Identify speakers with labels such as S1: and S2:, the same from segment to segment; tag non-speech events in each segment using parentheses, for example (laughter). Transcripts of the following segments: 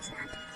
S1: Stand.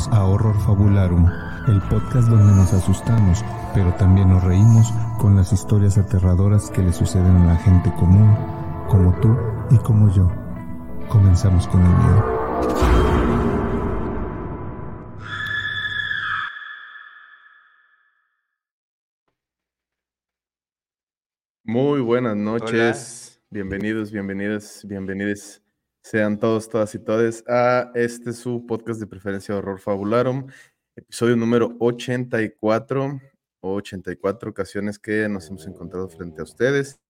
S1: Bienvenidos a Horror Fabularum, el podcast donde nos asustamos, pero también nos reímos con las historias aterradoras que le suceden a la gente común, como tú y como yo. Comenzamos con el miedo.
S2: Muy buenas noches, bienvenidos, bienvenidas, bienvenidos sean todos, todas y todes a este su podcast de preferencia Horror Fabularum, episodio número 84 o 84 ocasiones que nos hemos encontrado frente a ustedes,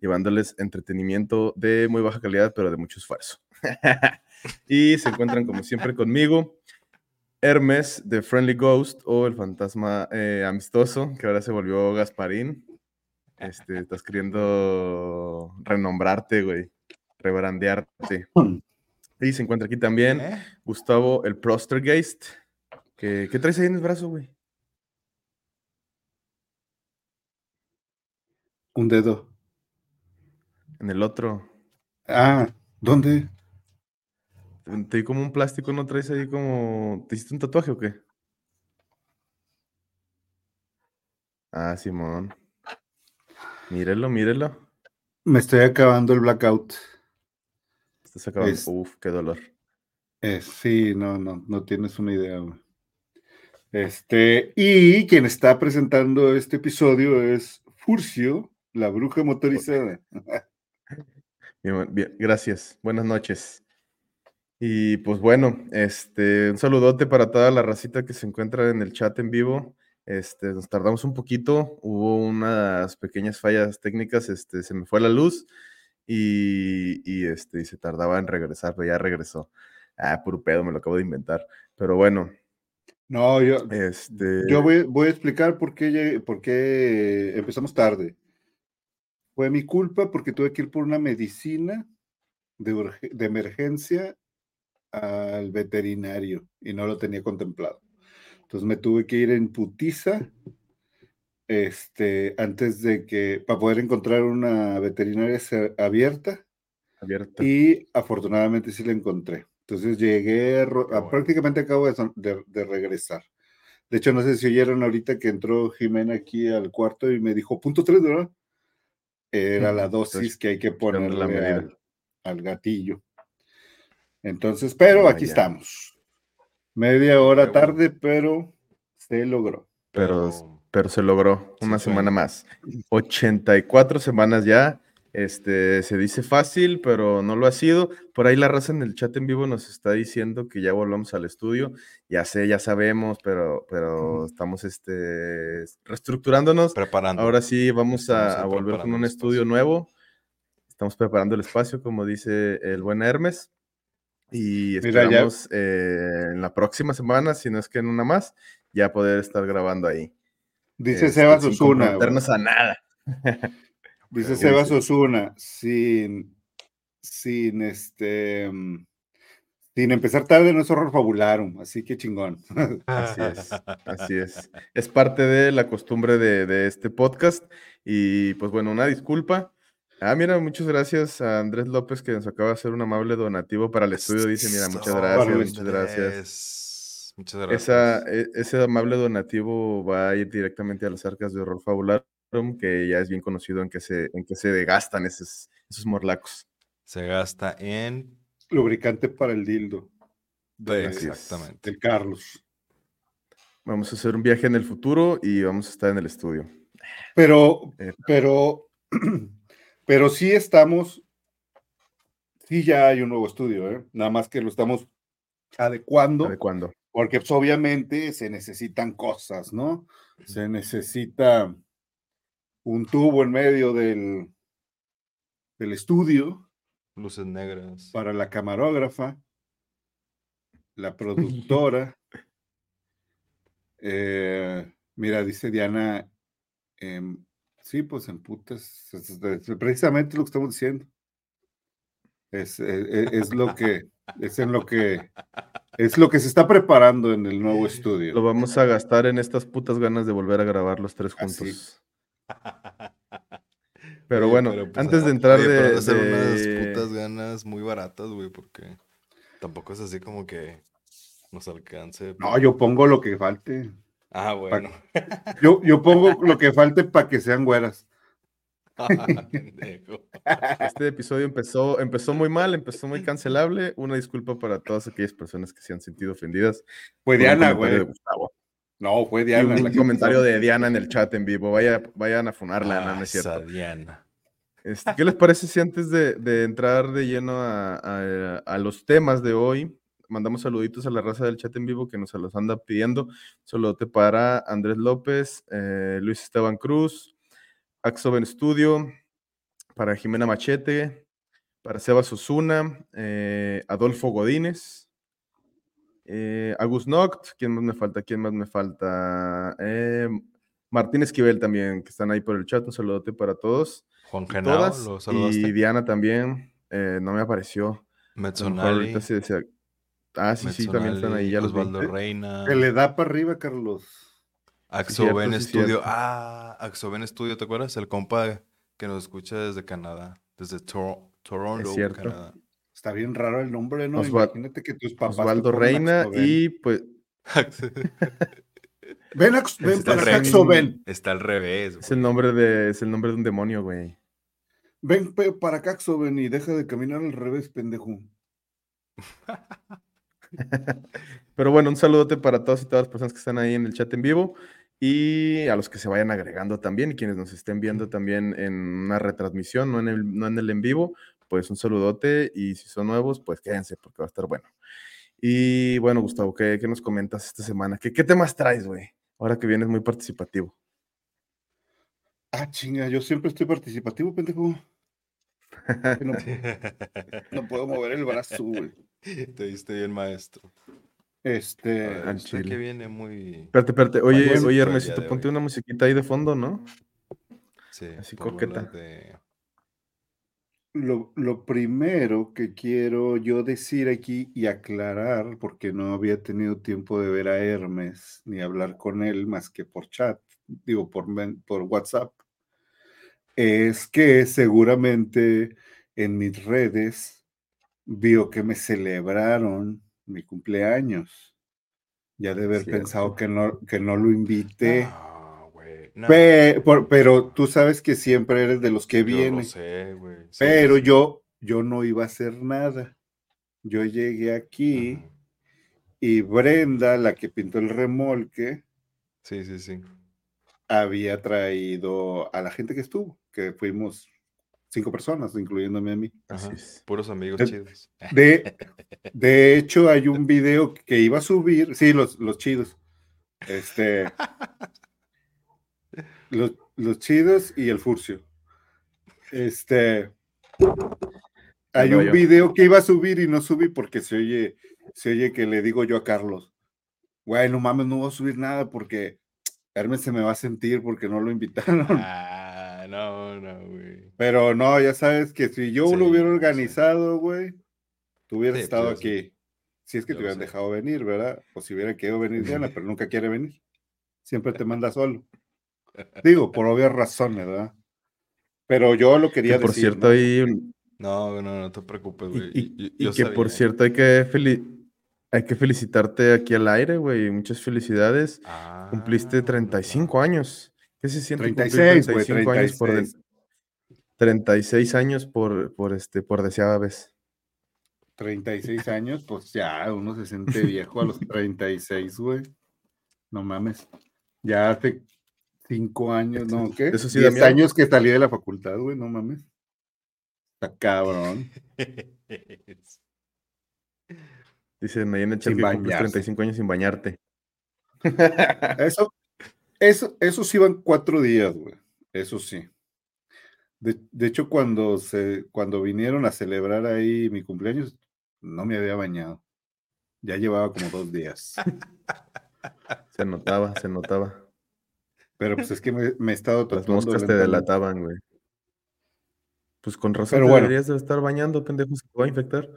S2: llevándoles entretenimiento de muy baja calidad, pero de mucho esfuerzo. (laughs) y se encuentran como siempre conmigo. Hermes de Friendly Ghost o el fantasma eh, amistoso, que ahora se volvió Gasparín. Este, estás queriendo renombrarte, güey, rebrandearte. Y se encuentra aquí también
S3: ¿Eh?
S2: Gustavo el Prostergeist. ¿Qué, ¿Qué traes ahí en el brazo, güey?
S3: Un dedo.
S2: En el otro.
S3: Ah, ¿dónde?
S2: Te di como un plástico, ¿no traes ahí como. ¿Te hiciste un tatuaje o qué? Ah, Simón. Mírelo, mírelo.
S3: Me estoy acabando el blackout.
S2: Estás acabando.
S3: Es-
S2: Uf, qué dolor.
S3: Eh, sí, no, no, no tienes una idea. güey. Este, y quien está presentando este episodio es Furcio, la bruja motorizada. (laughs)
S2: Bien, bien, gracias. Buenas noches. Y pues bueno, este, un saludote para toda la racita que se encuentra en el chat en vivo. Este, nos tardamos un poquito, hubo unas pequeñas fallas técnicas, este, se me fue la luz y, y, este, y se tardaba en regresar, pero ya regresó. Ah, puro pedo, me lo acabo de inventar. Pero bueno,
S3: No, yo,
S2: este,
S3: yo voy, voy a explicar por qué, por qué empezamos tarde. Fue mi culpa porque tuve que ir por una medicina de, de emergencia al veterinario y no lo tenía contemplado. Entonces me tuve que ir en putiza este, antes de que, para poder encontrar una veterinaria abierta
S2: abierta.
S3: y afortunadamente sí la encontré. Entonces llegué, a a-
S4: bueno.
S3: prácticamente acabo de, de- de regresar. De hecho, no sé si oyeron ahorita que entró Jimena aquí al cuarto y me dijo, punto tres, ¿verdad? Era la dosis
S2: entonces,
S3: que hay que ponerle al, al gatillo. Entonces, pero
S2: Ya,
S3: aquí
S2: ya.
S3: estamos. Media hora tarde, pero se logró.
S2: pero,
S4: Pero-
S2: pero se logró una semana más. 84 semanas ya. Este, se dice fácil, pero no lo ha sido. Por ahí la raza en el chat en vivo nos está diciendo que ya volvamos al estudio. Ya sé, ya sabemos, pero, pero estamos este, reestructurándonos.
S4: preparando.
S2: Ahora sí vamos a, volver con un estudio nuevo. Estamos preparando el espacio, como dice el buen Hermes. Y
S3: Mira,
S2: esperamos eh, en la próxima semana, si no es que en una más, ya poder estar grabando ahí.
S3: Dice
S2: Este,
S3: Sebas
S2: sin
S3: Osuna.
S2: comprometernos a nada. (laughs)
S3: Dice
S2: ¿Qué
S3: Sebas? Osuna, sin, sin este, sin empezar tarde no es horror fabularum, así que chingón. (laughs)
S2: Así es, (laughs) así es. Es parte de la costumbre de, de este podcast. Y pues bueno, una disculpa. Ah, mira, muchas gracias a Andrés López que nos acaba de hacer un amable donativo para el estudio. Dice, mira, muchas gracias, muchas gracias.
S4: Es- Muchas gracias.
S2: Esa, e- ese amable donativo va a ir directamente a las arcas de Horror Fabularum, que ya es bien conocido en que se, en que se gastan esos, esos morlacos.
S4: Se gasta en.
S3: Lubricante para el dildo
S4: de- exactamente.
S3: del Carlos.
S2: Vamos a hacer un viaje en el futuro y vamos a estar en el estudio.
S3: Pero,
S2: Eh.
S3: pero, (clears throat) pero sí estamos, sí ya hay un nuevo estudio, ¿eh? Nada más que lo estamos adecuando,
S2: ¿De cuándo?
S3: Porque pues, obviamente se necesitan cosas, ¿no? Se necesita un tubo en medio del, del estudio
S4: Luces negras.
S3: para la camarógrafa, la (laughs) productora. Eh, mira, dice Diana, em, sí, pues en putas, es- es- es precisamente lo que estamos diciendo. Es, e- e- es lo que, es en lo que, es lo que se está preparando en el nuevo
S2: Lo
S3: estudio.
S2: vamos a gastar en estas putas ganas de volver a grabar los tres juntos. (laughs) Pero
S4: Oye,
S2: bueno,
S4: pues,
S2: antes de entrar
S4: oye,
S2: de,
S4: de
S2: de-
S4: unas putas ganas muy baratas, güey, porque tampoco es así como que nos alcance.
S3: No, yo pongo lo que falte.
S4: Ah, bueno.
S3: Yo, yo pongo lo que falte para que sean güeras. (laughs)
S2: Este episodio empezó, empezó muy mal, empezó muy cancelable. Una disculpa para todas aquellas personas que se han sentido ofendidas.
S3: Fue Diana, güey. No, fue
S2: Y
S3: Diana.
S2: un comentario de Diana en el chat en vivo. Vaya, vayan a funarla, no, no es
S4: Ah,
S2: cierto.
S4: Diana.
S2: Este, ¿qué les parece si antes de, de entrar de lleno a, a- a los temas de hoy, mandamos saluditos a la raza del chat en vivo que nos los anda pidiendo? Saludote para Andrés López, eh, Luis Esteban Cruz, Axoven Studio, para Jimena Machete, para Sebas Osuna, eh, Adolfo Godínez, eh, Agus Noct, ¿quién más me falta? ¿Quién más me falta? Eh, Martín Esquivel también, que están ahí por el chat, un saludote para todos
S4: Juan
S2: y
S4: Genao,
S2: todas.
S4: lo
S2: Y. Diana también, eh, no me apareció. A lo mejor
S4: Mezzonali.
S2: ahorita sí decía- Ah, sí, sí, también están ahí, ya los
S4: Reina.
S3: Que le da para arriba, Carlos.
S4: Axoven
S2: sí,
S4: Studio.
S2: cierto.
S4: Ah, Axoven Studio, ¿te acuerdas? El compa que nos escucha desde Canadá, desde Tor- Toronto,
S2: cierto.
S4: Canadá.
S3: Está bien raro el nombre, ¿no?
S2: Osval-
S3: Imagínate que tus papás.
S2: Osvaldo Reina
S3: Axoven.
S2: y pues (laughs)
S3: Ven, Ax- ven para acá, Axoven.
S4: Está al revés.
S2: es el nombre de, es el nombre de un demonio, güey.
S3: Ven pe- para acá, Axoven, y deja de caminar al revés, pendejo. (laughs) (laughs)
S2: Pero bueno, un saludote para todas y todas las personas que están ahí en el chat en vivo y a los que se vayan agregando también y quienes nos estén viendo también en una retransmisión, no en el, no en el en vivo, pues un saludote y si son nuevos, pues quédense porque va a estar bueno. Y bueno, Gustavo, ¿qué, qué nos comentas esta semana? ¿Qué, qué temas traes, güey? Ahora que vienes muy participativo.
S3: Ah, chinga, yo siempre estoy participativo, pendejo. (laughs) No puedo mover el brazo, güey.
S4: Te diste bien, maestro.
S3: Este.
S2: al
S4: Usted
S2: chile.
S4: que viene muy.
S2: Espérate, espérate. Oye,
S3: bueno,
S2: oye, Hermesito, ponte
S4: hoy.
S2: una musiquita ahí de fondo, ¿no?
S4: Sí,
S2: así coqueta.
S4: de-
S3: Lo, lo primero que quiero yo decir aquí y aclarar, porque no había tenido tiempo de ver a Hermes ni hablar con él más que por chat, digo, por, por WhatsApp, es que seguramente en mis redes vio que me celebraron mi cumpleaños. Ya de haber pensado que no, que no lo invité.
S4: No, güey. no,
S3: Pe- por- pero tú sabes que siempre eres de los que vienen.
S4: lo sé, güey. Sí,
S3: Pero
S4: sí.
S3: yo, yo no iba a hacer nada. Yo llegué aquí y Brenda, la que pintó el remolque,
S4: Sí, sí, sí.
S3: había traído a la gente que estuvo, que fuimos cinco personas, incluyéndome a mí.
S4: Ajá. Puros amigos chidos. (laughs)
S3: De, de hecho, hay un video que iba a subir, sí, los, los chidos. Este. Los, los chidos y el furcio. Este. Hay un
S2: yo.
S3: video que iba a subir y no subí porque se oye, se oye que le digo yo a Carlos, güey, no mames, no voy a subir nada porque Hermes se me va a sentir porque no lo invitaron.
S4: Ah, no, no, güey.
S3: Pero no, ya sabes que si yo
S4: Sí,
S3: lo hubiera organizado, güey, tú hubieras
S4: Sí,
S3: estado
S4: pues, sé.
S3: aquí. Si es que
S4: Yo
S3: te hubieran
S4: sé.
S3: dejado venir, ¿verdad? O si hubiera querido venir Diana, (laughs) pero nunca quiere venir. Siempre te manda solo. (laughs) Digo, por obvias razones, ¿verdad? Pero yo lo quería
S2: Que por
S3: decir.
S2: cierto,
S3: ¿no?
S2: hay un-
S4: No, no, no te preocupes,
S2: y,
S4: güey.
S2: y-
S4: Yo-
S2: y
S4: yo
S2: que por cierto hay que feli- hay que felicitarte aquí al aire, güey. Muchas felicidades. Cumpliste
S4: Ah,
S2: 35 años. ¿Qué se siente cumplir
S3: 36, güey,
S2: 35 años por de-
S3: 36.
S2: 36 años por, por este por deseada vez?
S3: 36 años, pues ya uno se siente viejo a los 36, güey. No mames. Ya hace cinco años, ¿no? ¿Qué?
S2: Eso sí da
S3: Diez
S2: miedo.
S3: años que salí de la facultad, güey, no mames. Está cabrón. (laughs)
S2: Dice Nayena Chat que cumples
S3: bañarse.
S2: 35 años sin bañarte. (laughs)
S3: Eso, eso, eso sí van cuatro días, güey. Eso sí. De, de hecho, cuando se, cuando vinieron a celebrar ahí mi cumpleaños, no me había bañado. Ya llevaba como dos días. (laughs)
S2: Se notaba, se notaba.
S3: Pero pues es que me, me he estado
S2: Las
S3: tatuando
S2: moscas te delataban, güey. Pues con razón
S3: Pero
S2: te
S3: bueno.
S2: deberías de estar bañando, pendejo, se te va a infectar.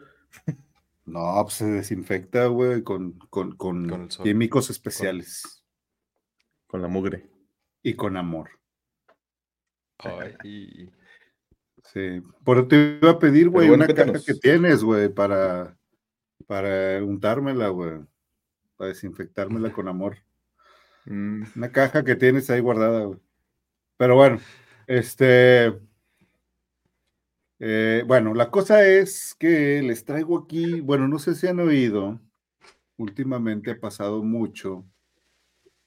S3: No, pues se desinfecta, güey, con, con, con químicos especiales
S2: Con la mugre.
S3: y con amor.
S4: Ay, (laughs)
S3: Sí. Por eso te iba a pedir, güey,
S2: bueno,
S3: una caja que tienes, güey, para, para untármela, güey. Para desinfectármela con amor.
S2: Mm,
S3: Una caja que tienes ahí guardada, güey. Pero bueno, este. eh, bueno, la cosa es que les traigo aquí, bueno, no sé si han oído, últimamente ha pasado mucho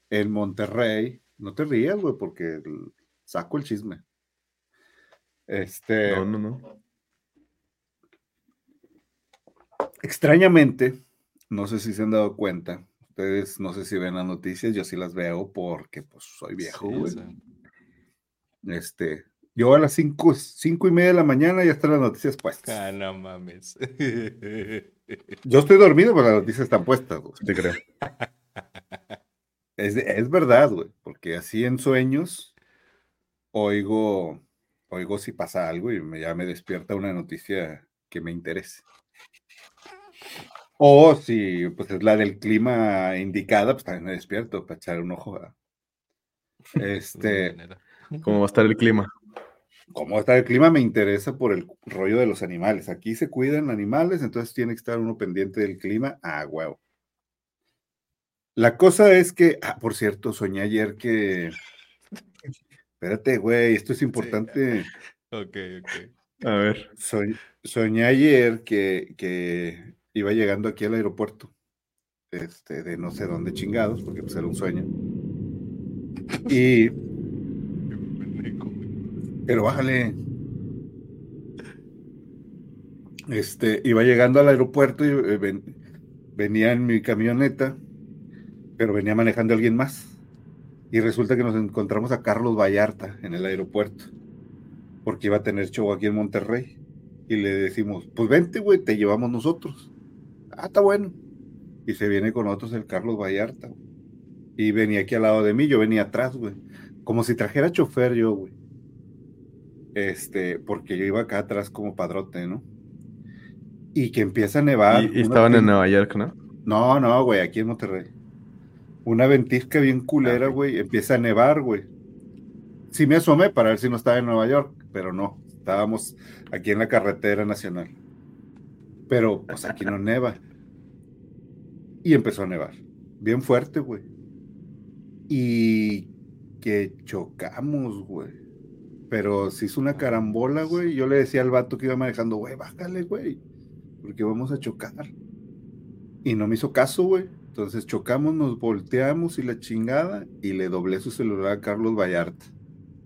S3: en Monterrey. No te rías, güey, porque el- saco el chisme. Este.
S2: no, no, no.
S3: Extrañamente, no sé si se han dado cuenta, ustedes no sé si ven las noticias, yo sí las veo porque pues soy viejo, güey.
S4: sí.
S3: Este, yo a las cinco, cinco y media de la mañana ya están las noticias puestas.
S4: Ah, no mames.
S3: Yo estoy dormido, pero las noticias están puestas,
S2: te creo. (laughs)
S3: Es, es verdad, güey, porque así en sueños oigo, oigo si pasa algo y me, ya me despierta una noticia que me interese. O si pues es la del clima indicada, pues también me despierto para echar un ojo a este,
S2: ¿Cómo va a estar el clima?
S3: cómo está el clima me interesa por el rollo de los animales. Aquí se cuidan animales, entonces tiene que estar uno pendiente del clima. Ah, huevo. La cosa es que, ah, por cierto, soñé ayer que. Espérate, güey, esto es importante.
S4: Ok, ok.
S2: A ver.
S3: Soñ- soñé ayer que, que iba llegando aquí al aeropuerto, este, de no sé dónde chingados, porque pues era un sueño. Y,
S4: Qué pendejo, güey.
S3: pero bájale. Este, iba llegando al aeropuerto y eh, ven- venía en mi camioneta, pero venía manejando alguien más. Y resulta que nos encontramos a Carlos Vallarta en el aeropuerto, porque iba a tener show aquí en Monterrey. Y le decimos, pues vente, güey, te llevamos nosotros. Ah, está bueno. Y se viene con nosotros el Carlos Vallarta. Y venía aquí al lado de mí, yo venía atrás, güey. Como si trajera chofer yo, güey. Este, porque yo iba acá atrás como padrote, ¿no? Y que empieza a nevar.
S2: Y, y estaban en Nueva York, ¿no?
S3: no, no, güey, aquí en Monterrey. Una ventisca bien culera,
S2: Ah,
S3: güey. Empieza a nevar, güey. Sí me asomé para ver si no estaba en Nueva York, pero no. Estábamos aquí en la carretera nacional. Pero pues aquí no (laughs) neva. Y empezó a nevar. Bien fuerte, güey. Y que chocamos, güey. Pero se hizo una carambola, güey. Yo le decía al vato que iba manejando, güey, bájale, güey. Porque vamos a chocar. Y no me hizo caso, güey. Entonces chocamos, nos volteamos y la chingada. Y le doblé su celular a Carlos Vallarta.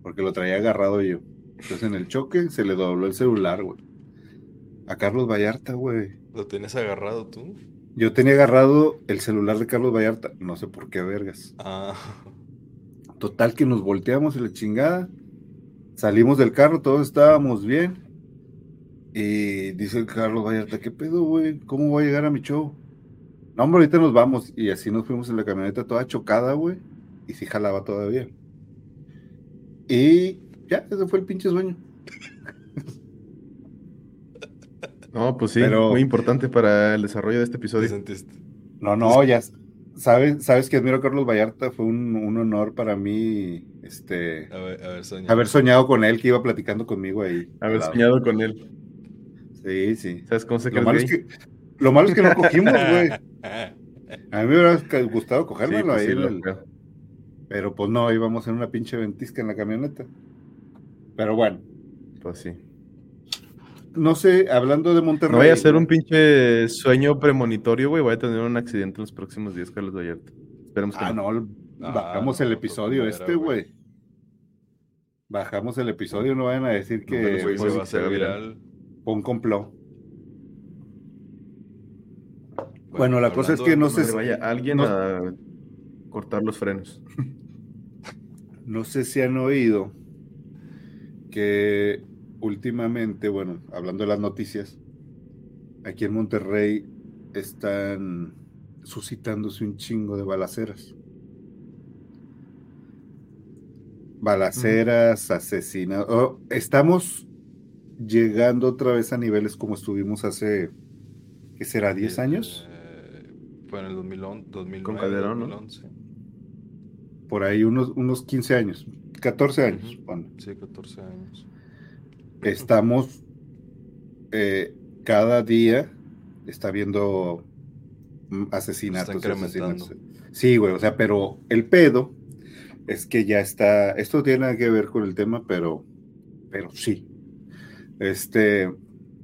S3: Porque lo traía agarrado yo. Entonces en el choque se le dobló el celular, güey. A Carlos Vallarta, güey.
S4: ¿Lo tienes agarrado tú?
S3: Yo tenía agarrado el celular de Carlos Vallarta. No sé por qué, vergas.
S4: Ah,
S3: Total que nos volteamos y la chingada. Salimos del carro, todos estábamos bien. Y dice el Carlos Vallarta, ¿qué pedo, güey? ¿Cómo voy a llegar a mi show? No, hombre, ahorita nos vamos. Y así nos fuimos en la camioneta toda chocada, güey. Y sí jalaba todavía. Y ya, ese fue el pinche sueño.
S2: No, pues sí,
S3: Pero-
S2: muy importante para el desarrollo de este
S4: ¿te
S2: episodio.
S3: No, no, ya sabes, sabes que admiro a Carlos Vallarta. Fue un, un honor para mí este,
S4: A ver, a ver, Sonia.
S3: haber soñado con él, que iba platicando conmigo ahí.
S2: Haber soñado con él.
S3: Sí, sí.
S2: ¿Sabes cómo se
S3: Lo
S2: cree
S3: malo, es que, lo malo es que no cogimos, güey. (laughs) A mí me hubiera gustado cogérmelo ahí, en el- pero pues no, íbamos en una pinche ventisca en la camioneta. Pero bueno,
S2: Pues sí.
S3: no sé, hablando de Monterrey.
S2: No vaya a ser
S3: güey,
S2: un pinche sueño premonitorio, güey. Voy a tener un accidente en los próximos días, Carlos Vallarta. Esperemos que
S3: Ah,
S2: no.
S3: no,
S4: Ah,
S3: bajamos
S4: no,
S3: el
S4: no,
S3: episodio
S4: no,
S3: este, güey. Bajamos el episodio, no vayan a decir
S2: No,
S3: que
S4: Güey,
S2: Pues
S4: se va a
S2: que se
S4: hacer viral.
S3: fue un complot. Bueno, la cosa es que no sé
S2: vaya alguien
S3: no-
S2: a cortar los frenos. (laughs)
S3: No sé si han oído que últimamente, bueno, hablando de las noticias, aquí en Monterrey están suscitándose un chingo de balaceras. Balaceras, oh, estamos llegando otra vez a niveles como estuvimos hace, ¿qué será? ¿10 años?
S4: Fue en el 2011, 2009,
S2: Con Calderón, ¿no?
S4: 2011.
S3: Por ahí unos, unos 15 años, 14 años.
S4: Ujú.
S3: ponle.
S4: Sí, 14 años.
S3: estamos eh, cada día está viendo mm, asesinatos.
S4: Está
S3: asesinatos. Sí, güey, o sea, pero el pedo es que ya está, esto no tiene que ver con el tema, pero, pero sí. Este,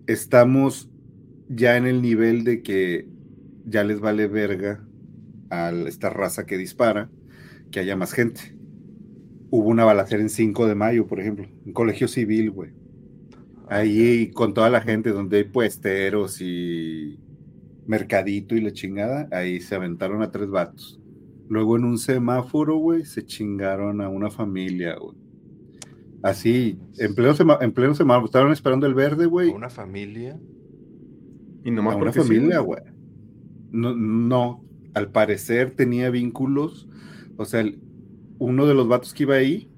S3: estamos ya en el nivel de que ya les vale verga a esta raza que dispara, que haya más gente. Hubo una balacera en 5 de mayo, por ejemplo, un colegio civil, güey. Ahí con toda la gente donde hay puesteros y mercadito y la chingada, ahí se aventaron a tres vatos. Luego en un semáforo, güey, se chingaron a una familia, güey. Así, en pleno, sema- en pleno semáforo, estaban esperando el verde, güey.
S4: A una familia.
S2: Y nomás
S3: A una familia, güey. No, no, al parecer tenía vínculos. O sea, el- uno de los vatos que iba ahí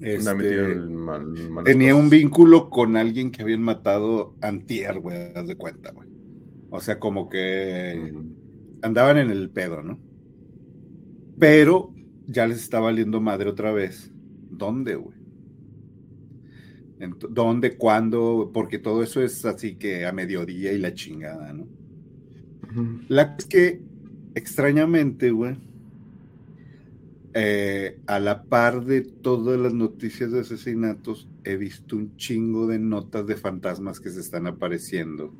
S3: este,
S2: mal-
S3: tenía un vínculo con alguien que habían matado antier, güey, haz de cuenta, güey. O sea, como que
S2: Mm.
S3: andaban en el pedo, ¿no? Pero ya les está valiendo madre otra vez. ¿Dónde, güey? ¿Dónde? ¿Cuándo? Porque todo eso es así que a mediodía y la chingada, ¿no? La es que, extrañamente, güey, eh, a la par de todas las noticias de asesinatos, he visto un chingo de notas de fantasmas que se están apareciendo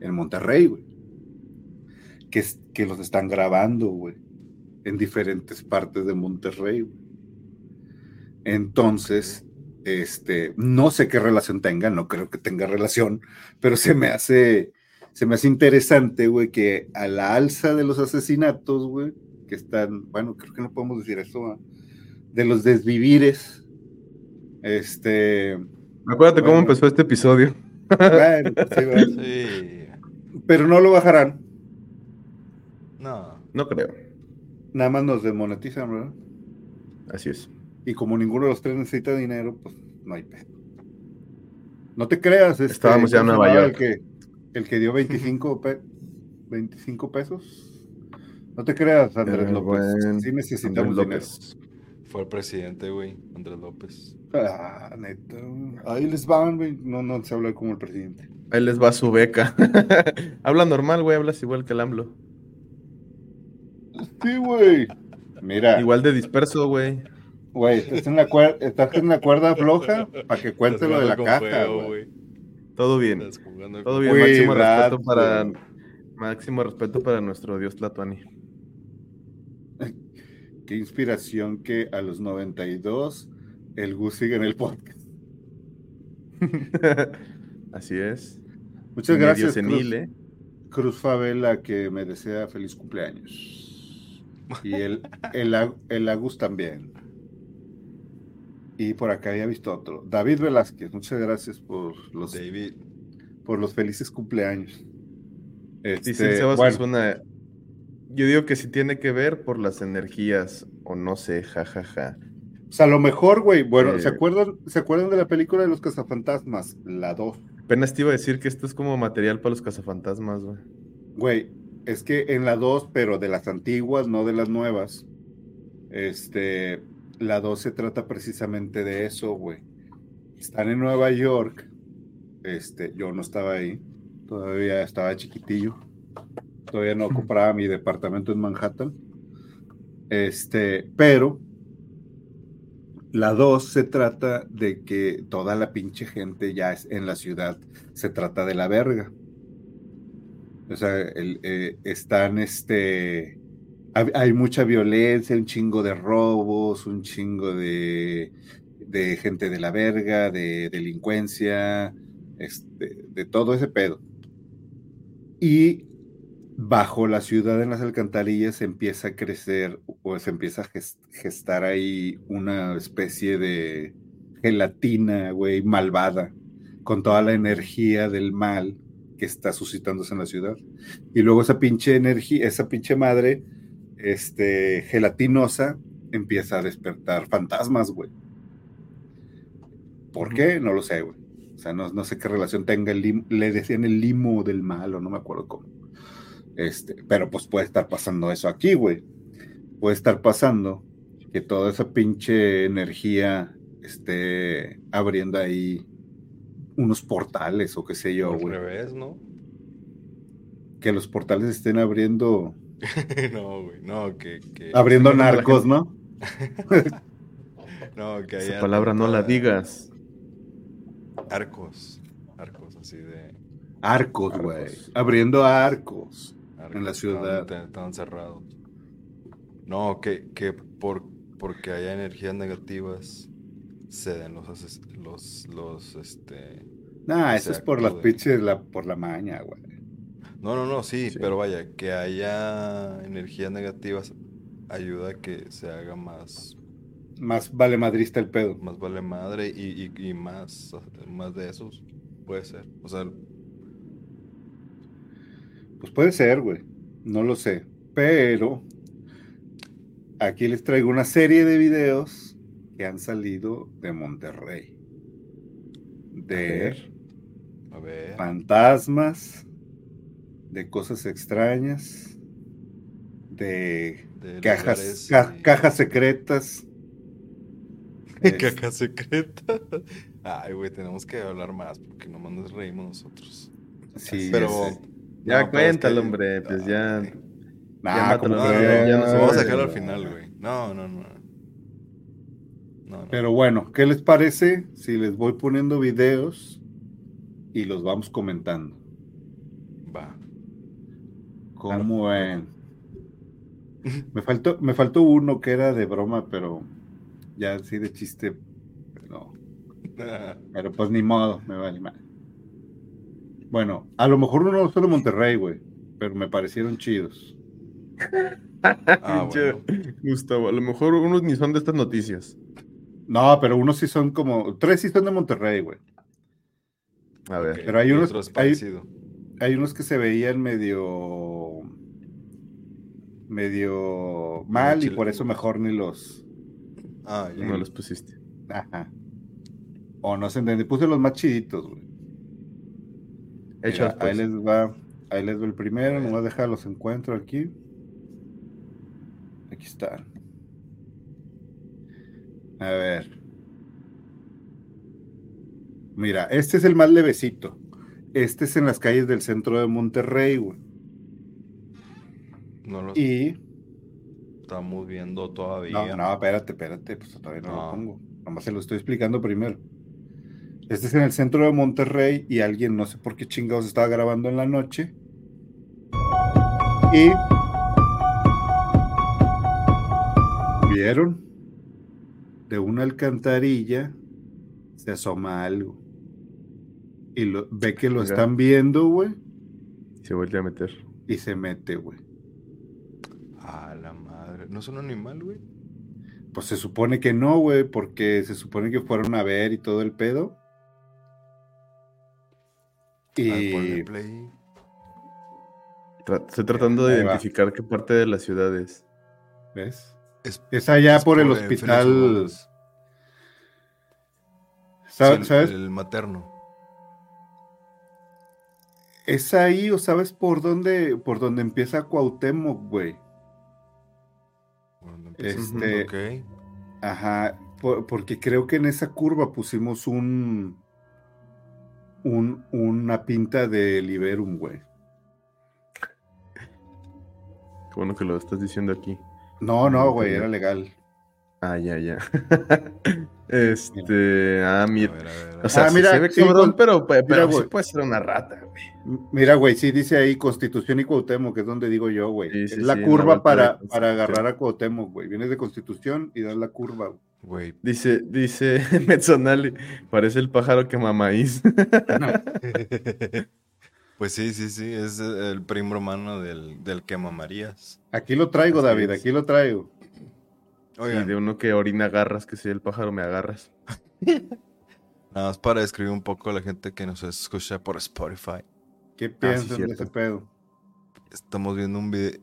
S3: en Monterrey, güey. Que, es- que los están grabando, güey, en diferentes partes de Monterrey, güey. Entonces, este, no sé qué relación tenga, no creo que tenga relación, pero se me hace, se me hace interesante, güey, que a la alza de los asesinatos, güey, que están, bueno, creo que no podemos decir eso, de los desvivires, este,
S2: Acuérdate cómo
S3: Bueno.
S2: empezó este episodio.
S3: bueno, sí, ¿verdad?
S4: Sí.
S3: pero no lo bajarán,
S4: No.
S2: No creo.
S3: nada más nos desmonetizan, ¿verdad?
S2: Así es.
S3: Y como ninguno de los tres necesita dinero, pues no hay pedo. No te creas, este,
S2: Estábamos ya en
S3: ¿cómo se
S2: Nueva York.
S3: El que, el que dio 25, pe- 25 pesos. No te creas, Andrés
S2: Eh,
S3: López.
S2: buen
S3: sí necesitamos.
S2: López.
S4: Fue el presidente, güey, Andrés López.
S3: Ah, neta. Ahí les van, güey. No, no se habla como el presidente.
S2: Ahí les va su beca. (laughs) Habla normal, güey. Hablas igual que el AMLO.
S3: Sí, güey. Mira,
S2: Igual de disperso, güey.
S3: güey, estás en, la cuer- estás en la cuerda floja para que cuente lo de la caja, güey.
S2: Todo bien. Todo bien. Máximo respeto para máximo respeto para nuestro Dios Tlatuani. (laughs)
S3: Qué inspiración que a los 92 el Gus sigue en el podcast. (laughs)
S2: Así es.
S3: Muchas
S2: Medio
S3: gracias,
S2: senil,
S3: Cruz,
S2: ¿eh?
S3: Cruz Favela, que me desea feliz cumpleaños. Y el, (laughs) el, el Agus también. Y por acá había visto otro. David Velázquez, muchas gracias por los,
S4: David.
S3: por los felices cumpleaños. Este,
S2: el Sebas
S3: bueno,
S2: Osuna, Yo digo que sí tiene que ver por las energías, o no sé, jajaja.
S3: o sea, a lo mejor, güey, bueno, ¿se
S2: Eh.
S3: acuerdan, ¿se acuerdan de la película de los cazafantasmas? La 2.
S2: Apenas te iba a decir que esto es como material para los cazafantasmas, güey.
S3: Güey, es que en la 2, pero de las antiguas, no de las nuevas, este, la 2 se trata precisamente de eso, güey. Están en Nueva York, este, yo no estaba ahí, todavía estaba chiquitillo, todavía no compraba mi departamento en Manhattan, este, pero la 2 se trata de que toda la pinche gente ya es en la ciudad se trata de la verga. O sea, el, eh, están este, hay, mucha violencia, un chingo de robos, un chingo de, de gente de la verga, de delincuencia, este, de todo ese pedo. Y bajo la ciudad en las alcantarillas empieza a crecer o se empieza a gestar ahí una especie de gelatina, güey, malvada, con toda la energía del mal que está suscitándose en la ciudad. Y luego esa pinche energía, esa pinche madre, este, gelatinosa, empieza a despertar fantasmas, güey. ¿Por qué? No lo sé, güey. O sea, no, no sé qué relación tenga el limo, le decían el limo del mal, o no me acuerdo cómo. Este, pero pues puede estar pasando eso aquí, güey. Puede estar pasando que toda esa pinche energía esté abriendo ahí unos portales o qué sé yo, güey.
S5: Al revés, ¿no?
S3: Que los portales estén abriendo. (laughs)
S5: no, güey, no, que. que...
S3: Abriendo narcos, ¿no? (laughs)
S5: no, que
S2: Esa palabra no la digas.
S5: Arcos. Arcos, así de.
S3: Arcos, güey. Abriendo arcos, arcos, en la ciudad.
S5: Estaban cerrados. No, que, que por, porque haya energías negativas ceden los, los, los, este...
S3: Nah, eso es por las pinches, la, por la maña, güey.
S5: No, no, no, sí, sí, pero vaya, que haya energías negativas ayuda a que se haga más...
S3: Más vale madrista el pedo.
S5: Más vale madre y, y, y más, más de esos, puede ser. O sea...
S3: Pues puede ser, güey. No lo sé. Pero aquí les traigo una serie de videos que han salido de Monterrey. De
S5: a ver.
S3: fantasmas, de cosas extrañas, de, de cajas, ca, cajas secretas. (laughs)
S5: Cajas secretas. Ay, güey, tenemos que hablar más porque nomás nos reímos nosotros.
S3: Sí,
S2: pero ya no, cuéntalo, es que... hombre, pues ya.
S3: Nah,
S5: no, no, ya nos vamos a sacar al final, güey. No, no, no.
S3: No, no. Pero bueno, ¿qué les parece si les voy poniendo videos y los vamos comentando? ¿Cómo? (laughs) Me faltó, me faltó uno que era de broma, pero ya así de chiste, no. (laughs) pero pues ni modo, me vale mal. Bueno, a lo mejor uno solo Monterrey, güey, pero me parecieron chidos. (laughs)
S2: ah, bueno. Gustavo, a lo mejor unos ni son de estas noticias.
S3: No, pero unos sí son como. Tres sí son de Monterrey, güey.
S2: A ver.
S3: Pero hay unos. Hay, hay, unos que se veían medio. medio mal y por eso mejor ni los.
S2: Ah, ya. No los pusiste.
S3: Ajá. O no se entendí. Puse los más chiditos, güey.
S2: Hechos,
S3: pues. Ahí les va. Ahí les va el primero. No voy a dejar los encuentro aquí. Aquí están. A ver. Mira, este es el más levecito. Este es en las calles del centro de Monterrey, güey.
S5: No lo
S3: Y.
S5: Estamos viendo todavía.
S3: No, no, espérate, espérate, pues todavía no, no. lo pongo. Nomás se lo estoy explicando primero. Este es en el centro de Monterrey y alguien, no sé por qué chingados estaba grabando en la noche. Y. ¿Vieron? de una alcantarilla se asoma algo. Y lo, ve que lo Mira. están viendo, güey.
S2: Se vuelve a meter.
S3: Y se mete, güey.
S5: A la madre. ¿No es un animal, güey?
S3: Pues se supone que no, güey, porque se supone que fueron a ver y todo el pedo. Y.
S5: Play.
S2: Tra estoy tratando de identificar qué parte de la ciudad es.
S3: ¿Ves? Es, es allá es por, por, el hospital.
S5: ¿Sabes? Sí, el, el, materno.
S3: Es ahí, o sabes por dónde, por dónde empieza Cuauhtémoc, güey. Este,
S5: okay.
S3: Ajá, por, porque creo que en esa curva pusimos un, un una pinta de Liberum, güey.
S2: Qué bueno que lo estás diciendo aquí.
S3: No, no, güey, era legal.
S2: Ah, ya, ya. (laughs) Este, ah,
S4: A
S2: mira.
S4: ver, a ver, a
S2: O
S4: ver.
S2: sea,
S3: Ah,
S2: sí
S3: mira,
S2: se ve
S3: sí,
S2: cabrón,
S3: con-
S2: pero, pero
S3: mira,
S2: sí puede ser una rata, güey.
S3: Mira, güey, sí dice ahí Constitución y Cuauhtémoc, que es donde digo yo, güey.
S2: Sí,
S3: es la
S2: sí, en la
S3: curva para, para agarrar a Cuauhtémoc, güey. Vienes de Constitución y das la curva, güey.
S4: Güey.
S2: Dice, dice (laughs) Metzonali, parece el pájaro que mamaís. (laughs)
S4: Pues sí, sí, sí, es el primo hermano del, del que mamarías.
S3: Aquí lo traigo,
S2: Así
S3: David,
S2: es.
S3: aquí lo traigo.
S2: Y de uno que orina agarras, que soy el pájaro me agarras. (laughs)
S4: nada más para describir un poco a la gente que nos escucha por Spotify.
S3: ¿Qué piensan de
S2: Ah,
S3: ese pedo?
S4: Estamos viendo un video,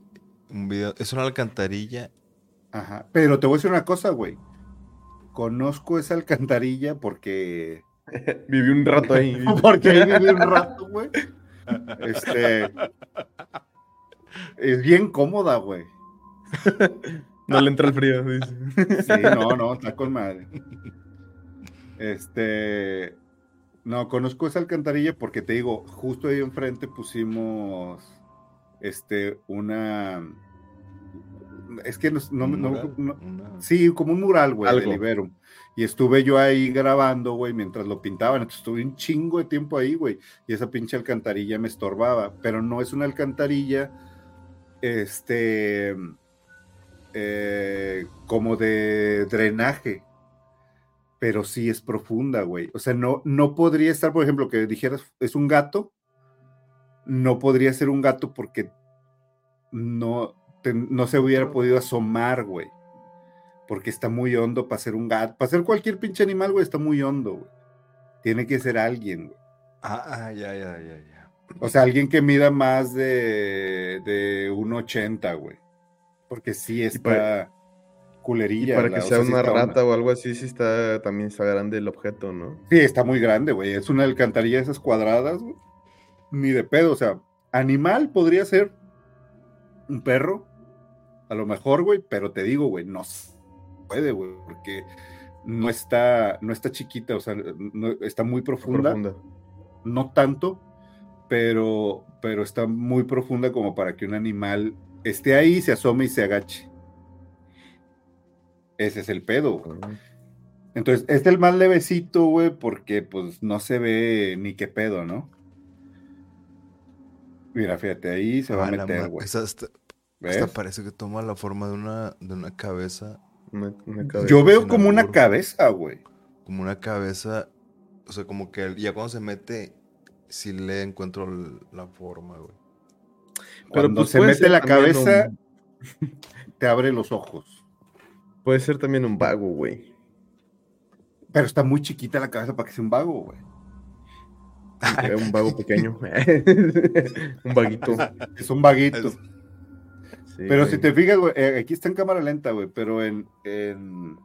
S4: un video, es una alcantarilla.
S3: Ajá. Pero te voy a decir una cosa, güey. Conozco esa alcantarilla porque. (laughs)
S2: Viví un rato ahí. (laughs)
S3: Porque ahí viví un rato, güey. Este. Es bien cómoda, güey.
S2: No le entra el frío, dice.
S3: Sí, no, no, está con madre. Este. No, conozco esa alcantarilla porque te digo, justo ahí enfrente pusimos. Este, una. Es que no. no- sí, como un mural, güey, de. Liberum. Y estuve yo ahí grabando, güey, mientras lo pintaban. Entonces estuve un chingo de tiempo ahí, güey. Y esa pinche alcantarilla me estorbaba. Pero no es una alcantarilla. Este. Eh, como de drenaje. Pero sí es profunda, güey. O sea, no, no podría estar, por ejemplo, que dijeras, es un gato. No podría ser un gato porque no, te- no se hubiera podido asomar, güey. Porque está muy hondo para ser un gato. Para ser cualquier pinche animal, güey, está muy hondo, güey. Tiene que ser alguien, güey.
S4: Ah, ah, ya, ya, ya, ya.
S3: O sea, alguien que mida más de, de 1,80, güey. Porque sí está
S2: para-
S3: culerilla.
S2: Para
S3: la-
S2: que
S3: o
S2: sea
S3: sea, sí
S2: una rata o algo así, sí está, también está grande el objeto, ¿no?
S3: Sí, está muy grande, güey. Es una alcantarilla de esas cuadradas, güey. Ni de pedo, o sea, animal podría ser un perro, a lo mejor, güey, pero te digo, güey, no puede, güey, porque no está, no está chiquita, o sea, no- está muy profunda,
S2: Profunda.
S3: no tanto, pero, pero está muy profunda como para que un animal esté ahí, se asome y se agache. Ese es el pedo, güey. Entonces, este es el más levecito, güey, porque pues no se ve ni qué pedo, ¿no? Mira, fíjate, ahí se va a
S4: Ah,
S3: meter, güey.
S4: esa hasta,
S3: ¿Ves?
S4: hasta parece que toma la forma de una, de una cabeza,
S2: una- una cabeza.
S3: Yo veo como una cabeza, güey.
S4: como una cabeza, o sea, como que ya cuando se mete, sí le encuentro la forma, güey.
S2: Pero,
S3: Cuando
S2: pues,
S3: se mete la cabeza,
S2: un- (laughs)
S3: te abre los ojos.
S2: Puede ser también un vago, güey.
S3: Pero está muy chiquita la cabeza para que sea un vago, güey.
S2: Eh, Un vago (laughs) pequeño. (laughs) un vaguito.
S3: Es un vaguito.
S4: Es-
S2: Sí,
S3: Pero
S2: güey.
S3: si te fijas, güey, eh, aquí está en cámara lenta, güey, pero en, en-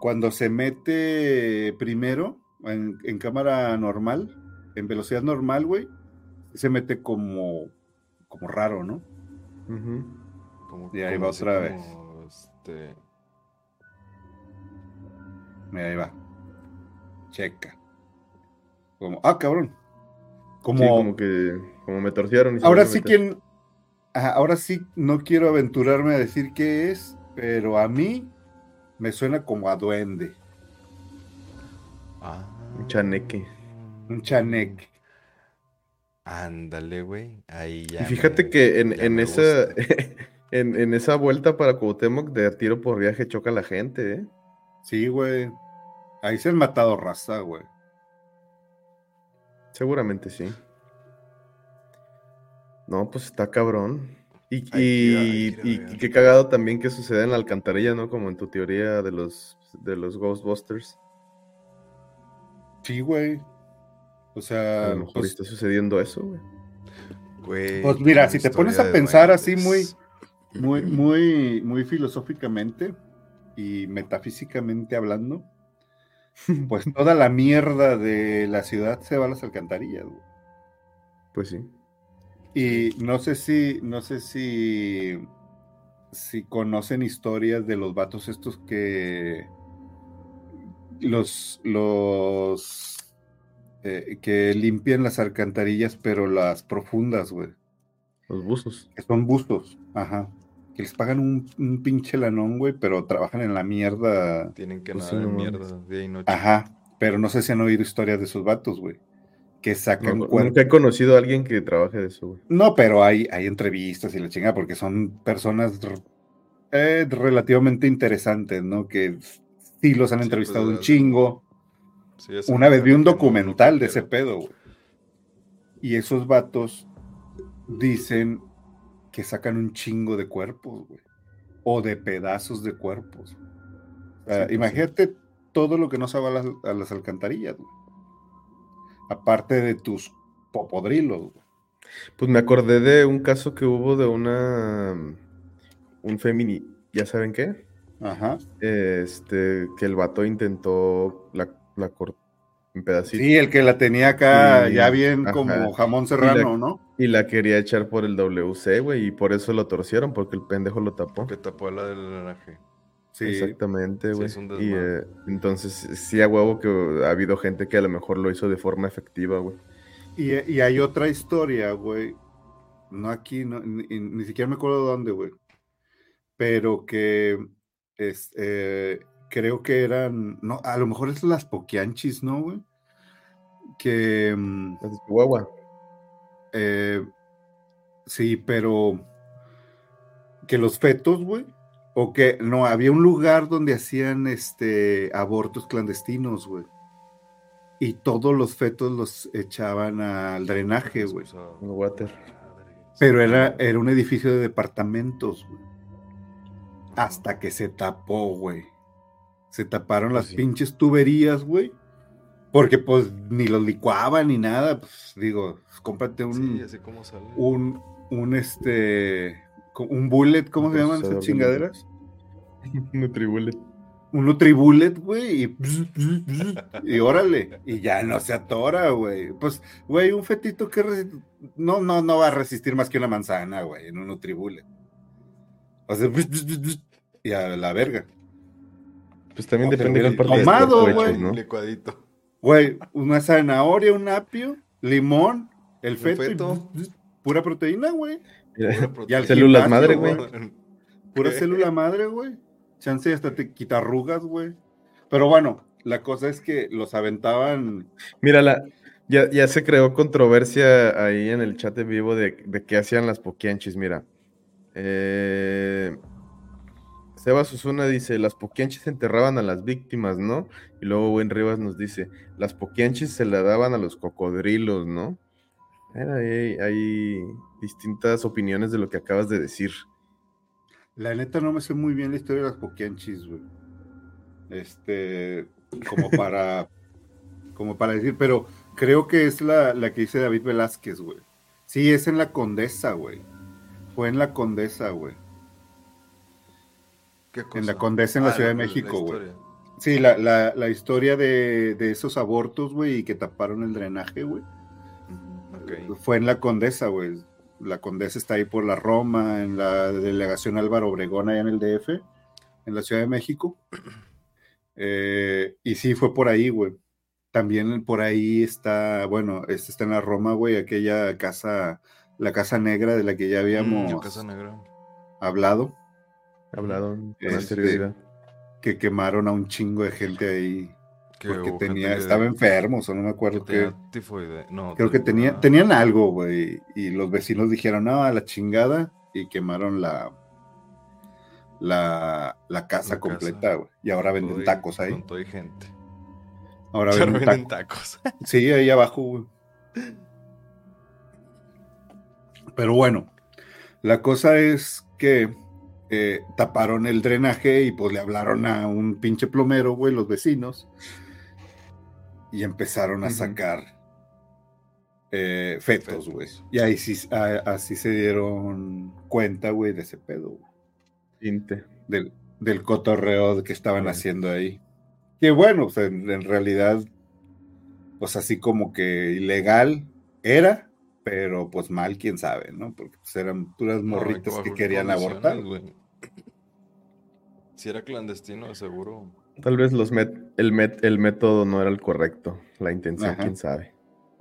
S3: cuando se mete primero en, en cámara normal, en velocidad normal, güey, se mete como, como raro, ¿no?
S4: Como,
S3: Y ahí
S4: como
S3: va otra
S4: como, este,
S3: Mira, ahí va. Checa. Como, ah, cabrón. Como,
S2: Sí, como que como me torcieron. y se
S3: ahora sí ajá, ahora sí no quiero aventurarme a decir qué es, pero a mí me suena como a duende,
S4: ah,
S2: Un chaneque.
S3: un chaneque.
S4: Ándale, güey. Ahí ya.
S2: Y fíjate
S4: me-
S2: que en, en esa (laughs) en, en esa vuelta para Cuauhtémoc de tiro por viaje choca la gente, ¿eh?
S3: Sí, güey. Ahí se han matado raza, güey.
S2: Seguramente sí. No, pues está cabrón. Y, y qué cagado también que sucede en la alcantarilla, ¿no? Como en tu teoría de los de los Ghostbusters.
S3: Sí, güey. O
S2: A
S3: sea,
S2: lo mejor
S3: pues,
S2: está sucediendo eso, güey.
S4: Güey,
S3: Pues mira, si te pones a pensar así
S4: duendes.
S3: muy, (clears throat) muy, muy filosóficamente y metafísicamente hablando, pues toda la mierda de la ciudad se va a las alcantarillas, güey.
S2: Pues sí.
S3: Y no sé si, no sé si, si conocen historias de los vatos estos que los, los eh, que limpian las alcantarillas, pero las profundas, güey.
S2: Los buzos.
S3: Que son bustos, ajá. que les pagan un, un pinche lanón, güey, pero trabajan en la mierda.
S4: Tienen que
S2: Pues
S4: nadar en
S2: no
S4: mierda día y noche.
S3: Ajá, pero no sé si han oído historias de esos vatos, güey. Que sacan
S2: No,
S3: cuerpos.
S2: nunca he conocido a alguien que trabaje de eso, güey.
S3: No, pero hay, hay entrevistas y la chingada, porque son personas eh, relativamente interesantes, ¿no? Que sí los han
S4: Sí,
S3: entrevistado
S4: pues,
S3: un chingo.
S4: Sí,
S3: Una vez vi un documental de ese pedo, güey. Y esos vatos dicen que sacan un chingo de cuerpos, güey. O de pedazos de cuerpos. O sea,
S2: Sí, pues, sí.
S3: imagínate todo lo que no se va a las, a las alcantarillas, güey. Aparte de tus popodrilos, güey.
S2: Pues me acordé de un caso que hubo de una. Un femini. ¿Ya saben qué?
S3: Ajá.
S2: Este. Que el vato intentó la, la cortó en pedacitos.
S3: Sí, el que la tenía acá
S2: Y-
S3: ya bien
S2: ajá.
S3: como jamón serrano,
S2: la-
S3: ¿no?
S2: Y la quería echar por el WC, güey. Y por eso lo torcieron, porque el pendejo lo tapó.
S4: Que tapó la del drenaje.
S3: Sí.
S2: Exactamente,
S4: Sí,
S2: güey.
S4: es un
S2: y eh, entonces, sí, a huevo que ha habido gente que a lo mejor lo hizo de forma efectiva, güey.
S3: Y, y hay otra historia, güey. No aquí, no, ni, ni siquiera me acuerdo dónde, güey. Pero que es, eh, creo que eran, no, a lo mejor es las poquianchis, ¿no, güey? Que mm,
S2: Las de Chihuahua.
S3: eh, sí, pero que los fetos, güey, o que no, había un lugar donde hacían este abortos clandestinos, güey. Y todos los fetos los echaban al drenaje, güey.
S2: Water.
S3: Pero era, era un edificio de departamentos, güey. Hasta que se tapó, güey. Se taparon
S4: Pues
S3: las
S4: sí.
S3: pinches tuberías, güey. Porque pues ni los licuaban ni nada. Pues digo, cómprate un,
S4: Sí, así como sale.
S3: un, un este, un bullet, ¿cómo se llaman esas chingaderas? (laughs)
S2: Nutribullet.
S3: Un Nutribullet, güey, y, y órale, y ya no se atora, güey. Pues, güey, un fetito que no, no, no va a resistir más que una manzana, güey, en un Nutribullet. O sea, y a la verga.
S2: Pues también
S3: pero
S2: depende de
S3: mira,
S2: qué parte
S3: tomado, güey.
S2: ¿no?
S4: Licuadito.
S3: Güey, una zanahoria, un apio, limón, el feto, y
S4: feto.
S3: pura proteína, güey.
S2: Mira,
S3: Y al
S2: Células madre, güey.
S3: Pura célula madre, güey. Chance hasta te quita arrugas, güey. Pero bueno, la cosa es que los aventaban.
S2: Mira, la, ya, ya se creó controversia ahí en el chat en vivo de, de qué hacían las poquianchis. Mira, eh, Seba Susuna dice: Las poquianchis enterraban a las víctimas, ¿no? Y luego Buen Rivas nos dice: Las poquianchis se la daban a los cocodrilos, ¿no? Hay, hay distintas opiniones de lo que acabas de decir.
S3: La neta no me sé muy bien la historia de las poquianchis, güey. Este, como (laughs) para, como para decir, pero creo que es la, la que dice David Velázquez, güey. Sí, es en la Condesa, güey. Fue en la Condesa, güey.
S4: ¿Qué
S3: En la? Condesa, en la
S4: Ah,
S3: Ciudad de México, güey. Sí, la, la, la historia de, de esos abortos, güey, y que taparon el drenaje, güey. Fue en la Condesa, güey. La Condesa está ahí por la Roma, en la delegación Álvaro Obregón, allá en el DF, en la Ciudad de México. (clears throat) Eh, y sí, fue por ahí, güey. También por ahí está, bueno, este está en la Roma, güey, aquella casa, la casa negra de la que ya
S4: Mm,
S3: habíamos
S4: yo Casa Negra.
S3: hablado,
S2: Hablado con
S3: Este,
S2: anterioridad.
S3: que quemaron a un chingo de gente ahí
S4: Que
S3: porque tenía,
S4: que-
S3: estaba enfermos, o no me
S4: que
S3: acuerdo
S4: tenía No,
S3: Creo que tenía,
S4: tenía-
S3: tenían algo, güey, y los vecinos dijeron, no, a la chingada, y quemaron la, la, la casa
S4: La
S3: completa,
S4: casa.
S3: güey. Y ahora venden
S4: y-
S3: tacos ahí.
S4: Con todo y gente.
S3: Ahora venden tacos.
S4: tacos. (laughs)
S3: Sí, ahí abajo, güey. Pero bueno, la cosa es que eh, taparon el drenaje y pues le hablaron a un pinche plomero, güey, los vecinos. Y empezaron a sacar eh, fetos, güey. Y ahí sí, a- así se dieron cuenta, güey, de ese pedo, güey. Del, del cotorreo que estaban haciendo ahí. Que bueno, o sea, en, en realidad, pues así como que ilegal era, pero pues mal, quién sabe, ¿no? Porque pues, eran puras morritas que querían abortar.
S4: güey. Si era clandestino, de seguro.
S2: Tal vez los met- el, met- el método no era el correcto. La intención,
S3: Ajá.
S2: quién sabe.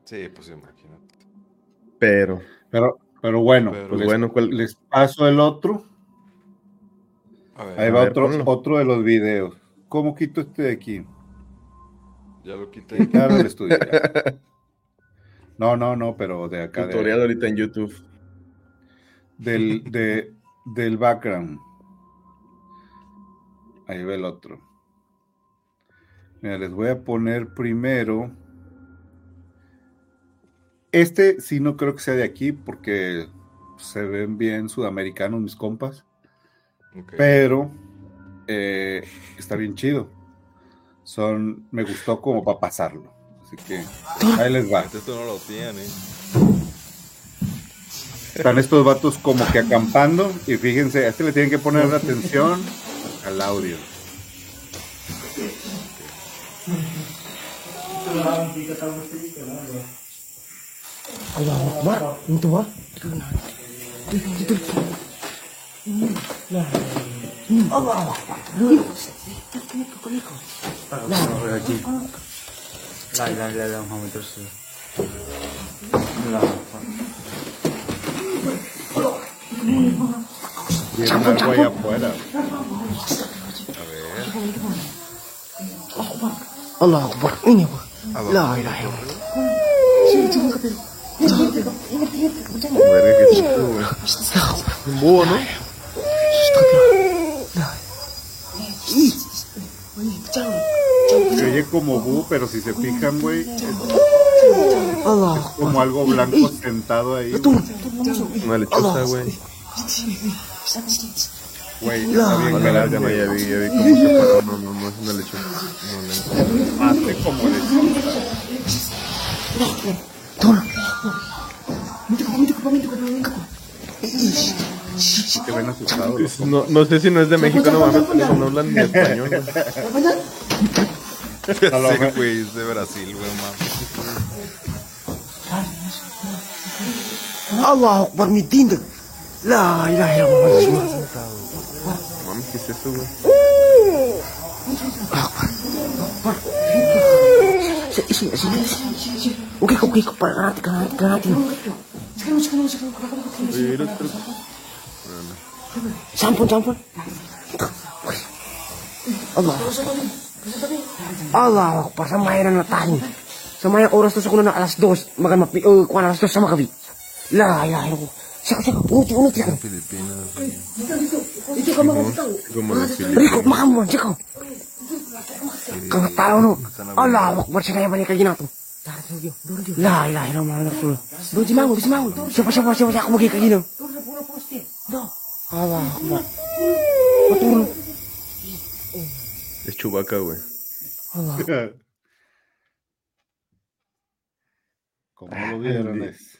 S4: Sí, pues imagínate.
S2: Pero,
S3: Pero, pero bueno,
S4: Pero-
S2: pues
S3: les,
S2: bueno, ¿cuál-
S3: les paso el otro.
S4: A ver,
S3: Ahí
S2: A
S3: va
S2: ver,
S3: otro,
S2: ponlo.
S3: otro de los videos. ¿Cómo quito este de aquí?
S4: ya lo quité.
S3: Claro, el estudio. ya. (laughs) No, no, no, pero de acá. de-
S2: Tutorial ahorita en YouTube.
S3: del, de, del background. Ahí va el otro. Mira, les voy a poner primero. Este sí no creo que sea de aquí porque se ven bien sudamericanos mis compas, pero eh, está bien chido. Son, me gustó como para pasarlo. Así que ahí les va.
S4: Esto no lo tiene.
S3: Están estos vatos como que acampando y fíjense, a este le tienen que poner atención al audio.
S6: Allahu Akbar. Itu ah. Allahu Akbar.
S7: La ilaha illallah Muhammad
S3: Tienen algo ahí afuera.
S4: A ver.
S6: Allahu Akbar. Ini? La ilaha illallah.
S2: Un búho, ¿no?
S3: Se oye como bu, pero si se fijan, güey, es como algo blanco sentado ahí.
S2: Una lechuza, güey.
S3: Güey, está bien
S2: Vale,
S3: grande.
S2: ya, no, ya vi, ya vi cómo se paró. No, no, no es una lechuza. No, no.
S3: Hace como lechuza. Que ven asustados. los
S2: No, no sé si no es de México, no mames, pero no hablan ni español,
S4: Sí, güey, es de Brasil, güey, mames.
S6: Allahu Akbar mi. La ilaha illallah.
S2: Mames, ¿qué es eso, güey?
S6: Sini, sini, sini. Oke, oke, keparat, keparat, keparat.
S2: Oye, era otro-
S6: Sampun, sampun. Allah. Allah Akbar sa maya na natahin. Sa maya oras to sa kuna na alas dos. Magan mapi, uh, kuha na alas dos sa makabi. La ilaha illallah. Saka, saka, unuti, unuti ka.
S4: Filipinas.
S2: Como de
S6: Rico,
S2: Filipinas.
S6: makan mo, sika. Kang tao no. Allah Akbar sa kaya balik lagi nato. La ilaha illallah Rasul. Doon si Mango, doon si Mango. Siapa, siapa, siapa, siapa, ako magiging kagino. Allah Akbar. Matulog.
S2: Es Chubaca, güey.
S6: Allah.
S3: ¿Cómo lo vieron?
S2: Ay,
S3: Es-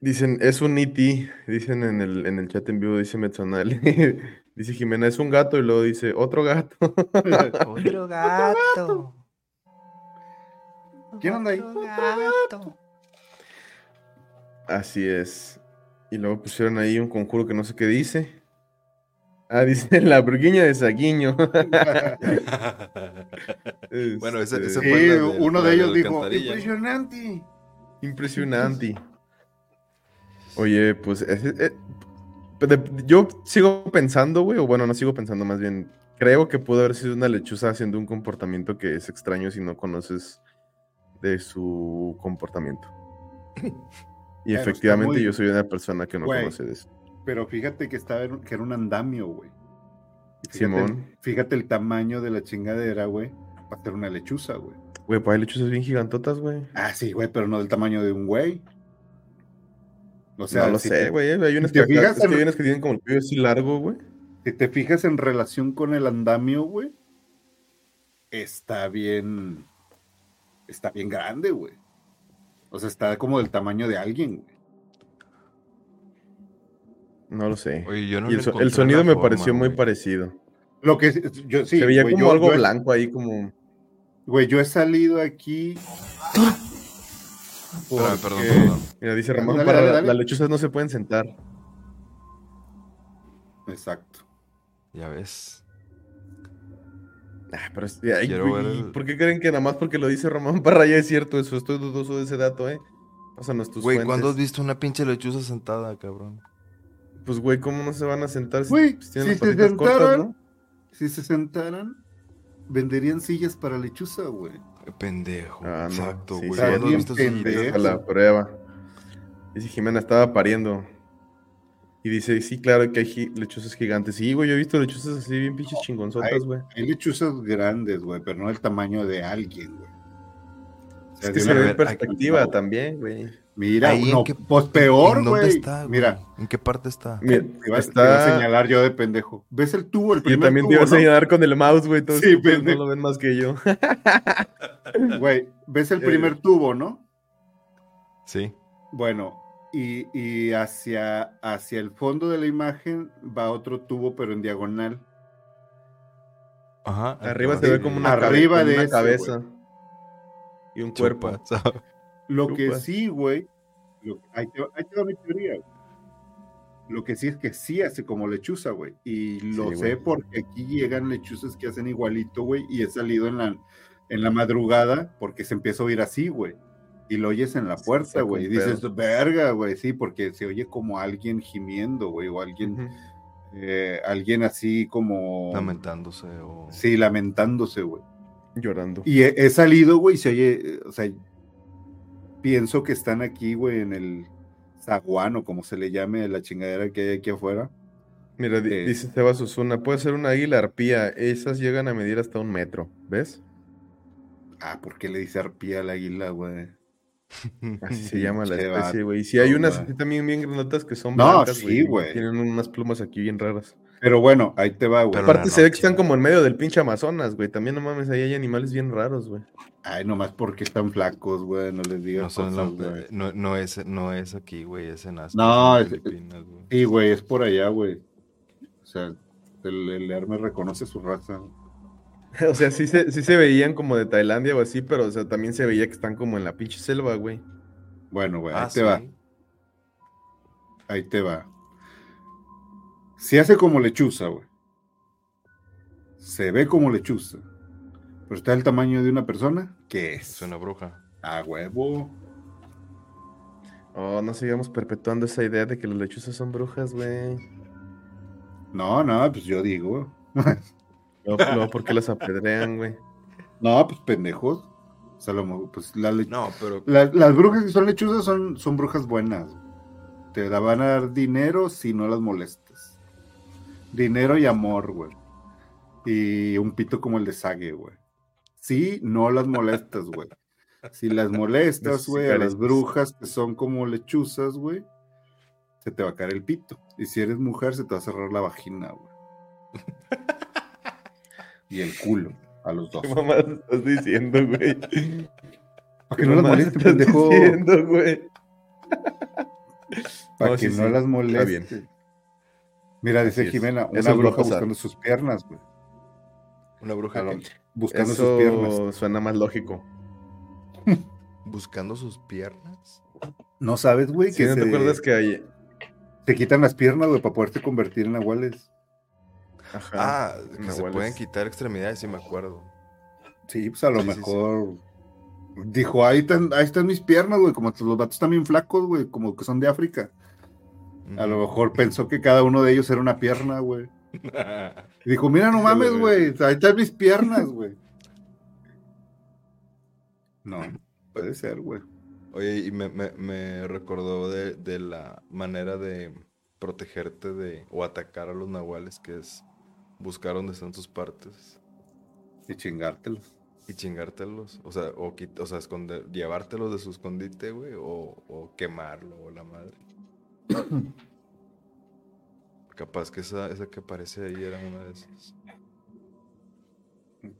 S2: Dicen, es un E.T., dicen en el, en el chat en vivo, dice Metzonal. (laughs) dice Jimena, es un gato, y luego dice, otro gato. (laughs) (laughs)
S7: Otro gato.
S3: ¿Quién anda ahí?
S7: Otro gato.
S2: Así es. Y luego pusieron ahí un conjuro que no sé qué dice. Ah, dice la bruguiña de Saguiño.
S4: Bueno, ese, ese
S2: Este,
S4: fue
S3: Sí,
S4: la del-
S3: uno de ellos dijo, impresionante.
S2: Impresionante. Oye, pues eh, yo sigo pensando, güey, o bueno, no sigo pensando, más bien, creo que pudo haber sido una lechuza haciendo un comportamiento que es extraño si no conoces de su comportamiento. (laughs) Y efectivamente
S3: muy-
S2: yo soy una persona que no
S3: Güey.
S2: conoce de eso.
S3: Pero fíjate que estaba en- que era un andamio, güey. Fíjate,
S2: Simón.
S3: fíjate el tamaño de la chingadera, güey. Para ser una lechuza, güey.
S2: Güey, pues hay lechuzas bien gigantotas, güey.
S3: Ah, sí, güey, pero no del tamaño de un güey. O sea,
S2: no lo
S3: si
S2: sé, güey. Hay unas que, acá-
S3: en-
S2: hay unas que tienen como el cuello así largo, güey.
S3: Si te fijas en relación con el andamio, güey, está bien. Está bien grande, güey. O sea, está como del tamaño de alguien, güey.
S2: No lo sé.
S4: Oye, yo no
S2: y el, so- el sonido me
S4: forma,
S2: pareció muy parecido.
S3: Lo que yo sí.
S2: Se veía
S3: güey,
S2: como
S3: yo-
S2: algo
S3: yo
S2: blanco ahí, como.
S3: Güey, yo he salido aquí.
S4: Espérame, perdón,
S3: porque-
S4: perdón.
S2: Mira, dice Ramón,
S3: dale,
S2: para
S3: dale,
S2: la-
S3: dale.
S2: las lechuzas no se pueden sentar.
S3: Exacto.
S4: Ya ves.
S2: Ah, pero es- ay,
S4: Quiero
S2: güey,
S4: ver el-
S2: ¿Por qué creen que nada más porque lo dice Ramón (laughs) Parra ya es cierto eso? Estoy dudoso de ese dato, ¿eh? Pásanos tus
S4: Güey. ¿cuándo has visto una pinche lechuza sentada, cabrón?
S2: pues, güey, ¿cómo no se van a sentar si,
S3: Güey,
S2: pues, tienen
S3: si
S2: las
S3: se
S2: patitas cortas,
S3: sentaran,
S2: ¿no?
S3: si se sentaran, venderían sillas para lechuza, güey.
S5: Pendejo.
S2: Ah, no,
S5: Exacto,
S2: sí,
S5: güey.
S2: sí,
S5: ¿Cuándo has
S3: bien
S5: visto
S3: pendejo.
S2: A la prueba. Dice Jimena, estaba pariendo. Y dice, sí, claro que hay lechuzas gigantes. Sí, güey, yo he visto lechuzas así bien pinches chingonzotas, güey.
S3: Hay lechuzas grandes, güey, pero no del tamaño de alguien, güey. O sea,
S2: Es que se ve en perspectiva también, güey.
S3: Mira,
S5: Ahí, ¿en
S3: no,
S5: qué-
S3: pues peor,
S5: ¿En dónde
S3: güey.
S5: está, güey?
S3: Mira,
S5: ¿En qué parte está?
S2: Mira,
S3: te iba, te iba a señalar yo de pendejo. ¿Ves el tubo, el
S2: Yo
S3: primer
S2: también te iba a
S3: no?
S2: señalar con el mouse, güey. Todos
S3: Sí,
S2: no lo ven más que yo. (laughs)
S3: Güey, ¿ves el
S2: Eh.
S3: primer tubo, no?
S5: Sí.
S3: Bueno, y, y hacia, hacia el fondo de la imagen va otro tubo, pero en diagonal.
S5: Ajá.
S2: Arriba se ve como una,
S3: Arriba
S2: cabe- como
S3: de
S2: una
S3: ese,
S2: cabeza. Y un cuerpo.
S5: Chupa, ¿sabes?
S3: Lo que sí, güey, lo- ahí, te, va- ahí te va mi teoría. güey. Lo que sí es que sí hace como lechuza, güey. Y lo
S2: Sí,
S3: sé porque aquí llegan lechuzas que hacen igualito, güey. Y he salido en la, en la madrugada porque se empieza a oír así, güey. Y lo oyes en la puerta, güey. Y dices, verga, güey, sí, porque se oye como alguien gimiendo, güey. O alguien, eh, alguien así como...
S5: Lamentándose o.
S3: Sí, lamentándose, güey.
S2: Llorando.
S3: Y he, he salido, güey, y se oye, o sea, pienso que están aquí, güey, en el zaguán o como se le llame la chingadera que hay aquí afuera.
S2: Mira,
S3: Eh.
S2: dice Sebas Osuna, puede ser una águila arpía. Esas llegan a medir hasta un metro. ¿Ves?
S3: Ah, ¿por qué le dice arpía al águila, güey? (laughs)
S2: Así se (laughs) llama la especie, güey. Y si hay unas así también bien granotas que son
S3: No,
S2: blancas,
S3: sí,
S2: güey. Tienen unas plumas aquí bien raras.
S3: Pero bueno, ahí te va, güey.
S5: Pero
S2: Aparte
S5: la
S2: se ve que están como en medio del pinche Amazonas, güey. También no mames, ahí hay animales bien raros, güey.
S3: Ay, nomás porque están flacos, güey, no les
S5: No,
S3: digas
S5: son la-
S3: cosas, güey.
S5: no, no es, no es aquí, güey, es en Asia.
S3: No, es-
S5: Filipinas, güey.
S3: Sí, güey, es por allá, güey. O sea, el, el reconoce su raza. (laughs)
S2: O sea, sí se, sí se veían como de Tailandia o así, pero o sea, también se veía que están como en la pinche selva, güey.
S3: Bueno, güey, ahí
S5: Ah,
S3: te
S5: sí.
S3: va. Ahí te va. Se hace como lechuza, güey. Se ve como lechuza. Pero está el tamaño de una persona. ¿Qué es?
S5: Es una bruja.
S3: A huevo.
S2: Oh, no sigamos perpetuando esa idea de que las lechuzas son brujas, güey.
S3: No, no, pues yo digo. (laughs)
S2: No, no, ¿por qué las apedrean, güey?
S3: No, pues pendejos. O sea, lo- pues la
S5: No, pero
S3: la- las brujas que son lechuzas son, son brujas buenas. Te la van a dar dinero si no las molestas. Dinero y amor, güey. Y un pito como el de Sage, güey. Si no las molestas, güey. Si las molestas, güey, a las brujas que son como lechuzas, güey, se te va a caer el pito. Y si eres mujer, se te va a cerrar la vagina, güey. Y el culo, a los dos.
S2: ¿Qué mamás estás diciendo, güey?
S3: Para que no las
S2: mamás
S3: moleste,
S2: estás
S3: pendejo.
S2: diciendo, güey?
S3: Para que
S2: sí,
S3: no
S2: sí,
S3: las
S2: está
S3: moleste.
S2: bien.
S3: Mira, dice
S2: Así.
S3: Jimena, una bruja buscando sus piernas, güey.
S5: una bruja
S3: lo- Buscando sus piernas.
S2: Suena más lógico. (laughs)
S5: buscando sus piernas.
S3: No sabes, güey,
S2: Si
S3: que
S2: no
S3: se,
S2: te acuerdas que hay...
S3: te quitan las piernas, güey, para poderte convertir en nahuales.
S2: Ajá.
S5: Ah, que se pueden quitar extremidades, sí me acuerdo.
S3: Sí, pues a lo
S5: Sí, sí, sí.
S3: mejor. Dijo, ahí están, ahí están mis piernas, güey. Como los vatos están bien flacos, güey, como que son de África. A lo mejor pensó que cada uno de ellos era una pierna, güey. (laughs) Y dijo, mira, no mames, güey, ahí están mis piernas, güey. No, puede ser, güey.
S5: Oye, y me, me- me recordó de, de la manera de protegerte de o atacar a los nahuales, que es buscar dónde están sus partes
S3: Y chingártelos.
S5: y chingártelos. O sea, o, o sea esconder, llevártelos de su escondite, güey, o, o quemarlo, o la madre. (coughs) Capaz que esa, esa que aparece ahí era una de esas.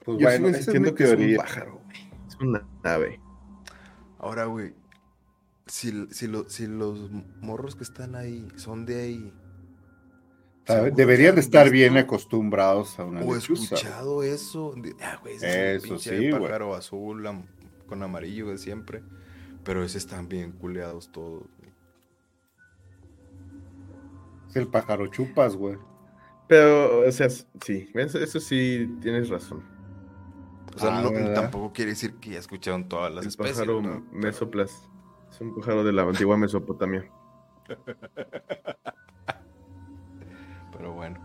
S3: Pues
S2: Yo
S3: bueno, es mi
S2: que es un pájaro, güey. Es una nave.
S5: Ahora, güey, si, si, lo- si los morros que están ahí son de ahí. Seguro
S3: Deberían de estar bien acostumbrados a una
S5: O
S3: lechuza.
S5: escuchado eso. de, ah, güey, ese es
S3: Eso
S5: un pinche
S3: sí, güey.
S5: pájaro azul am- con amarillo de siempre. Pero ese están bien culeados todos.
S3: El pájaro chupas, güey.
S2: Pero, o sea, sí, eso, eso sí tienes razón.
S5: O sea,
S3: Ah,
S5: tampoco quiere decir que ya escucharon todas las
S2: el
S5: especies.
S2: pájaro
S5: ¿no?
S2: mesoplas. Es un pájaro de la antigua Mesopotamia. (laughs)
S5: Pero bueno.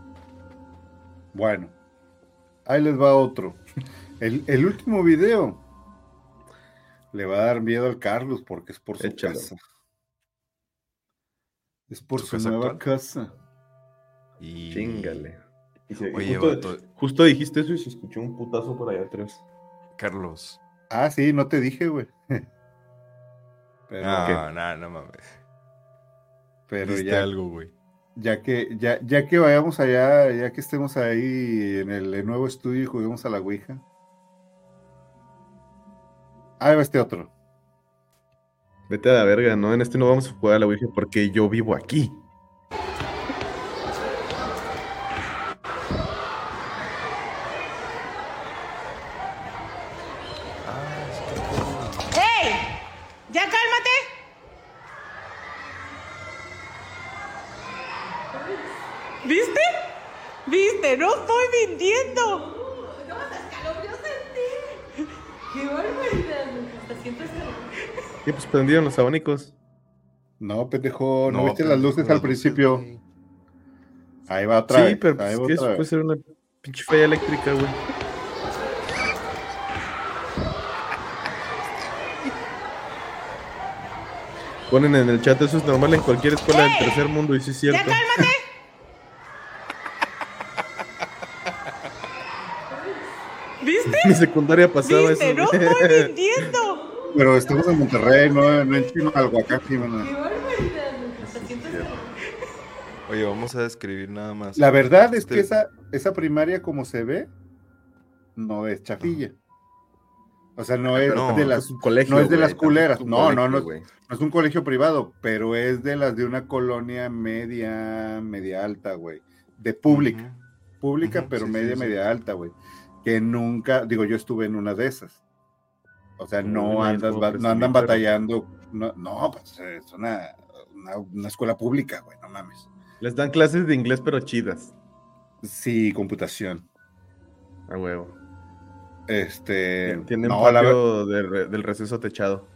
S3: Bueno, ahí les va otro. El, el último video le va a dar miedo al Carlos porque es por su
S2: Échalo.
S3: casa. Es por
S5: ¿Su
S3: su,
S5: casa
S3: nueva
S5: actual?
S3: casa.
S5: Y...
S2: Chingale. Y se- y
S5: Oye,
S2: justo,
S5: vato,
S2: justo dijiste eso y se escuchó un putazo por allá atrás.
S5: Carlos.
S3: Ah, sí, no te dije, güey. (laughs) Pero,
S5: No, no, no mames.
S3: pero ya,
S5: algo, güey.
S3: ya que ya, ya que vayamos allá, ya que estemos ahí en el nuevo estudio y juguemos a la Ouija. Ahí va este otro.
S2: Vete a la verga, ¿no? En este no vamos a jugar a la Ouija porque yo vivo aquí.
S8: ¡Ey! ¡Ya cálmate! ¿Viste? ¿Viste? No estoy mintiendo.
S9: ¡Qué barbaridad! Hasta siento escalofríos.
S2: Prendieron los abanicos.
S3: No, pendejo, ¿no, viste
S5: pero
S3: las luces al principio? Ahí va otra
S2: Sí,
S3: vez.
S2: pero pues,
S3: ahí
S2: que
S3: otra
S2: eso puede ser una pinche falla eléctrica, güey. Ponen en el chat, eso es normal en cualquier escuela del
S8: ¡Ey!
S2: tercer mundo, y sí es
S8: ¡Ya
S2: cierto.
S8: cálmate! (laughs) ¿Viste?
S2: Mi secundaria pasaba
S8: ¿Viste?
S2: eso.
S8: No estoy (laughs) mintiendo.
S3: Pero estamos en Monterrey, no, no en Chino,
S9: siento escalofríos.
S5: Oye, vamos a describir nada más.
S3: La verdad es que
S5: Este-
S3: esa, esa primaria, como se ve, no es chafilla. O sea, no es
S5: No,
S3: de las,
S2: colegio,
S3: no es de las culeras. No, no, no. no es un colegio privado, pero es de las de una colonia media, media alta, güey. De pública, pública, pero
S5: sí,
S3: media,
S5: sí, sí.
S3: media alta, güey. Que nunca, digo, yo estuve en una de esas. O sea, no andas,
S2: pues,
S3: no andan batallando. No, no, pues es una, una, una escuela pública, güey, no mames.
S2: Les dan clases de inglés, pero chidas.
S3: Sí, computación.
S2: A huevo.
S3: Este.
S2: Tienen
S3: no, la
S2: patio de re- del receso techado.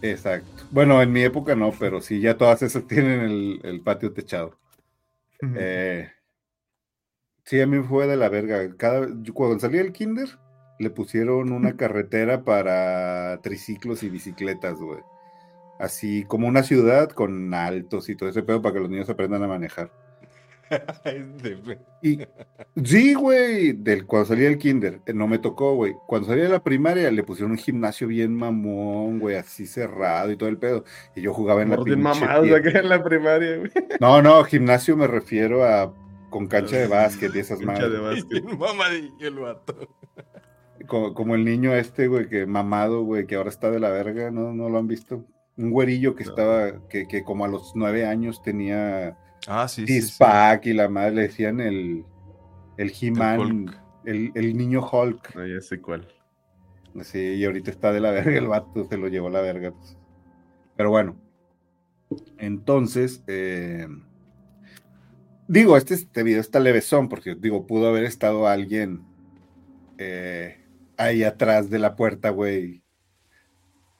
S3: Exacto. Bueno, en mi época no, pero sí, ya todas esas tienen el, el patio techado. (laughs) Eh, sí, a mí fue de la verga. Cada, cuando salí del kinder, le pusieron una carretera para triciclos y bicicletas, güey. Así como una ciudad con altos y todo ese pedo para que los niños aprendan a manejar. (laughs) Y sí, güey, del, cuando salí del kinder, eh, no me tocó, güey. Cuando salí de la primaria le pusieron un gimnasio bien mamón, güey, así cerrado y todo el pedo. Y yo jugaba en la pinche
S2: acá en la primaria, güey. (laughs)
S3: No, no, gimnasio me refiero a con cancha de básquet y esas
S2: Cancha de
S3: madres.
S2: básquet. (laughs)
S5: Mamadillo el vato.
S3: Como, como el niño este, güey, que mamado, güey, que ahora está de la verga, ¿no? ¿No lo han visto? Un güerillo que
S2: No.
S3: estaba, que, que como a los nueve años tenía
S5: Ah, sí, sí. sí.
S3: Y la madre le decían el, el He-Man, el, el niño Hulk.
S2: No, ya sé cuál.
S3: Sí, y ahorita está de la verga el vato, se lo llevó la verga. pues. Pero bueno, entonces, eh, digo, este, este video está levesón, porque digo, pudo haber estado alguien eh, ahí atrás de la puerta, güey.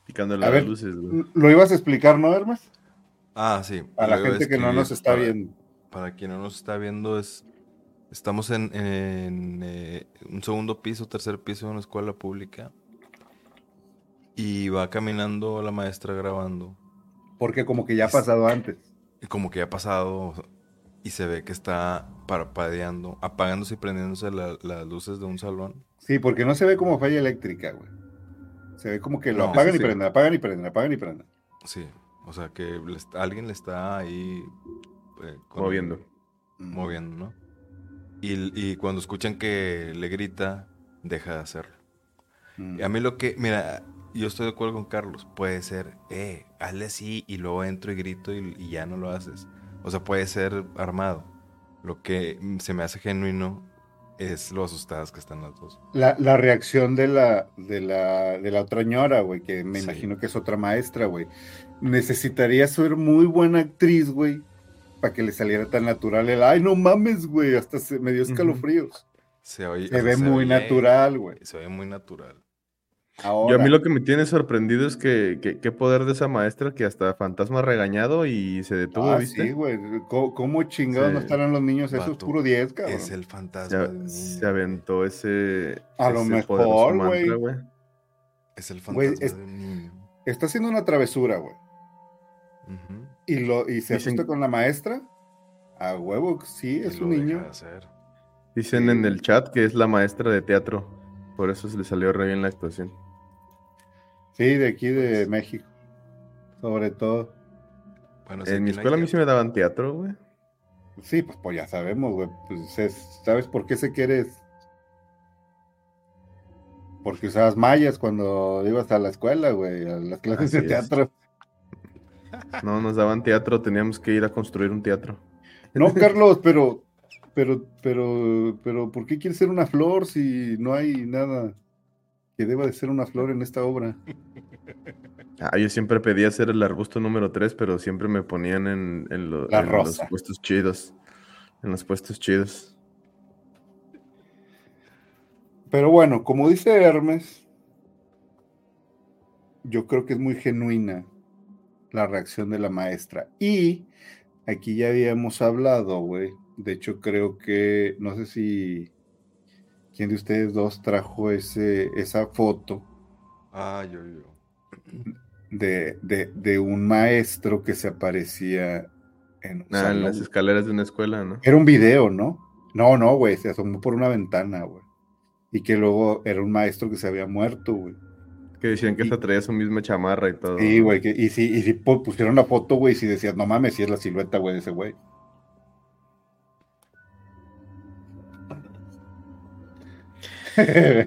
S2: Picándole
S3: A
S2: las
S3: ver,
S2: luces, güey.
S3: ¿Lo ibas a explicar, no, Hermes?
S5: Ah, sí.
S3: A la gente que no nos está
S5: para-
S3: viendo.
S5: Para quien no nos está viendo, es estamos en, en, eh, un segundo piso, tercer piso de una escuela pública. Y va caminando la maestra grabando.
S3: Porque como que ya ha pasado antes.
S5: Como que ya ha pasado y se ve que está parpadeando, apagándose y prendiéndose la- las luces de un salón.
S3: Sí, porque no se ve como falla eléctrica, güey. Se ve como que lo
S5: No,
S3: apagan
S2: sí,
S3: y prenden, apagan y prenden, apagan y prenden.
S5: Sí, o sea que le está- alguien le está ahí eh, con-
S2: Moviendo.
S5: moviendo, ¿no? Y, y cuando escuchan que le grita, deja de hacerlo.
S3: Mm.
S5: Y a mí lo que, mira, yo estoy de acuerdo con Carlos, puede ser, eh, hazle así y luego entro y grito y, y ya no lo haces. O sea, puede ser armado. Lo que se me hace genuino es lo asustadas que están las dos.
S3: La, la reacción de la, de la, de la otra ñora, güey, que me
S5: Sí.
S3: imagino que es otra maestra, güey. Necesitaría ser muy buena actriz, güey, para que le saliera tan natural el, ay, no mames, güey, hasta se me dio escalofríos.
S5: Se, oye-
S3: ve muy
S5: oye,
S3: natural, güey.
S5: Se ve muy natural.
S3: Ahora,
S2: Yo a mí lo que me tiene sorprendido es que, que- qué poder de esa maestra que hasta fantasma regañado y se detuvo,
S3: ah,
S2: ¿viste?
S3: sí, güey. ¿Cómo, cómo chingados no estarán los niños? Eso es
S4: Vato,
S3: puro 10, cabrón.
S4: Es el fantasma
S2: se aventó ese,
S3: A lo mejor, güey.
S2: mantra, güey.
S4: Es el fantasma
S3: es-
S4: niño.
S3: Está haciendo una travesura, güey. Y, lo, y se
S2: Dicen-
S3: asusta con la maestra. A huevo, sí, es un niño.
S2: Dicen
S3: Sí.
S2: en el chat que es la maestra de teatro. Por eso se le salió re bien la actuación.
S3: Sí, de aquí de
S4: Pues-
S3: México. Sobre todo.
S4: Bueno,
S2: en mi escuela a mí sí me daban teatro, güey.
S3: Sí, pues, pues ya sabemos, güey. Pues es- ¿Sabes por qué se quiere? Porque usabas mallas cuando ibas a la escuela, güey, a las clases de
S2: es.
S3: teatro. (laughs)
S2: No, nos daban teatro, teníamos que ir a construir un teatro.
S3: No, (laughs) Carlos, pero, pero, pero, pero, ¿por qué quieres ser una flor si no hay nada que deba de ser una flor en esta obra?
S2: Ah, yo siempre pedía ser el arbusto número 3, pero siempre me ponían en, en lo-
S3: La
S2: en los puestos chidos. En los puestos chidos.
S3: Pero bueno, como dice Hermes, yo creo que es muy genuina la reacción de la maestra. Y aquí ya habíamos hablado, güey. De hecho, creo que, no sé si quién de ustedes dos trajo ese, esa foto
S4: Ah, yo, yo.
S3: De, de, de un maestro que se aparecía en
S2: Ah, en las escaleras de una escuela, ¿no?
S3: Era un video, ¿no? No, no, güey, se asomó por una ventana, güey. Y que luego era un maestro que se había muerto, güey.
S2: Que decían que
S3: Y-
S2: hasta traía su misma chamarra y todo.
S3: Sí, güey, que- y si, y si pu- pusieron la foto, güey, si decías, no mames, si es la silueta, güey, de ese güey.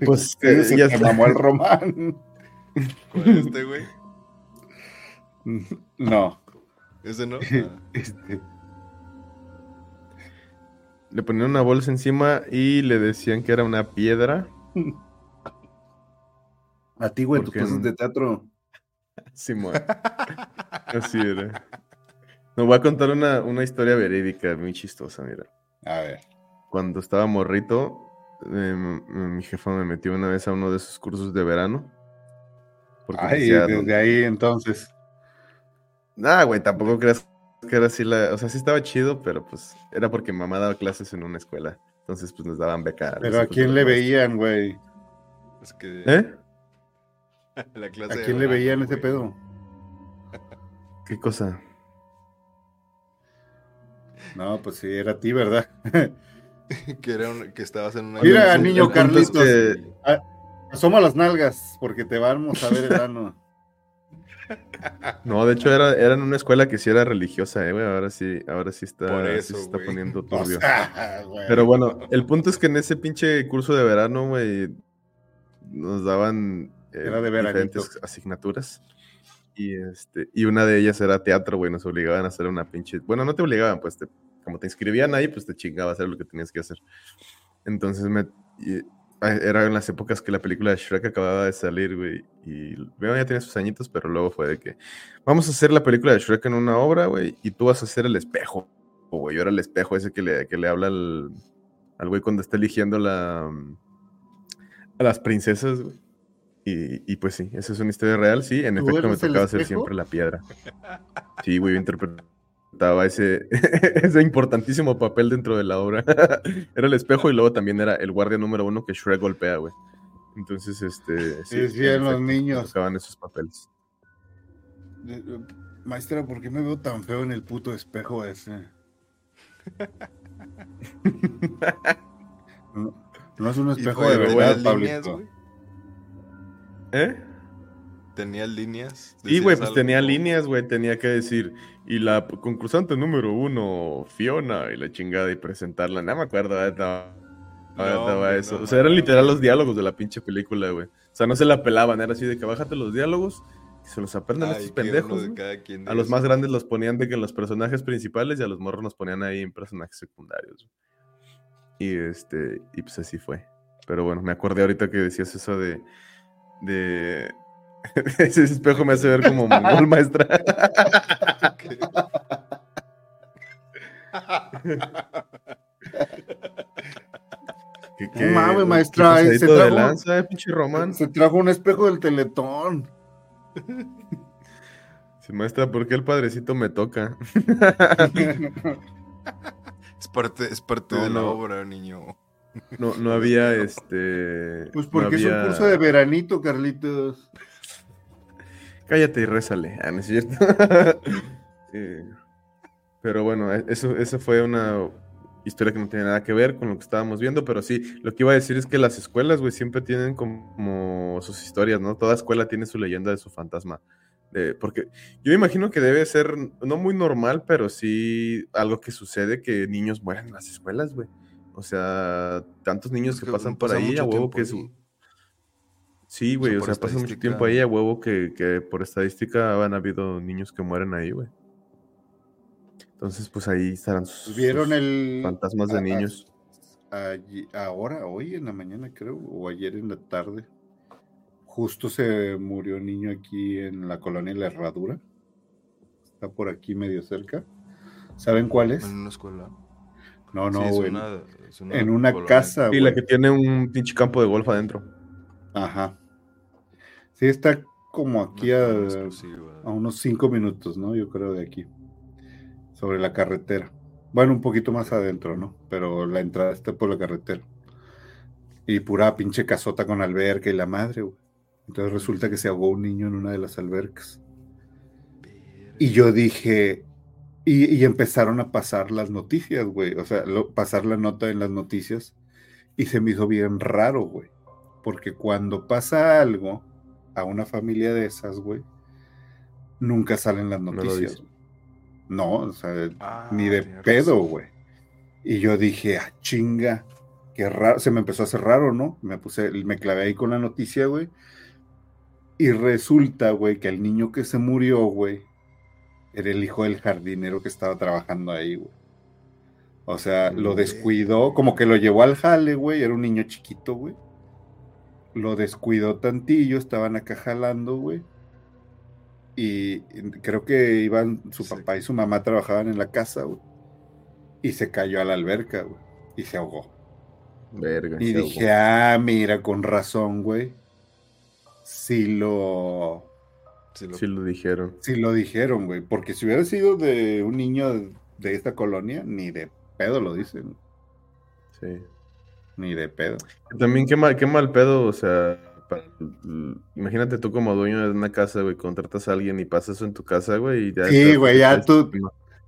S2: Pues, (laughs)
S3: Sí,
S2: eh,
S3: se
S2: ya
S3: te
S2: está.
S3: mamó el román.
S4: ¿Cuál es este, güey? (laughs)
S3: No.
S4: ¿Ese no? (laughs) Ah.
S3: Este,
S2: Le ponían una bolsa encima y le decían que era una piedra.
S3: a ti, güey, tus
S2: ¿Por qué
S3: cosas
S2: no?
S3: de teatro.
S2: Simón. (laughs) Así era. Me voy a contar una, una historia verídica muy chistosa, mira.
S3: A ver.
S2: Cuando estaba morrito, em, mi jefa me metió una vez a uno de esos cursos de verano. Porque
S3: Ay,
S2: decía,
S3: desde ahí entonces.
S2: Nah, güey, tampoco creas que era así la... O sea, sí estaba chido, pero pues era porque mamá daba clases en una escuela. Entonces, pues nos daban beca.
S3: Pero a quién le veían, güey.
S4: Es que
S2: ¿Eh? (laughs)
S4: la clase
S3: ¿A quién le veían ese pedo? (laughs)
S2: ¿Qué cosa?
S3: No, pues sí, era a ti, ¿verdad? (laughs)
S4: que, era un- que estabas en una...
S3: Mira, niño Carlitos.
S2: que-
S3: Asoma las nalgas, porque te vamos a ver el ano. (laughs)
S2: No, de hecho era, era en una escuela que sí era religiosa, eh, güey. Ahora sí, ahora sí está, sí se está poniendo
S3: O
S2: turbio.
S3: sea, güey.
S2: Pero bueno, el punto es que en ese pinche curso de verano, güey, nos daban eh,
S3: Era de
S2: diferentes asignaturas. Y este, y una de ellas era teatro, güey. Nos obligaban a hacer una pinche. Bueno, no te obligaban, pues te- como te inscribían ahí, pues te chingaba a hacer lo que tenías que hacer. Entonces me. y- era en las épocas que la película de Shrek acababa de salir, güey. Y bueno, ya tenía sus añitos, pero luego fue de que. Vamos a hacer la película de Shrek en una obra, güey. Y tú vas a hacer el espejo. Güey, yo era el espejo ese que le, que le habla al, al güey cuando está eligiendo la, a las princesas, güey. Y, y pues sí, esa es una historia real, sí. En
S3: ¿Tú
S2: efecto, me tocaba hacer siempre la piedra. Sí, güey, yo interpretaba ese, (laughs) ese importantísimo papel dentro de la obra. (laughs) era el espejo y luego también era el guardia número uno que Shrek golpea, güey. Entonces, este.
S3: Sí,
S2: en
S3: los niños.
S2: tocaban esos papeles.
S3: Maestra, ¿por qué me veo tan feo en el puto espejo ese? (laughs) No, no es un
S4: Y
S3: espejo de verdad,
S4: líneas,
S3: Pablito.
S2: ¿Eh?
S4: Tenía líneas.
S2: Sí, güey, pues
S4: algo
S2: tenía líneas, güey, tenía que decir, y la concursante número uno, Fiona, y la chingada, y presentarla, no me acuerdo, eh, estaba,
S4: No,
S2: estaba
S4: hombre,
S2: eso.
S4: no,
S2: o sea, eran
S4: no,
S2: literal
S4: no.
S2: los diálogos de la pinche película, güey. O sea, no se la pelaban, era así de que bájate los diálogos, y se los aprendan
S4: Ay,
S2: estos
S4: que uno
S2: pendejos.
S4: quien
S2: A los más grandes los ponían de que en los personajes principales y a los morros nos ponían ahí en personajes secundarios. Y este, y pues así fue. Pero bueno, me acordé ahorita que decías eso de. de. (laughs) Ese espejo me hace ver como mongol, maestra. (laughs) Que,
S3: No mames,
S2: qué
S3: maestra, se
S2: de
S3: trajo-
S2: lanza, eh, pinche Román.
S3: Se trajo un espejo del teletón. (laughs)
S2: Sí, maestra, ¿por qué el padrecito me toca?
S4: Es parte, es parte
S2: No,
S4: de la
S2: no.
S4: obra, niño.
S2: No, no había este.
S3: Pues
S2: no
S3: porque es un curso de veranito, Carlitos.
S2: Cállate y rézale. Ah, no es cierto. (laughs) Eh, pero bueno, e- eso, eso fue una historia que no tiene nada que ver con lo que estábamos viendo, pero sí, lo que iba a decir es que las escuelas, güey, siempre tienen como sus historias, ¿no? Toda escuela tiene su leyenda de su fantasma. Eh, porque yo me imagino que debe ser, no muy normal, pero sí algo que sucede que niños mueren en las escuelas, güey. O sea, tantos niños que pasan por ahí, a huevo que Sí, güey, o sea, pasa mucho tiempo ahí a huevo que, que por estadística han habido niños que mueren ahí, güey. Entonces, pues ahí estarán sus,
S3: ¿Vieron
S2: sus
S3: el.
S2: fantasmas de
S3: a- a-
S2: niños.
S3: ahora, hoy en la mañana, creo, o ayer en la tarde. Justo se murió un niño aquí en la colonia La Herradura. Está por aquí medio cerca. ¿Saben cuál es?
S4: En una escuela.
S3: No,
S4: Sí,
S3: no,
S4: es
S3: güey.
S4: una- es una
S3: en una
S4: colonia.
S3: casa,
S2: Sí, la que tiene un pinche campo de golf adentro.
S3: Ajá. Sí, está como aquí a, a unos cinco minutos, ¿no? Yo creo de aquí. Sobre la carretera. Bueno, un poquito más adentro, ¿no? Pero la entrada está por la carretera. Y pura pinche casota con alberca y la madre, güey. Entonces resulta que se ahogó un niño en una de las albercas. Y yo dije, y, y empezaron a pasar las noticias, güey. O sea, lo- pasar la nota en las noticias. Y se me hizo bien raro, güey. Porque cuando pasa algo a una familia de esas, güey, nunca salen las noticias. No, o sea,
S4: Ah,
S3: ni de pedo, güey. Y yo dije, ah, chinga, qué raro. Se me empezó a hacer raro, ¿no? Me puse, me clavé ahí con la noticia, güey. Y resulta, güey, que el niño que se murió, güey, era el hijo del jardinero que estaba trabajando ahí, güey. O sea, lo descuidó, como que lo llevó al jale, güey. Era un niño chiquito, güey. Lo descuidó tantillo, estaban acá jalando, güey. Y creo que iban, su
S4: Sí.
S3: papá y su mamá trabajaban en la casa, güey. Y se cayó a la alberca, güey. Y se ahogó.
S2: Verga.
S3: Y
S2: se ahogó.
S3: dije, ah, mira, con razón, güey. Sí lo,
S4: Sí, lo-
S2: Sí lo dijeron.
S3: sí lo dijeron, güey. Porque si hubiera sido de un niño de, de esta colonia, ni de pedo lo dicen.
S2: Sí.
S3: Ni de pedo.
S2: También qué mal, qué mal pedo, o sea, para- imagínate tú como dueño de una casa, güey, contratas a alguien y pasa eso en tu casa, güey, y ya
S3: Sí, güey, ya tú-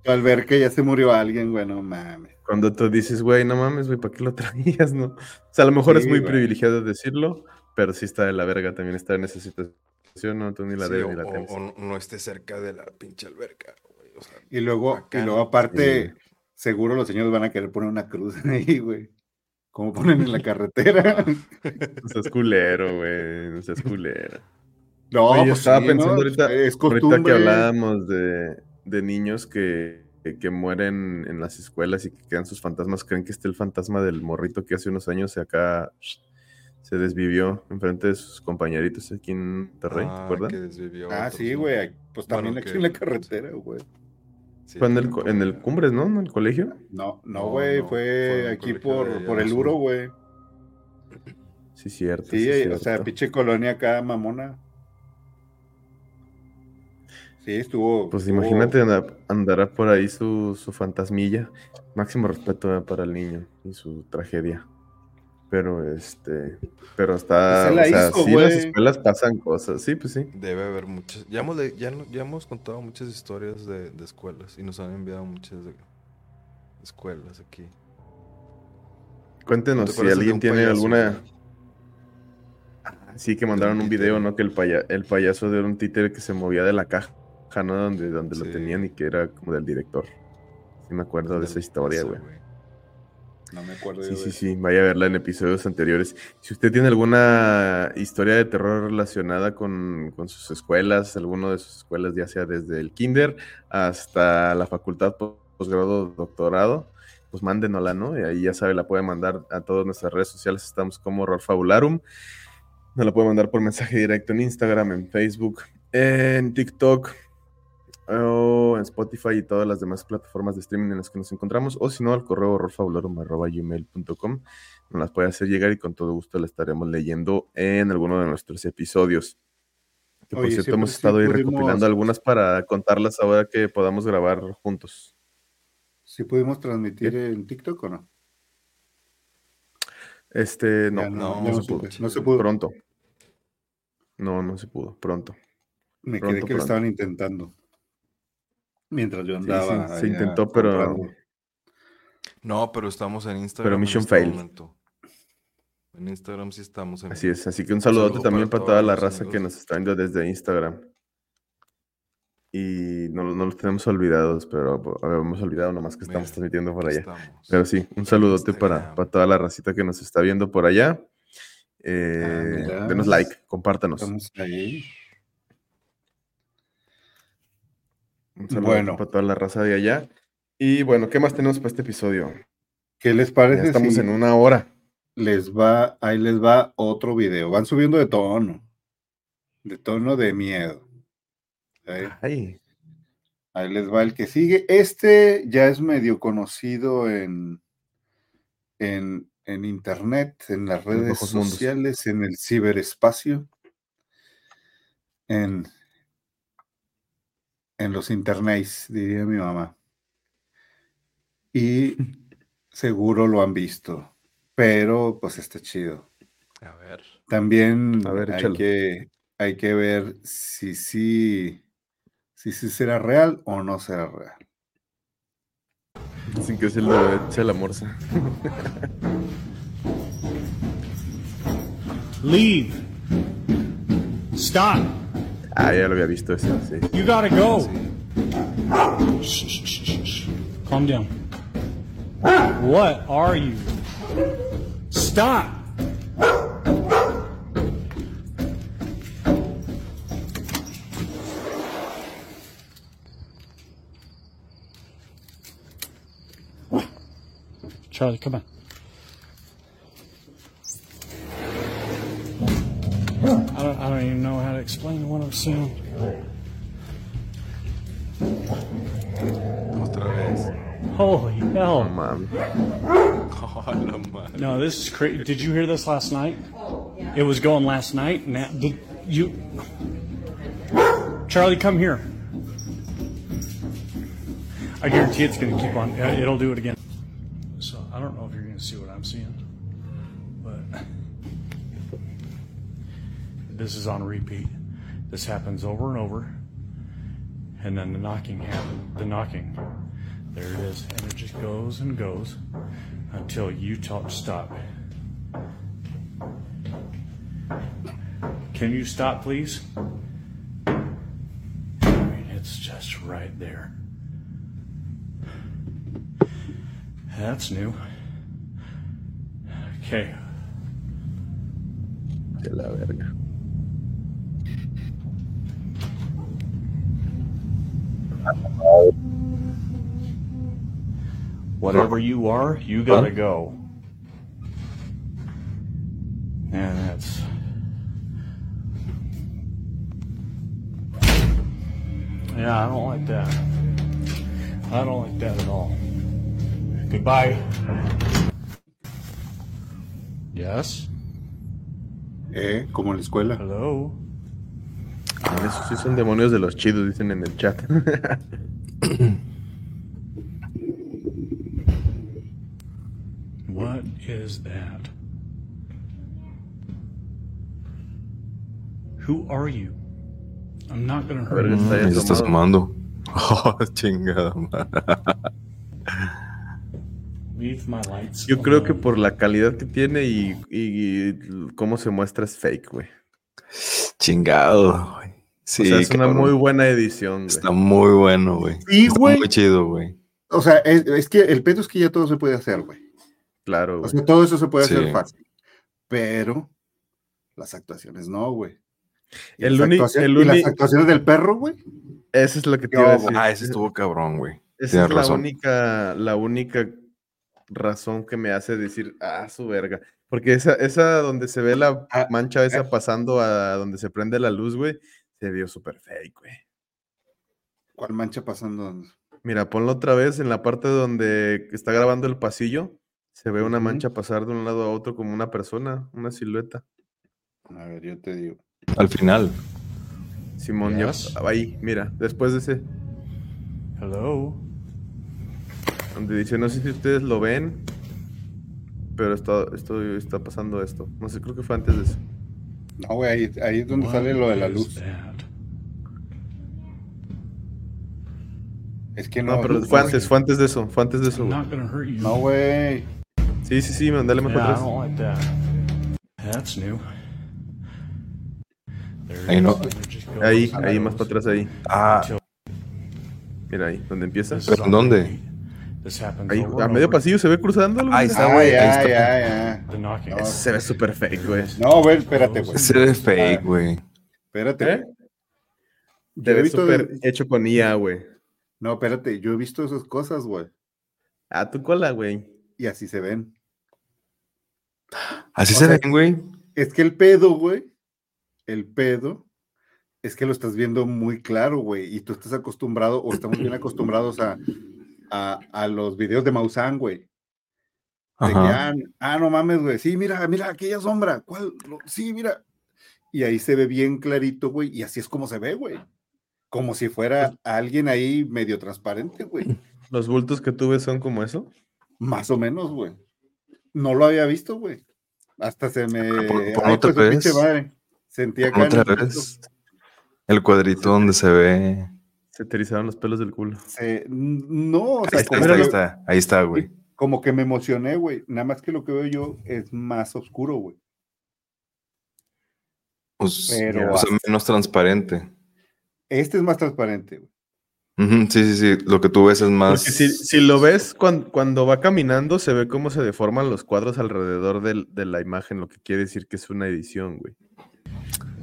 S3: Al ver que ya se murió alguien, güey, no mames.
S2: Cuando tú dices, güey, no mames, güey, ¿para qué lo (laughs) traías, no? O sea, a lo mejor es muy
S3: güey.
S2: privilegiado decirlo, pero sí está de la verga también estar en esa situación, no, tú ni la
S4: sí,
S2: debes
S4: o,
S2: ni la
S4: o-
S2: temes.
S4: o no- no esté cerca de la pinche alberca, güey. O sea,
S3: Y luego, y
S4: Bacano.
S3: luego aparte,
S2: Sí.
S3: seguro los señores van a querer poner una cruz (laughs) ahí, güey. Como ponen en la (laughs) carretera. (laughs)
S2: No seas culero, güey, no seas culero.
S3: No,
S2: Oye, yo
S3: pues
S2: estaba
S3: sí,
S2: pensando
S3: ¿no?
S2: ahorita,
S3: Es
S2: ahorita que hablábamos de, de niños que, que, que mueren en las escuelas y que quedan sus fantasmas, ¿creen que esté el fantasma del morrito que hace unos años acá se desvivió enfrente de sus compañeritos aquí en Monterrey, ¿te
S4: ah,
S2: acuerdan?
S4: que desvivió
S3: Ah, sí, güey. Pues
S4: Bueno,
S3: también aquí
S4: que-
S3: en la carretera, güey.
S4: Sí,
S2: Fue en el, en el Cumbres, ¿no? En el colegio.
S3: No, no, güey.
S4: no,
S3: fue aquí por, por el. Uro, güey.
S2: Sí, cierto.
S3: Sí,
S2: sí,
S3: o sea, pinche colonia acá, mamona. Sí, estuvo.
S2: Pues
S3: estuvo-
S2: imagínate anda- andará por ahí su, su fantasmilla. Máximo respeto eh, para el niño y su tragedia. Pero este, pero está,
S3: Pues se la
S2: o sea,
S3: hizo,
S2: sí en las escuelas pasan cosas, sí, pues sí.
S4: Debe haber muchas. Ya hemos, ya, ya hemos contado muchas historias de, de escuelas y nos han enviado muchas de escuelas aquí.
S2: Cuéntenos
S4: ¿No te
S2: si alguien tiene
S4: payaso,
S2: alguna. Sí, que mandaron un video, ¿no? Que el, paya- el payaso era un títere que se movía de la caja, ¿no? Donde, donde lo tenían y que era como del director. Sí, me acuerdo de esa historia, güey.
S3: No me acuerdo.
S2: Sí, sí,
S3: de-
S2: sí, vaya a verla en episodios anteriores. Si usted tiene alguna historia de terror relacionada con, con sus escuelas, alguno de sus escuelas, ya sea desde el kinder hasta la facultad, po- posgrado, doctorado, pues mándenosla, ¿no? Y ahí ya sabe, la puede mandar a todas nuestras redes sociales, estamos como Horror Fabularum. Nos la puede mandar por mensaje directo en Instagram, en Facebook, en TikTok, o en Spotify y todas las demás plataformas de streaming en las que nos encontramos, o si no, al correo horrorfabularum.gmail.com. Nos las puede hacer llegar y con todo gusto la estaremos leyendo en alguno de nuestros episodios. Que por
S3: Oye,
S2: cierto, hemos estado ahí
S3: pudimos-
S2: recopilando algunas para contarlas ahora que podamos grabar juntos.
S3: ¿Sí pudimos transmitir en TikTok o no?
S2: Este, no,
S3: Ya
S2: no, se pudo.
S3: No se pudo.
S2: Pronto. No, no se pudo. Pronto.
S3: Me
S2: Pronto,
S3: quedé que lo estaban intentando. Mientras yo
S2: Sí, sí,
S3: andaba.
S2: se intentó, pero-
S3: comprando.
S4: No, pero estamos en Instagram. en
S2: mission
S4: este
S2: fail.
S4: momento. En Instagram sí estamos en
S2: Así es. Así que un saludote
S4: saludo
S2: también
S4: para
S2: para toda la raza que nos está viendo desde Instagram. Y no, no los tenemos olvidados, pero habíamos olvidado nomás que estamos
S4: Mira,
S2: transmitiendo por allá.
S4: Estamos.
S2: Pero sí, un saludote para,
S4: Instagram.
S2: para toda la racita que nos está viendo por allá. Eh,
S3: Ah, mira.
S2: denos like, compártanos.
S3: Estamos ahí.
S2: Un saludo
S3: Bueno.
S2: para toda la raza de allá. Y bueno, ¿qué más tenemos para este episodio?
S3: ¿Qué les
S2: Ya
S3: parece
S2: estamos
S3: si
S2: en una hora.
S3: les va, ahí les va otro video? Van subiendo de tono. De tono de miedo. ¿ok?
S2: Ay,
S3: Ahí les va el que sigue. Este ya es medio conocido en, en, en internet, en las redes
S2: mundos.
S3: sociales, en el ciberespacio, en, en los internets, diría mi mamá. Y (laughs) seguro lo han visto, pero pues está chido.
S4: A ver.
S3: También
S2: A ver,
S3: hay, que, hay que ver si sí si, sí será real o no será real.
S2: dicen que es el de Echa la Morsa.
S10: Leave. Stop.
S2: Ah, ya lo había visto ese. Sí.
S10: You gotta go. Shh, shh, shh, shh, shh. Calm down. What are you? Stop. Charlie, come on. I don't, I don't even know how to explain what I'm seeing.
S4: Otra vez.
S10: Holy hell.
S4: Oh, la.
S10: No, this is crazy. Did you hear this last night? It was going last night. Now, did you. Charlie, come here. I guarantee it's going to keep on. uh, It'll do it again. This is on repeat. This happens over and over, and then the knocking happens. The knocking, there it is, and it just goes and goes until you tell stop. Can you stop, please? I mean, it's just right there. That's new. Okay.
S2: De la
S10: Whatever you are, you gotta go. And that's. Yeah, I don't like that. I don't like that at all. Goodbye. Yes?
S3: ¿Eh? Como en la escuela.
S10: Hello?
S2: Esos sí son demonios de los chidos, dicen en el chat.
S10: What is that? Who are you? I'm not gonna
S2: A
S10: hurt
S2: ver,
S10: you.
S2: está
S4: Ahí se está
S2: asomado.
S4: asomando. (laughs) Oh, chingada madre.
S10: Leave my lights.
S2: Yo creo que por la calidad que tiene y, y- y cómo se muestra es fake, güey.
S4: Chingado, güey. Sí,
S2: o sea, es una muy buena edición, güey.
S4: Está muy bueno, güey.
S3: Sí,
S4: Está
S3: güey.
S4: muy chido, güey.
S3: O sea, es, es que el pedo es que ya todo se puede hacer, güey.
S2: Claro,
S3: O
S2: güey.
S3: sea, todo eso se puede
S4: Sí.
S3: hacer fácil. Pero las actuaciones no, güey. Y
S2: El
S3: las
S2: uni-
S3: actuaciones-
S2: el
S3: y las actuaciones del perro, güey.
S2: Esa es lo que te iba a decir.
S4: Ah, ese estuvo cabrón, güey.
S2: Esa
S4: Tienes
S2: es la
S4: razón.
S2: única, la única razón que me hace decir, ah, su verga. Porque esa, esa donde se ve la
S3: Ah,
S2: mancha esa
S3: ah.
S2: pasando a donde se prende la luz, güey, se vio súper fake, güey.
S3: ¿Cuál mancha pasando?
S2: Mira, ponlo otra vez en la parte donde está grabando el pasillo. Se ve una mancha pasar de un lado a otro como una persona, una silueta.
S3: A ver, yo te digo.
S4: Al final.
S2: Simón, ya-
S10: Yes.
S2: ahí, mira, después de ese,
S10: Hello?
S2: donde dice, no sé si ustedes lo ven, pero está, esto, está pasando esto. No sé, creo que fue antes de eso.
S3: No, güey, ahí, ahí es donde sale lo de la luz.
S10: that?
S3: Es que no.
S2: No, pero fue antes, fue antes de eso, fue antes de eso, güey.
S3: No, güey.
S2: Sí, sí, sí, mandale mejor
S10: Yeah, I
S2: atrás.
S4: Ahí no.
S2: Ahí, ahí, más para atrás, ahí.
S4: Ah,
S2: Mira ahí, donde empieza.
S4: ¿Pero en dónde?
S2: Ahí, a medio pasillo se ve cruzando.
S4: Ahí está,
S3: Ah,
S4: güey. Ahí está.
S2: Ese se ve súper fake, güey.
S3: No, güey, espérate, güey.
S4: Ese es fake, güey.
S3: Espérate.
S2: ¿Eh? Te ve súper
S3: de-
S2: hecho con IA, güey.
S3: No, espérate, yo he visto esas cosas, güey.
S2: A tu cola, güey.
S3: Y así se ven.
S4: Así
S3: O
S4: se
S3: sea-
S4: ven, güey.
S3: Es que el pedo, güey. El pedo es que lo estás viendo muy claro, güey. Y tú estás acostumbrado, o estamos bien acostumbrados a, a, a los videos de Maussan, güey. De que,
S4: Ajá.
S3: ah, ah, no mames, güey. Sí, mira, mira aquella sombra. ¿Cuál? Sí, mira. Y ahí se ve bien clarito, güey. Y así es como se ve, güey. Como si fuera alguien ahí medio transparente, güey.
S2: Los bultos que tú ves son como eso.
S3: Más o menos, güey. No lo había visto, güey. Hasta se me.
S4: Ah,
S3: Ay,
S4: otra
S3: pues, pinche
S4: vez.
S3: madre. Sentía acá en
S4: Otra
S3: el
S4: vez. El cuadrito donde se ve.
S2: Se te erizaron los pelos del culo.
S3: Se- No, o
S4: Ahí
S3: sea,
S4: está,
S3: como,
S4: ahí está, ahí está. Ahí está, güey.
S3: como que me emocioné, güey. Nada más que lo que veo yo es más oscuro, güey.
S4: Pues,
S3: Pero
S4: o sea, menos transparente.
S3: Este es más transparente,
S4: sí, sí, sí. Lo que tú ves es más.
S2: Porque si, si lo ves cuando, cuando va caminando, se ve cómo se deforman los cuadros alrededor del- de la imagen, lo que quiere decir que es una edición, güey.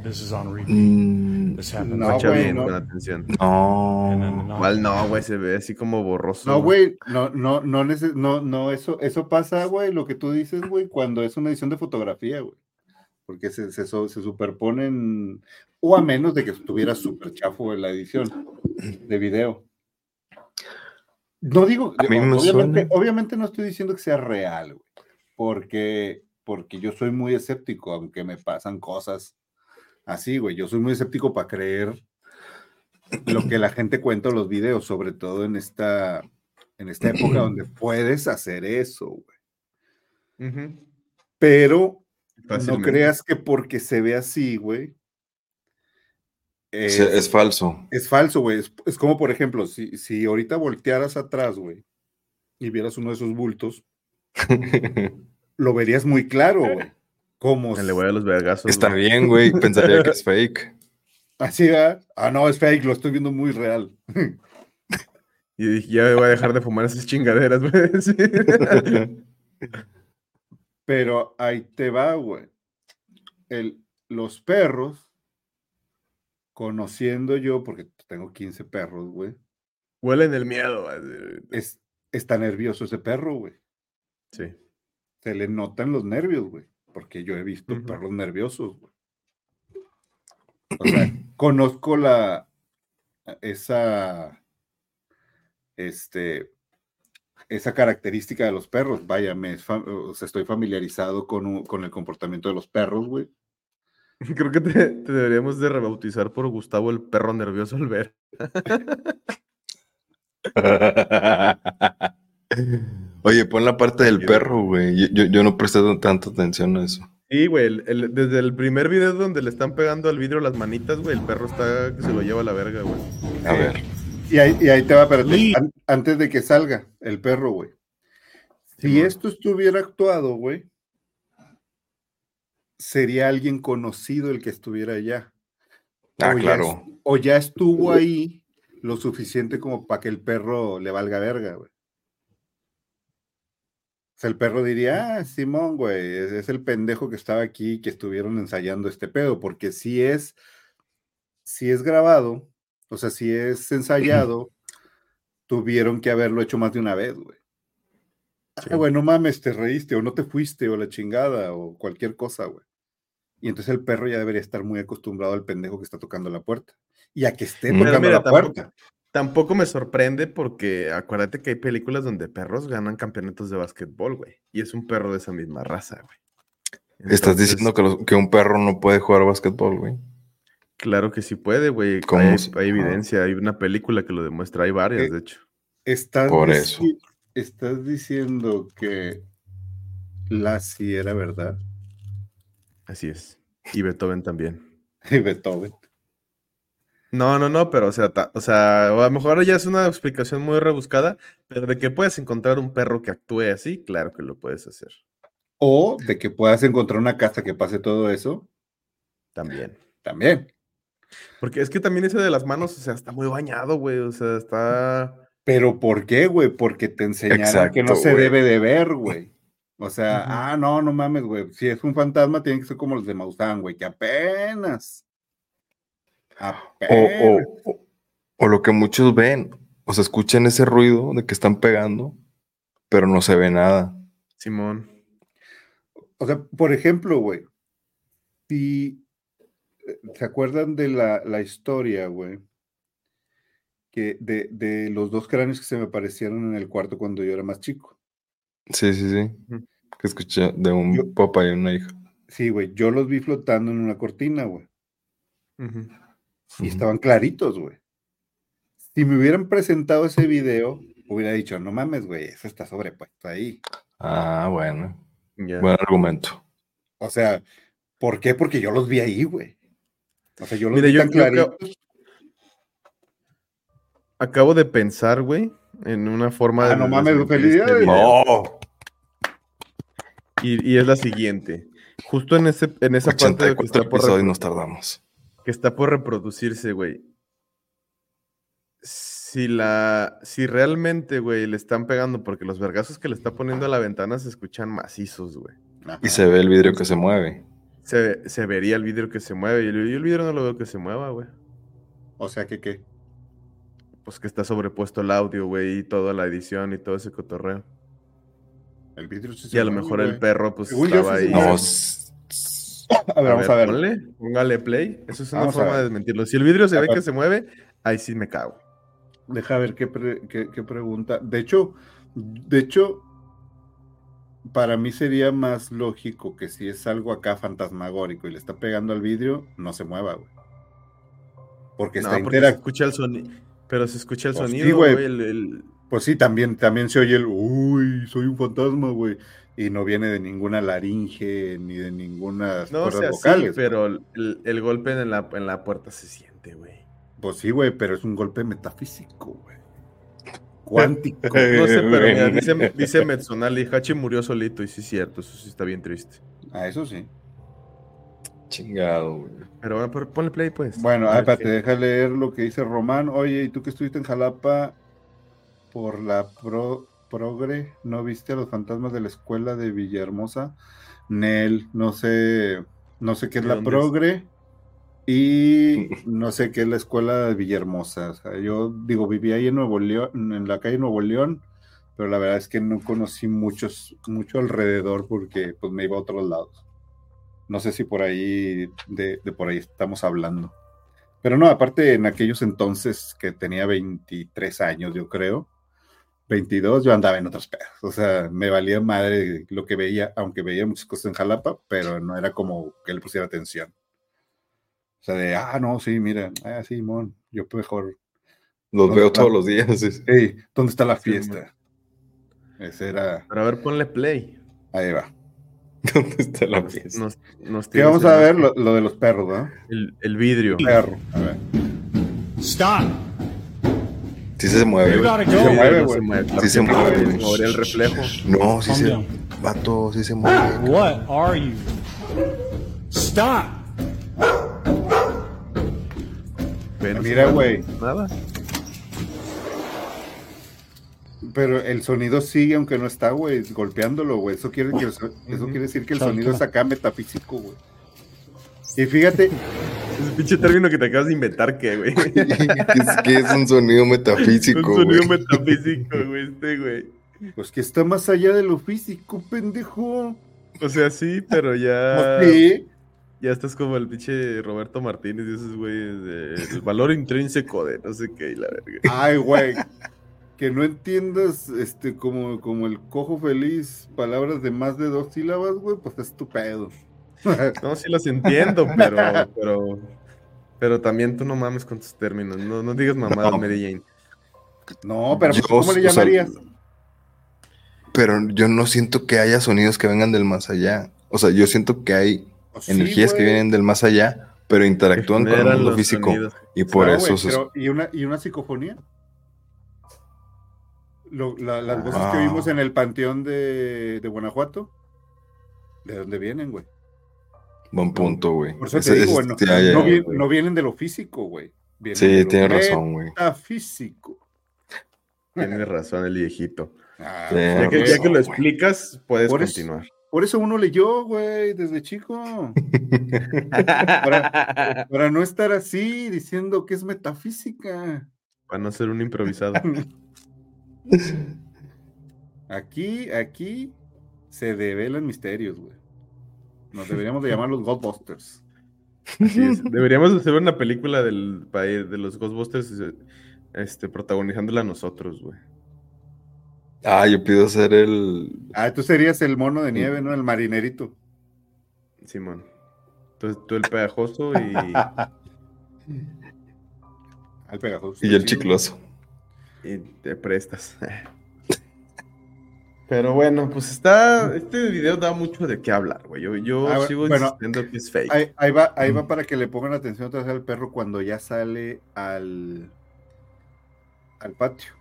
S10: This is on repeat.
S4: Mm,
S10: This
S3: No,
S2: Guacha
S3: güey,
S2: bien,
S3: no.
S2: con atención.
S4: no.
S2: Igual no, güey, se ve así como borroso.
S3: No, güey, no, no, no, no, no, eso, eso pasa, güey, lo que tú dices, güey, cuando es una edición de fotografía, güey. Porque se, se, se superponen, o a menos de que estuviera súper chafo en la edición de video. No digo, obviamente, obviamente no estoy diciendo que sea real, güey, porque, porque yo soy muy escéptico, aunque me pasan cosas así, güey. Yo soy muy escéptico para creer lo que la gente cuenta en los videos, sobre todo en esta, en esta época (clears throat) donde puedes hacer eso, güey. Pero no creas que porque se ve así, güey.
S4: Es, falso.
S3: es falso, güey. Es, es como, por ejemplo, si, si ahorita voltearas atrás, güey, y vieras uno de esos bultos, (laughs) lo verías muy claro, güey. Como
S2: le voy a los vergazos.
S4: Está
S2: güey.
S4: bien, güey. Pensaría que es (laughs) fake.
S3: así, ¿verdad? Ah, no, es fake, lo estoy viendo muy real.
S2: Y dije, ya voy a dejar de fumar esas chingaderas, güey. (laughs)
S3: Pero ahí te va, güey. El, los perros, conociendo yo, porque tengo 15 perros, güey,
S2: Huelen el miedo.
S3: es, está nervioso ese perro, güey.
S2: Sí.
S3: Se le notan los nervios, güey. Porque yo he visto perros nerviosos, güey. O sea, (clears throat) conozco la esa este esa característica de los perros. Vaya, me o sea, estoy familiarizado con, un- con el comportamiento de los perros, güey. (laughs)
S2: Creo que te, te deberíamos de rebautizar por Gustavo el perro nervioso al ver. (laughs)
S4: Oye, pon la parte del perro, güey. Yo, yo, yo no presté tanta atención a eso.
S2: Sí, güey, el- el- desde el primer video donde le están pegando al vidrio las manitas, güey, el perro está que se lo lleva a la verga, güey.
S4: A ver.
S3: Y ahí, y ahí te va, espérate,
S2: Lee.
S3: an- antes de que salga el perro, güey. Si esto estuviera actuado, güey, sería alguien conocido el que estuviera allá.
S4: Ah,
S3: o ya
S4: claro.
S3: es- o ya estuvo ahí lo suficiente como para que el perro le valga verga, güey. O sea, el perro diría, ah, Simón, güey, es, es el pendejo que estaba aquí, que estuvieron ensayando este pedo, porque si es, si es grabado, o sea, si es (clears throat) ensayado, tuvieron que haberlo hecho más de una vez, güey. Ah, güey, no mames, te reíste, o no te fuiste, o la chingada, o cualquier cosa, güey. Y entonces el perro ya debería estar muy acostumbrado al pendejo que está tocando la puerta. Y a que esté tocando
S2: mira,
S3: la
S2: tampoco-
S3: puerta.
S2: Tampoco me sorprende porque acuérdate que hay películas donde perros ganan campeonatos de básquetbol, güey. Y es un perro de esa misma raza, güey.
S4: Estás diciendo que, los- que un perro no puede jugar básquetbol, güey.
S2: Claro que sí puede, güey.
S4: ¿Cómo
S2: Hay, hay evidencia, hay una película que lo demuestra, hay varias,
S3: Eh,
S2: de hecho.
S3: Estás
S4: Por eso.
S3: Estás diciendo que Lassie era verdad.
S2: Así es. Y Beethoven también. (laughs)
S3: Y Beethoven.
S2: No, no, no, pero o sea, ta- o sea, a lo mejor ya es una explicación muy rebuscada, pero de que puedes encontrar un perro que actúe así, claro que lo puedes hacer
S3: O de que puedas encontrar una casa que pase todo eso,
S2: también.
S3: también.
S2: Porque es que también ese de las manos, o sea, está muy bañado, güey, o sea, está...
S3: Pero ¿por qué, güey? Porque te enseñaron que no se
S4: güey.
S3: debe de ver, güey. O sea, ah, no, no mames, güey. Si es un fantasma, tiene que ser como los de Maussan, güey, que apenas.
S4: O,
S3: Apenas.
S4: o- o- o lo que muchos ven, o sea, escuchan ese ruido de que están pegando, pero no se ve nada.
S2: Simón.
S3: O sea, por ejemplo, güey, si se acuerdan de la, la historia, güey, que de, de los dos cráneos que se me aparecieron en el cuarto cuando yo era más chico.
S4: Sí, sí, sí. Que escuché de un
S3: Yo-
S4: papá y una hija.
S3: Sí, güey, yo los vi flotando en una cortina, güey, y estaban claritos, güey. Si me hubieran presentado ese video, hubiera dicho, no mames, güey, eso está sobrepuesto ahí.
S4: Ah, bueno. Buen argumento.
S3: O sea, ¿por qué? Porque yo los vi ahí, güey. O sea, yo los
S2: Mira,
S3: vi
S2: yo-
S3: tan
S2: yo creo-
S3: claritos.
S2: Acabo de pensar, güey, en una forma
S3: Ah,
S2: de...
S3: no mames,
S2: este
S3: felicidades.
S2: video.
S4: ¡Oh!
S2: Y, y es la siguiente. Justo en, ese, en esa parte de que
S4: 84
S2: está, por
S4: nos tardamos.
S2: que está por reproducirse, güey. Si la, si realmente, güey, le están pegando, porque los vergazos que le está poniendo a la ventana se escuchan macizos, güey.
S3: Ajá.
S4: Y se ve el vidrio que se mueve.
S2: Se, se vería el vidrio que se mueve. Y yo, yo el vidrio no lo veo que se mueva, güey.
S3: O sea, que qué.
S2: Pues que está sobrepuesto el audio, güey, y toda la edición y todo ese cotorreo.
S3: El vidrio sí
S2: Y
S3: se
S2: a lo mejor el perro, pues
S3: yo,
S2: estaba ahí.
S3: mueve.
S4: No, s- s-
S3: A ver, vamos a ver.
S2: ponle, póngale play. Eso es una
S3: Vamos a
S2: forma de desmentirlo. Si el vidrio se
S3: A
S2: ve
S3: ver.
S2: que se mueve, ahí sí me cago.
S3: Deja ver qué, pre- qué- qué pregunta. De hecho, de hecho, para mí sería más lógico que si es algo acá fantasmagórico y le está pegando al vidrio, no se mueva, güey. Porque
S2: No,
S3: está
S2: porque se escucha el sonido. Pero se escucha el
S3: Pues sí,
S2: sonido,
S3: güey.
S2: güey. el- el-
S3: Pues sí, también, también se oye el uy, soy un fantasma, güey. Y no viene de ninguna laringe ni de ninguna
S2: No
S3: cuerdas
S2: así,
S3: vocales. güey.
S2: pero el, el golpe en la, en la puerta se siente, güey.
S3: Pues sí, güey, pero es un golpe metafísico, güey. Cuántico. (laughs)
S2: No sé, pero mira, dice, dice Metzonali, Hachi murió solito, y sí es cierto, eso sí está bien triste.
S3: A eso sí.
S4: chingado, güey.
S2: Pero bueno, pero ponle play, pues.
S3: Bueno,
S2: A
S3: ah,
S2: ver
S3: espérate,
S2: qué-
S3: deja leer lo que dice Román. Oye, ¿y tú que estuviste en Jalapa por la pro, progre? ¿No viste a los fantasmas de la escuela de Villahermosa? Nel, no sé, no sé qué es
S2: ¿De
S3: la
S2: es?
S3: Y (laughs) no sé qué es la escuela de Villahermosa. O sea, yo digo, viví ahí en Nuevo León, en la calle Nuevo León, pero la verdad es que no conocí muchos, mucho alrededor porque pues me iba a otros lados. No sé si por ahí, de, de por ahí estamos hablando. Pero no, aparte en aquellos entonces que tenía 23 años, yo creo, 22, yo andaba en otros pedos. O sea, me valía madre lo que veía, aunque veía muchas cosas en Jalapa, pero no era como que le pusiera atención. O sea, de, ah, no, sí, mira, ah, sí, mon, yo mejor.
S4: Los
S3: No,
S4: veo
S3: no.
S4: todos los días. (laughs) sí.
S3: Hey, ¿dónde está la
S2: Sí,
S3: fiesta? Ese era,
S2: Pero a ver, ponle play.
S3: ahí va. (laughs)
S4: ¿Dónde está la fiesta?
S2: Nos, nos
S3: ¿Qué vamos a ver? Lo, lo de los perros, ¿no?
S2: El, el vidrio.
S3: Perro, a ver.
S10: Stop!
S4: Sí se mueve.
S10: Gotta
S2: El
S3: se
S10: go.
S3: mueve,
S2: no
S3: güey.
S2: se mueve. claro
S4: Sí se
S2: no,
S4: mueve.
S2: el reflejo.
S4: No, sí
S10: Calm
S4: se.
S10: down.
S4: Vato, sí se mueve.
S10: What are you? Stop!
S2: Se
S3: Mira, güey.
S2: Nada.
S3: Pero el sonido sigue aunque no está, güey, golpeándolo, güey. Eso quiere, que el so- eso quiere decir que el sonido es acá metafísico, güey. Y fíjate, (laughs)
S2: Ese pinche término que te acabas de inventar, ¿qué, güey? (laughs)
S4: es que es un sonido metafísico,
S2: Un sonido
S4: güey.
S2: metafísico, güey, este, güey.
S3: pues que está más allá de lo físico, pendejo.
S2: O sea, sí, pero ya.
S3: Sí,
S2: Ya estás como el pinche Roberto Martínez y esos güeyes de el valor intrínseco de no sé qué y la verga.
S3: Ay, güey. Que no entiendas, este, como, como el cojo feliz, palabras de más de dos sílabas, güey, pues es tu pedo.
S2: No, sí los entiendo, pero, pero, pero también tú no mames con tus términos. No, no digas mamadas,
S5: No.
S2: Mary Jane.
S3: No, pero
S5: Yo,
S3: ¿cómo le
S5: o sea,
S3: llamarías?
S5: Pero yo no siento que haya sonidos que vengan del más allá. O sea, yo siento que hay
S3: sí,
S5: energías que vienen del más allá, pero interactúan con el mundo físico.
S2: sonidos.
S5: Y por
S3: No,
S5: eso
S3: güey,
S5: se-
S3: pero, ¿y, una, ¿Y una psicofonía? Lo- la- las voces
S5: Ah.
S3: que vimos en el panteón de, de Guanajuato, ¿de dónde vienen, güey?
S5: Buen punto, güey.
S3: Por eso digo, no, vi- vienen de lo físico, güey.
S5: Sí,
S3: de lo
S5: tienes razón, güey.
S3: Metafísico.
S2: Tienes razón el viejito.
S3: Ah,
S5: Sí,
S2: Ya que, ya que lo explicas, puedes
S3: Por eso-
S2: continuar.
S3: Por eso uno leyó, güey, desde chico. para, (laughs) para no estar así diciendo que es metafísica.
S2: Para no ser un improvisado. (laughs)
S3: Aquí, aquí se develan misterios, güey. Nos deberíamos de llamar los
S2: es. Deberíamos hacer una película del país de los Ghostbusters eh, este, protagonizándola nosotros, güey.
S5: Ah, yo pido ser el.
S3: Ah, tú serías el mono de nieve, ¿no? El marinerito.
S2: Simón. Entonces tú el pegajoso y.
S3: Al pegajoso.
S5: Y el chicloso.
S2: y te prestas. (laughs) Pero bueno, pues está. Este video da mucho de qué hablar, güey. Yo, yo
S3: Ah,
S2: sigo
S3: bueno,
S2: insistiendo que es fake.
S3: Ahí, ahí va, ahí va para que le pongan atención otra vez al perro cuando ya sale al, al patio.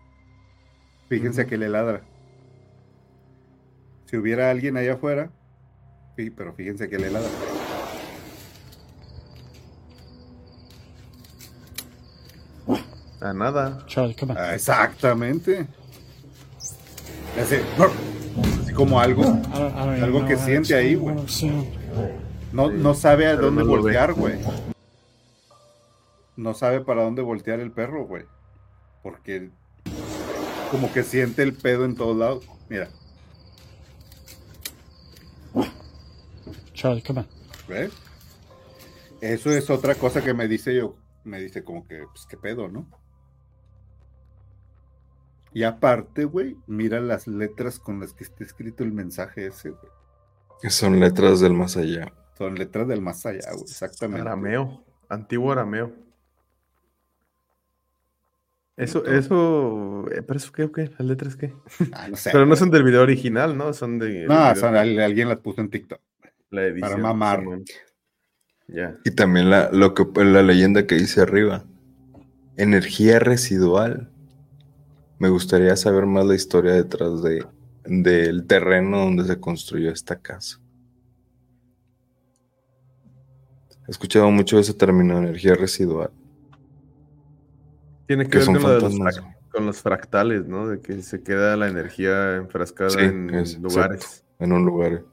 S3: Fíjense
S2: Ujú.
S3: que le ladra. Si hubiera alguien allá afuera, sí, pero fíjense que le ladra.
S2: A nada.
S10: Charlie, come on.
S3: Ah, exactamente. Así como algo.
S10: I don't, I don't even
S3: Algo que siente ahí, güey. No, no sabe a
S2: pero
S3: dónde
S2: no
S3: voltear, güey. No sabe para dónde voltear el perro, güey. Porque como que siente el pedo en todos lados. Mira,
S10: Charlie, come on.
S3: ¿ves? Eso es otra cosa que me dice yo. Me dice como que, pues, qué pedo, ¿no? Y aparte, güey, mira las letras con las que está escrito el mensaje ese, güey.
S5: Que son letras del más allá.
S3: Son letras del más allá, güey, exactamente.
S2: Arameo. Antiguo arameo. Eso, eso. eh, ¿Pero eso qué o qué? ¿Las letras qué?
S3: Ah, no (laughs) sé.
S2: Pero no son del video original, ¿no? Son de.
S3: No, son- alguien las puso en TikTok.
S2: la edición.
S3: para mamar.
S2: Ya.
S5: Y también la, lo que, la leyenda que dice arriba. Energía residual. Me gustaría saber más la historia detrás de, del terreno donde se construyó esta casa. He escuchado mucho ese término, energía residual.
S2: Tiene que
S5: Que
S2: ver
S5: son
S2: con, los con los fractales, ¿no? De que se queda la energía enfrascada
S5: Sí,
S2: en
S5: es-
S2: lugares.
S5: En un lugar.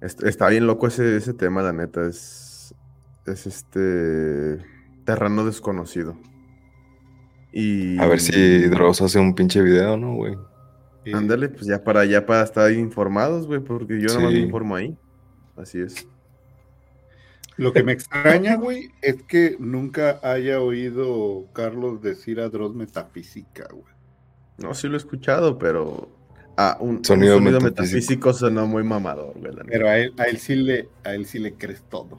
S2: Está bien loco ese, ese tema, la neta. Es, es este terreno desconocido. Y
S5: A ver si Dross hace un pinche video, ¿no, güey?
S2: Ándale, pues ya para ya para estar informados, güey, porque yo nada más me
S5: Sí.
S2: informo ahí. Así es.
S3: Lo que me extraña, güey, es que nunca haya oído Carlos decir a Dross metafísica, güey.
S2: No, sí lo he escuchado, pero ah, un un
S5: Sonido
S2: sonido,
S5: metafísico.
S2: metafísico sonó muy mamador, güey.
S3: Pero a él, a él sí le, a él sí le crees todo.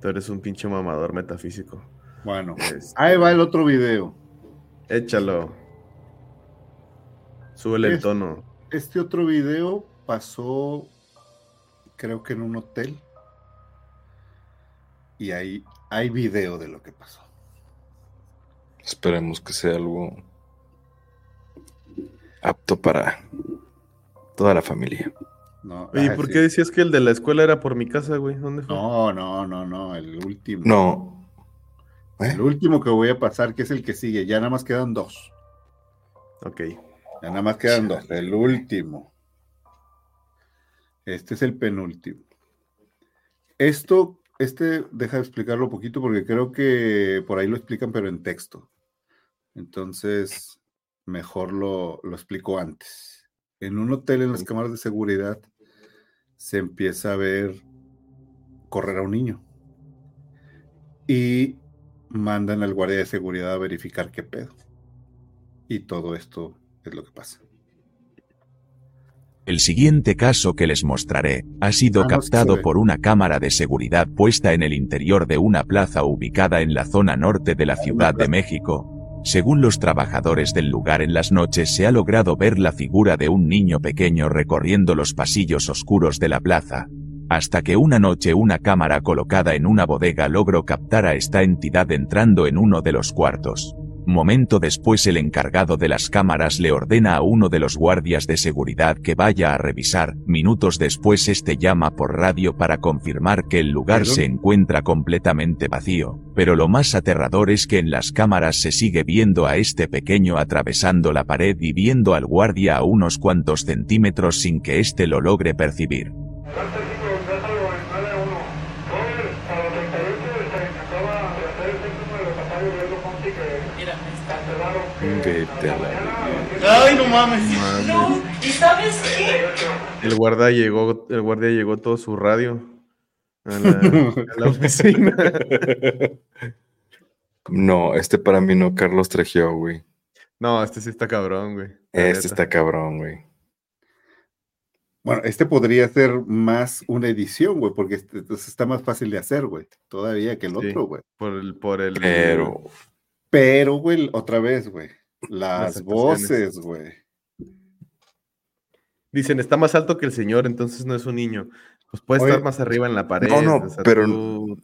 S2: Tú eres un pinche mamador metafísico.
S3: Bueno,
S2: Este,
S3: ahí va el otro video.
S2: Échalo. Súbele el
S3: Es-
S2: tono.
S3: Este otro video pasó, creo que en un hotel. Y ahí hay video de lo que pasó.
S5: Esperemos que sea algo apto para toda la familia.
S3: No,
S2: Oye,
S3: ah,
S2: ¿por
S3: sí.
S2: qué decías que el de la escuela era por mi casa, güey? ¿Dónde fue?
S3: No, no, no, no, el último.
S5: No. ¿Eh?
S3: El último que voy a pasar, que es el que sigue. Ya nada más quedan dos.
S2: Ok.
S3: Ya nada más quedan dos. El último. Este es el penúltimo. Esto, este, deja de explicarlo un poquito porque creo que por ahí lo explican, pero en texto. Entonces, mejor lo, lo explico antes. En un hotel, en las cámaras de seguridad, se empieza a ver correr a un niño. Y mandan al guardia de seguridad a verificar qué pedo. Y todo esto es lo que pasa.
S11: El siguiente caso que les mostraré ha sido
S3: Ah,
S11: captado por una cámara de seguridad puesta en el interior de una plaza ubicada en la zona norte de la Ciudad de México. Según los trabajadores del lugar en las noches se ha logrado ver la figura de un niño pequeño recorriendo los pasillos oscuros de la plaza. Hasta que una noche una cámara colocada en una bodega logró captar a esta entidad entrando en uno de los cuartos. Momento después el encargado de las cámaras le ordena a uno de los guardias de seguridad que vaya a revisar, minutos después este llama por radio para confirmar que el lugar
S3: Perdón.
S11: se encuentra completamente vacío, pero lo más aterrador es que en las cámaras se sigue viendo a este pequeño atravesando la pared y viendo al guardia a unos cuantos centímetros sin que éste lo logre percibir.
S4: Vete a la
S7: Ay, no mames.
S8: No, ¿y sabes qué?
S2: El guardia llegó, el guardia llegó todo su radio a la, (laughs) a la oficina.
S4: No, este para mí no, Carlos Trejo, güey.
S2: No, este sí está cabrón, güey.
S4: Este
S2: neta.
S4: está cabrón, güey.
S3: Bueno, este podría ser más una edición, güey, porque este, está más fácil de hacer, güey, todavía que el
S2: Sí.
S3: otro, güey.
S2: Por el, por el.
S4: Pero,
S3: Pero, güey, otra vez, güey, las voces, güey.
S2: Dicen, está más alto que el señor, entonces no es un niño. Pues puede
S3: Oye,
S2: estar más arriba en la pared.
S4: no, no,
S2: o sea,
S4: pero
S2: tú-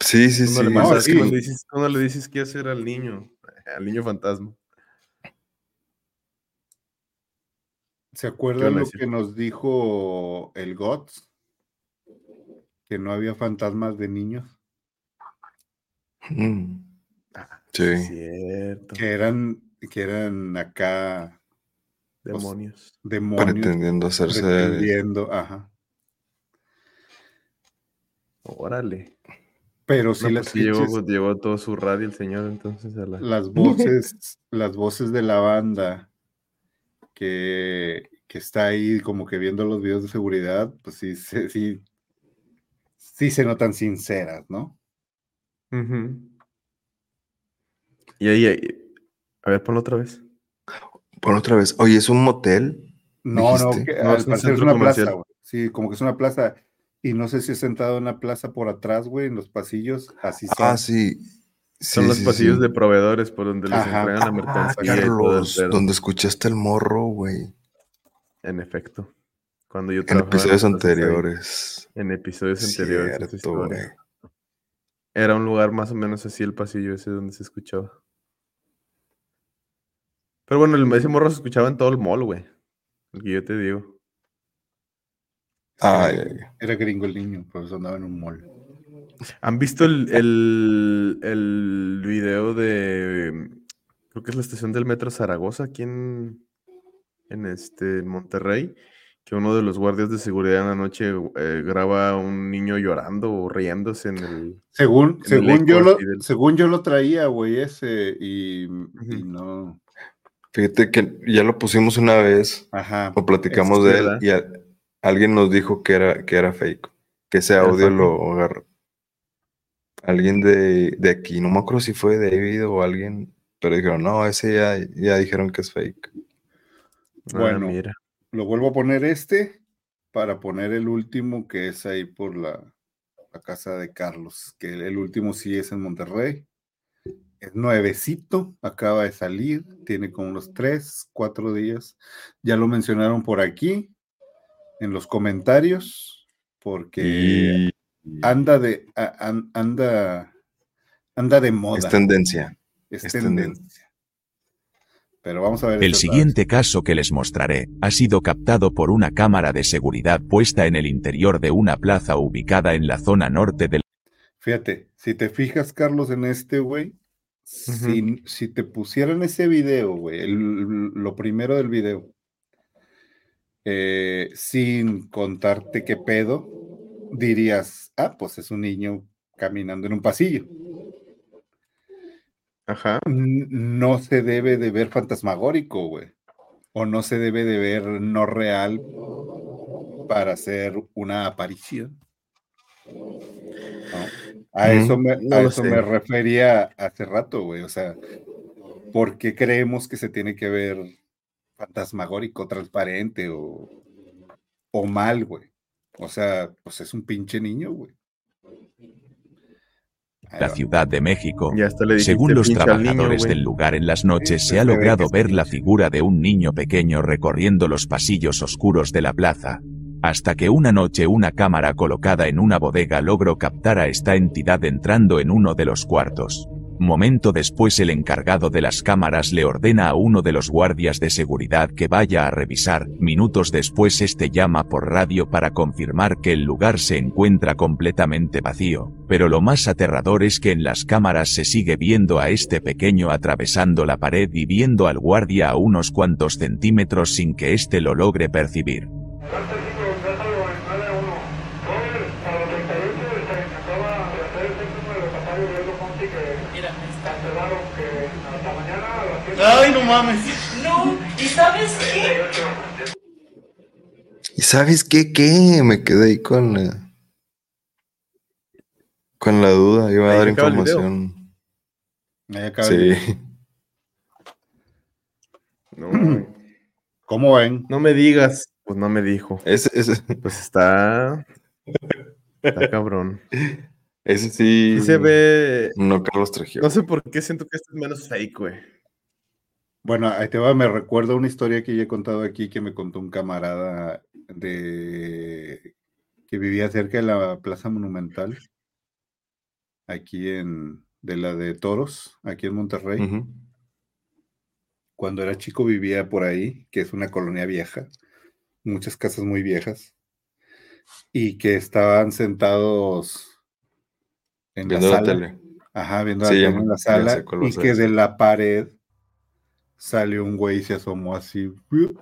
S4: sí, sí, sí.
S2: le
S3: no,
S2: le dices, tú no le dices qué hacer al niño, al niño fantasma.
S3: ¿Se acuerdan lo que nos dijo el GOTS? Que no había fantasmas de niños,
S4: Mm.
S2: Sí,
S4: Sí.
S2: cierto.
S3: que eran, que eran acá
S2: Demonios.
S3: demonios
S4: Pretendiendo hacerse.
S3: pretendiendo, ajá.
S2: Órale.
S3: Pero sí
S2: No,
S3: las
S2: pues
S3: pinches-
S2: llegó todo su radio el señor, entonces a la.
S3: las (laughs) voces, las voces de la banda que, que está ahí como que viendo los videos de seguridad, pues sí, se- sí, sí se notan sinceras, ¿no?
S2: Ujú. Y ahí, ahí- a ver, ponlo otra vez.
S4: Por otra vez. Oye, ¿es un motel?
S3: No, no, que
S2: No,
S3: al
S2: es un
S3: una
S2: comercial.
S3: plaza, güey. Sí, como que es una plaza. Y no sé si es sentado en una plaza por atrás, güey, en los pasillos, así son.
S4: Ah, sí.
S2: Son
S4: Sí,
S2: los
S4: sí,
S2: pasillos
S4: sí.
S2: de proveedores por donde les
S3: Ajá.
S2: entregan la
S4: Ah,
S2: mercancía el
S4: Carlos, donde escuchaste el morro, güey.
S2: En efecto. Cuando yo
S4: En episodios anteriores.
S2: En episodios anteriores.
S4: Cierto, güey.
S2: Era un lugar más o menos así el pasillo ese donde se escuchaba. Pero bueno, el, ese morro se escuchaba en todo el mall, güey. El que yo te digo.
S4: Ay, ay, ay.
S3: Era gringo el niño, por eso andaba en un mall.
S2: ¿Han visto el, el, el video de. Creo que es la estación del metro Zaragoza, aquí en, en, este, en Monterrey? Que uno de los guardias de seguridad en la noche eh, graba a un niño llorando o riéndose en el.
S3: Según,
S2: En el
S3: según, yo lo,
S2: del-
S3: según yo lo traía, güey, ese, y, y no.
S4: Fíjate que ya lo pusimos una vez
S3: Ajá.
S4: o platicamos
S2: Es
S4: de él y a- alguien nos dijo que era, que era fake. Que ese audio lo agarró. Alguien de, de aquí, no me acuerdo si fue David o alguien, pero dijeron, no, ese ya, ya dijeron que es fake.
S2: Ah,
S3: Bueno.
S2: mira.
S3: Lo vuelvo a poner este para poner el último que es ahí por la, la casa de Carlos, que el, el último sí es en Monterrey. Es nuevecito, acaba de salir, tiene como unos tres, cuatro días. Ya lo mencionaron por aquí, en los comentarios, porque
S4: Y
S3: anda de, a- an- anda, anda de moda.
S4: es tendencia.
S3: es
S4: es
S3: tendencia. Pero vamos a ver.
S11: El
S3: vez.
S11: siguiente caso que les mostraré ha sido captado por una cámara de seguridad puesta en el interior de una plaza ubicada en la zona norte del
S3: Fíjate, si te fijas, Carlos, en este, güey, si, si te pusieran ese video, güey, el- lo primero del video, eh, sin contarte qué pedo, dirías, ah, pues es un niño caminando en un pasillo.
S2: Ajá.
S3: No se debe de ver fantasmagórico, güey. O no se debe de ver no real para hacer una aparición. ¿no? A
S2: Mm,
S3: eso, me,
S2: no
S3: a
S2: lo
S3: eso
S2: sé.
S3: me refería hace rato, güey. O sea, ¿por qué creemos que se tiene que ver fantasmagórico, transparente o, o mal, güey? O sea, pues es un pinche niño, güey.
S11: La. Ciudad de México. Según los
S2: niño,
S11: trabajadores del lugar en las noches
S3: Sí,
S11: se ha logrado ver la figura de un niño pequeño recorriendo los pasillos oscuros de la plaza. Hasta que una noche una cámara colocada en una bodega logró captar a esta entidad entrando en uno de los cuartos. Momento después el encargado de las cámaras le ordena a uno de los guardias de seguridad que vaya a revisar. Minutos después este llama por radio para confirmar que el lugar se encuentra completamente vacío. Pero lo más aterrador es que en las cámaras se sigue viendo a este pequeño atravesando la pared y viendo al guardia a unos cuantos centímetros sin que éste lo logre percibir.
S7: Ay, no mames.
S8: No, ¿y sabes qué?
S5: ¿Y sabes qué? ¿Qué? Me quedé ahí con la, con la duda. Iba a
S2: Ahí
S5: dar información.
S3: Ahí acaba el
S5: Sí.
S2: No.
S3: ¿Cómo ven?
S2: no me digas. Pues no me dijo.
S5: Ese, ese,
S2: Pues está. Está cabrón.
S5: ese sí.
S2: Sí se ve.
S5: No, Carlos Trejo.
S2: No sé por qué siento que este es menos fake, güey.
S3: Bueno, ahí te va, me recuerda una historia que ya he contado aquí que me contó un camarada de que vivía cerca de la Plaza Monumental, aquí en de la de Toros, aquí en Monterrey. Cuando era chico vivía por ahí, que es una colonia vieja, muchas casas muy viejas, y que estaban sentados en
S5: Viendo
S3: la
S5: la
S3: sala.
S5: tele.
S3: Ajá, viendo
S5: Sí,
S3: la tele en la sala y que de la pared salió un güey y se asomó así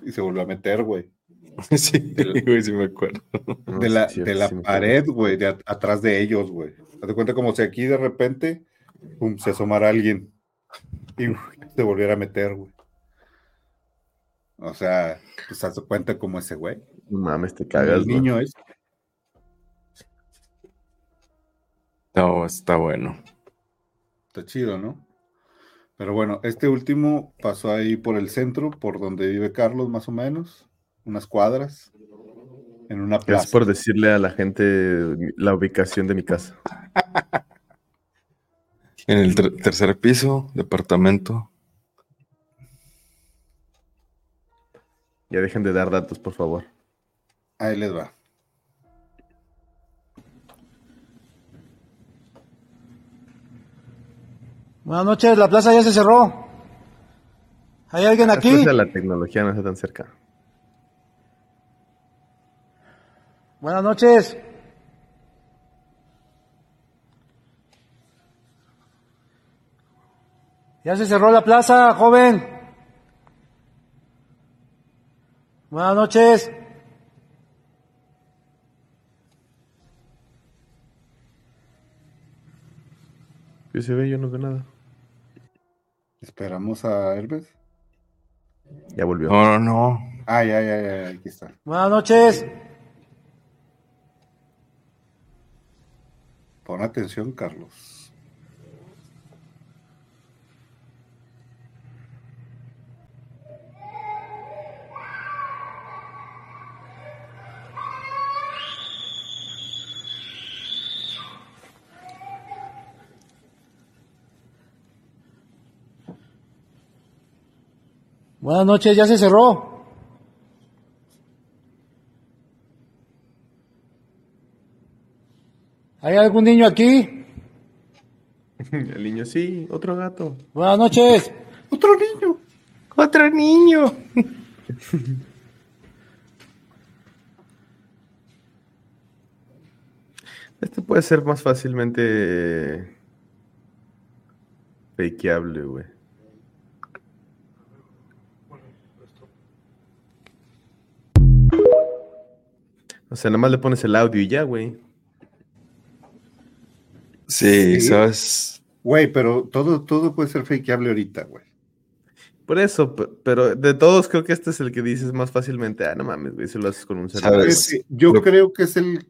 S3: y se volvió a meter, güey. (laughs)
S5: Sí, güey, sí me acuerdo.
S3: De la,
S2: sí,
S3: de la pared, güey, de a- atrás de ellos, güey. De cuenta como si aquí de repente pum, se asomara alguien y se volviera a meter, güey. O sea, pues haz de cuenta como ese güey.
S2: Mames, te cagas,
S3: el niño es.
S5: No, está bueno.
S3: Está chido, ¿no? Pero bueno, este último pasó ahí por el centro, por donde vive Carlos, más o menos, unas cuadras, en una
S2: Gracias
S3: plaza.
S2: por decirle a la gente la ubicación de mi casa.
S5: En el ter- tercer piso, departamento.
S2: Ya dejen de dar datos, por favor.
S3: Ahí les va.
S7: Buenas noches, la plaza ya se cerró. ¿Hay alguien aquí?
S2: La tecnología no está tan cerca.
S7: Buenas noches. Ya se cerró la plaza, joven. Buenas noches.
S2: ¿Qué se ve? Yo no veo nada.
S3: Esperamos a Hermes.
S2: Ya volvió.
S5: No, no, no.
S3: Ah, ya, ya, ya, aquí está.
S7: Buenas noches.
S3: Pon atención, Carlos.
S7: Buenas noches, ya se cerró. ¿Hay algún niño aquí? (laughs)
S2: El niño, sí, otro gato.
S7: Buenas noches.
S3: Otro niño.
S5: Otro niño. (laughs)
S2: Este puede ser más fácilmente fakeable, güey. O sea, nada más le pones el audio y ya, güey.
S5: Sí,
S3: Sí.
S5: sabes.
S3: Güey, pero todo, todo puede ser fakeable ahorita, güey.
S2: Por eso, pe- pero de todos creo que este es el que dices más fácilmente, ah, no mames, güey, se lo haces con un celular.
S3: Es
S5: ¿Sabes?
S2: güey".
S3: que yo creo que es el,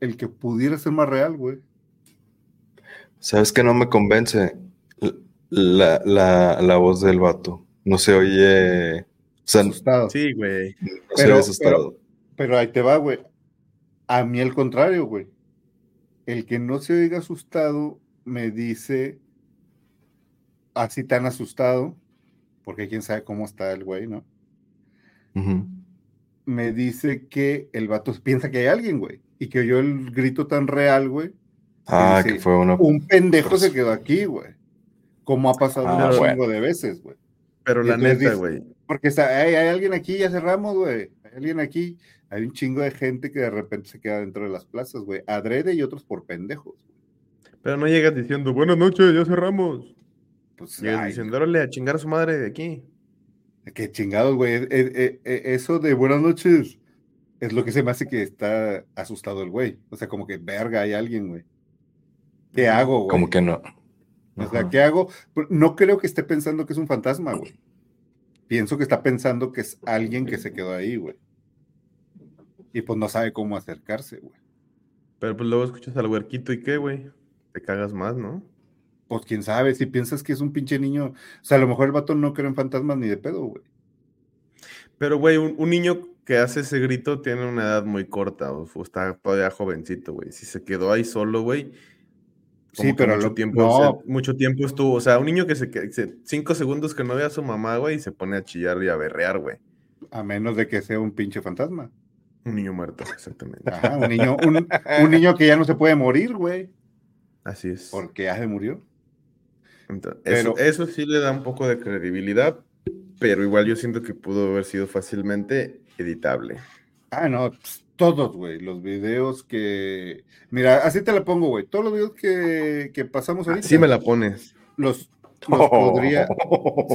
S3: el que pudiera ser más real, güey.
S5: ¿Sabes que no me convence? La, la, la voz del vato. No se oye. O sea, no
S3: Asustado.
S2: Sí, güey.
S5: se
S3: pero-
S5: oye asustado.
S3: Pero ahí te va, güey. A mí al contrario, güey. El que no se oiga asustado me dice así tan asustado, porque quién sabe cómo está el güey, ¿no? Me dice que el vato (laughs) piensa que hay alguien, güey. Y que oyó el grito tan real, güey.
S5: Ah,
S3: dice,
S5: que fue una.
S3: Un pendejo se quedó aquí, güey. Como ha pasado
S5: Ah,
S3: un
S5: bueno.
S3: chingo de veces, güey.
S2: Pero
S3: Y
S2: la neta, güey.
S3: Porque está, "Ey, hay alguien aquí, ya cerramos, güey. Hay alguien aquí. Hay un chingo de gente que de repente se queda dentro de las plazas, güey. Adrede y otros por pendejos.
S2: Pero no llegas diciendo, buenas noches, ya cerramos.
S3: Pues,
S2: Llegas diciendo, órale, a chingar a su madre de aquí.
S3: qué chingados, güey. Eh, eh, eh, eso de buenas noches es lo que se me hace que está asustado el güey. O sea, como que, verga, hay alguien, güey. ¿Qué hago, güey?
S5: Como que no.
S3: O sea,
S5: Ajá.
S3: ¿qué hago? No creo que esté pensando que es un fantasma, güey. Pienso que está pensando que es alguien que se quedó ahí, güey. Y pues no sabe cómo acercarse, güey.
S2: Pero pues luego escuchas al huerquito y qué, güey. Te cagas más, ¿no?
S3: Pues quién sabe, si piensas que es un pinche niño. O sea, a lo mejor el vato no cree en fantasmas ni de pedo, güey.
S2: Pero, güey, un, un niño que hace ese grito tiene una edad muy corta, o, o está todavía jovencito, güey. Si se quedó ahí solo, güey.
S3: Sí,
S2: como
S3: pero
S2: mucho
S3: lo-
S2: tiempo,
S3: no.
S2: o sea, mucho tiempo estuvo, o sea, un niño que se, que se- cinco segundos que no ve a su mamá, güey, y se pone a chillar y a berrear, güey.
S3: A menos de que sea un pinche fantasma.
S2: Un niño muerto, exactamente.
S3: Ajá, un niño, un, (laughs) un niño que ya no se puede morir, güey.
S2: Así es.
S3: Porque ya se murió.
S2: Entonces,
S3: Pero-
S2: eso, eso sí le da un poco de credibilidad, pero igual yo siento que pudo haber sido fácilmente editable.
S3: Ah, no, pues, todos, güey. Los videos que. Mira, así te la pongo, güey. Todos los videos que, que pasamos ahorita.
S2: Sí me la pones.
S3: Los, (laughs) los podría.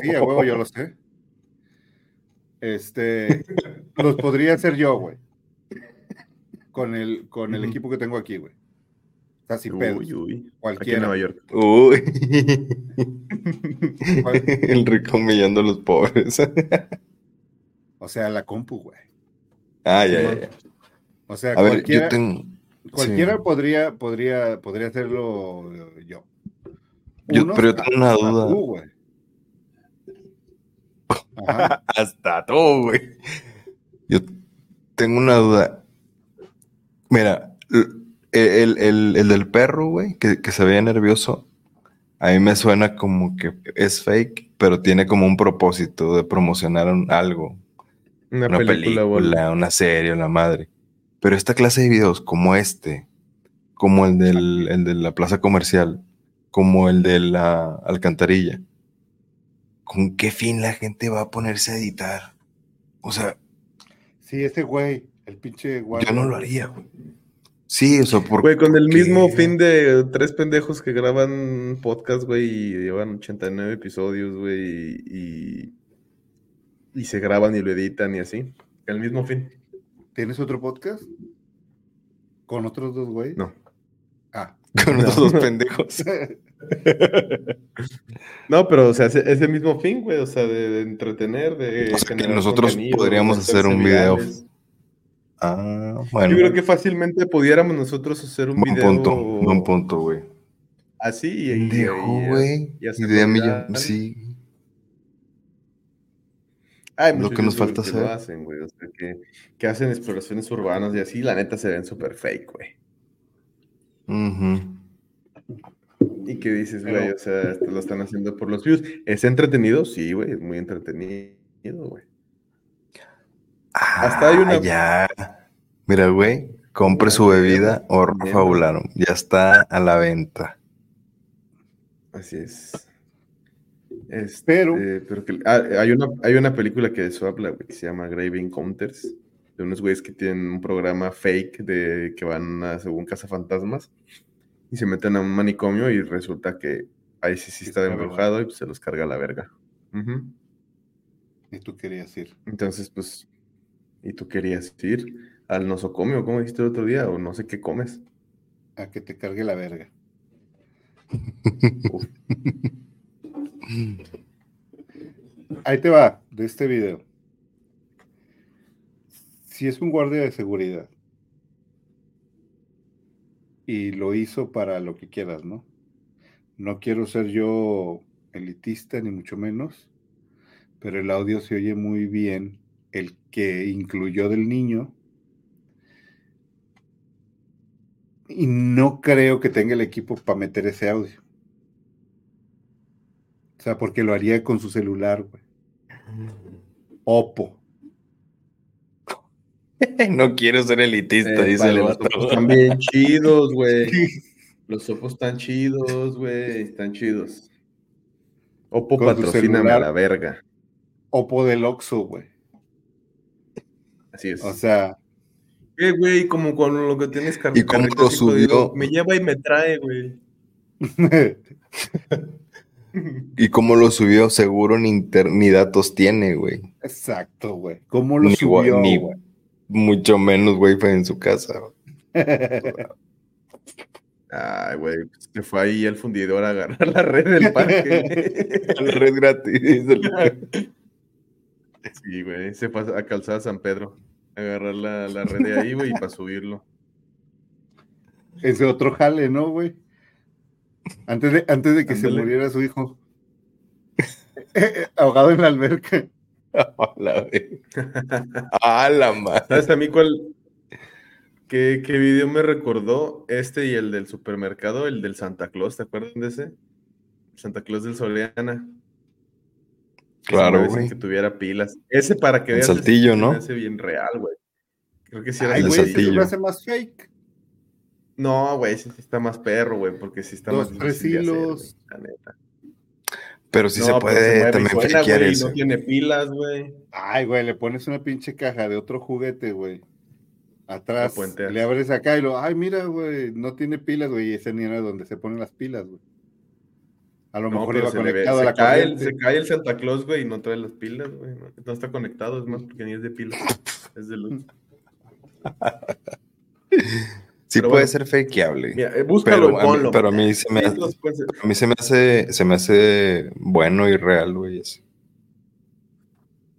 S3: Sí, a huevo, yo lo sé. Este. (laughs) los podría hacer yo, güey. Con el, con el equipo que tengo aquí, güey. O sea, sin pedos.
S2: Uy, uy. Aquí en
S3: Cualquiera.
S2: Nueva York. (laughs)
S5: Uy.
S3: ¿Cuál?
S5: El rico humillando a los pobres.
S3: O sea, la compu, güey.
S5: Ah, ya, ya, ya.
S3: O sea,
S5: A ver,
S3: cualquiera,
S5: yo tengo.
S3: cualquiera
S5: sí.
S3: podría, podría, podría hacerlo yo.
S5: Yo- pero yo tengo una
S3: hasta
S5: duda.
S3: tú. (laughs)
S5: Hasta tú, güey. Yo tengo una duda. Mira, el, el- el del perro, güey, que, que se veía nervioso, a mí me suena como que es fake, pero tiene como un propósito de promocionar un- algo.
S2: Una,
S5: Una
S2: película,
S5: película, una serie, la madre. Pero esta clase de videos como este, como el, del, el de la plaza comercial, como el de la alcantarilla, ¿con qué fin la gente va a ponerse a editar? O sea,
S3: Sí, ese güey, el pinche güey.
S5: yo no lo haría, güey. Sí, o sea, por
S2: Güey, con el
S5: ¿por
S2: mismo fin de tres pendejos que graban podcast, güey, y llevan 89 episodios, güey, y, y se graban y lo editan y así. El mismo fin.
S3: ¿Tienes otro podcast? ¿Con otros dos güey?
S2: No.
S3: Ah. (laughs)
S5: Con
S2: No.
S5: los dos (laughs) pendejos.
S2: No, pero, o sea, ese, ese mismo fin, güey, o sea, de, de entretener, de
S5: O sea, que nosotros podríamos hacer un video. Ah, bueno.
S2: Yo creo que fácilmente pudiéramos nosotros hacer un
S5: Buen
S2: video
S5: punto, buen punto, güey.
S2: así y,
S5: Pendejo,
S2: y-
S5: güey. Idea millón. Sí.
S2: Hay
S5: Lo que nos falta
S2: que lo
S5: hacer.
S2: hacen, güey, o sea, que, que hacen exploraciones urbanas y así, la neta se ven súper fake, güey.
S5: Ujú.
S2: Y que dices,
S3: Pero-
S2: güey, o sea, esto lo están haciendo por los views. ¿Es entretenido? Sí, güey, es muy entretenido, güey. Hasta hay una-
S5: Ah, ya. Mira, güey, compre su
S2: Una
S5: bebida o
S2: bien.
S5: fabularon. Ya está a la venta.
S2: Así es. Este,
S3: Pero-
S2: pero que- ah, hay, una, hay una película que de eso habla, güey, que se llama Grave Encounters, de unos güeyes que tienen un programa fake de que van a, según cazafantasmas, y se meten a un manicomio y resulta que ahí sí, sí está
S3: Está
S2: embrujado y pues, se los carga la verga.
S3: Y tú querías ir.
S2: Entonces, pues, ¿y tú querías ir al nosocomio, como dijiste el otro día, o no sé qué comes?
S3: A que te cargue la verga. (laughs) (clears throat) ahí te va, de este video. Si es un guardia de seguridad y lo hizo para lo que quieras, ¿no? No quiero ser yo elitista, ni mucho menos, pero el audio se oye muy bien, el que incluyó del niño. Y no creo que tenga el equipo para meter ese audio. O sea, porque lo haría con su celular, güey. Oppo. (laughs)
S5: no quiero ser elitista,
S2: Eh,
S5: dice
S2: vale,
S5: el
S2: los
S5: vato.
S2: opos están bien chidos, güey. (laughs) Los opos están chidos, güey. Están chidos. Oppo patrocíname a la verga.
S3: Oppo del Oxxo, güey.
S2: Así es.
S3: O sea,
S2: Eh, güey, como con lo que tienes car-
S5: ¿Y cómo lo subió?
S2: Me lleva y me trae, güey. (laughs) (laughs)
S5: Y como lo subió, seguro ni, inter- ni datos tiene, güey.
S3: exacto, güey. ¿Cómo lo
S5: Ni,
S3: subió,
S5: ni
S3: güey?
S5: mucho menos wifi en su casa. (laughs)
S2: Ay, güey, pues, se fue ahí al fundidor a agarrar la red del parque. (laughs)
S5: El red gratis.
S2: sí, güey, se fue a Calzada San Pedro a agarrar la, la red de ahí, güey, y para subirlo.
S3: Ese otro jale, ¿no, güey? Antes de, antes de que se muriera su hijo. (laughs) Ahogado en la alberca. (laughs)
S5: A la ve- A la madre.
S2: ¿Sabes a mí cuál? ¿Qué, qué video me recordó? Este y el del supermercado, el del Santa Claus, ¿te acuerdan de ese? Santa Claus del se
S5: Claro, güey.
S2: que tuviera pilas. Ese para que
S5: El
S2: veas. ese
S5: Saltillo,
S2: se me
S5: ¿no?
S2: hace bien real, güey. Creo que sí era
S3: Ay,
S5: el
S3: güey,
S2: Saltillo.
S3: se hace más fake.
S2: No, güey, ese sí está más perro, güey, porque sí está
S3: Dos,
S2: más
S3: tres
S2: hacer,
S3: hilos.
S2: la neta.
S5: Pero sí
S2: No,
S5: se puede también eso.
S2: No tiene pilas, güey.
S3: Ay, güey, le pones una pinche caja de otro juguete, güey. Atrás, le abres acá y lo, ay, mira, güey, no tiene pilas, güey, y ese ni era donde se ponen las pilas, güey. A lo
S2: No,
S3: mejor iba conectado a la
S2: cae el, se cae el Santa Claus, güey, y no trae las pilas, güey. No, no está conectado, es más, porque ni es de pilas. (laughs) Es de luz. (laughs)
S5: Sí
S2: Pero
S5: puede
S2: bueno.
S5: ser fakeable.
S2: Mira, eh, búscalo
S5: Pero
S2: y
S5: a mí-
S2: ponlo.
S5: pero a mí se me
S2: Sí,
S5: hace- A mí se me hace, se me hace bueno y real, güey. eso.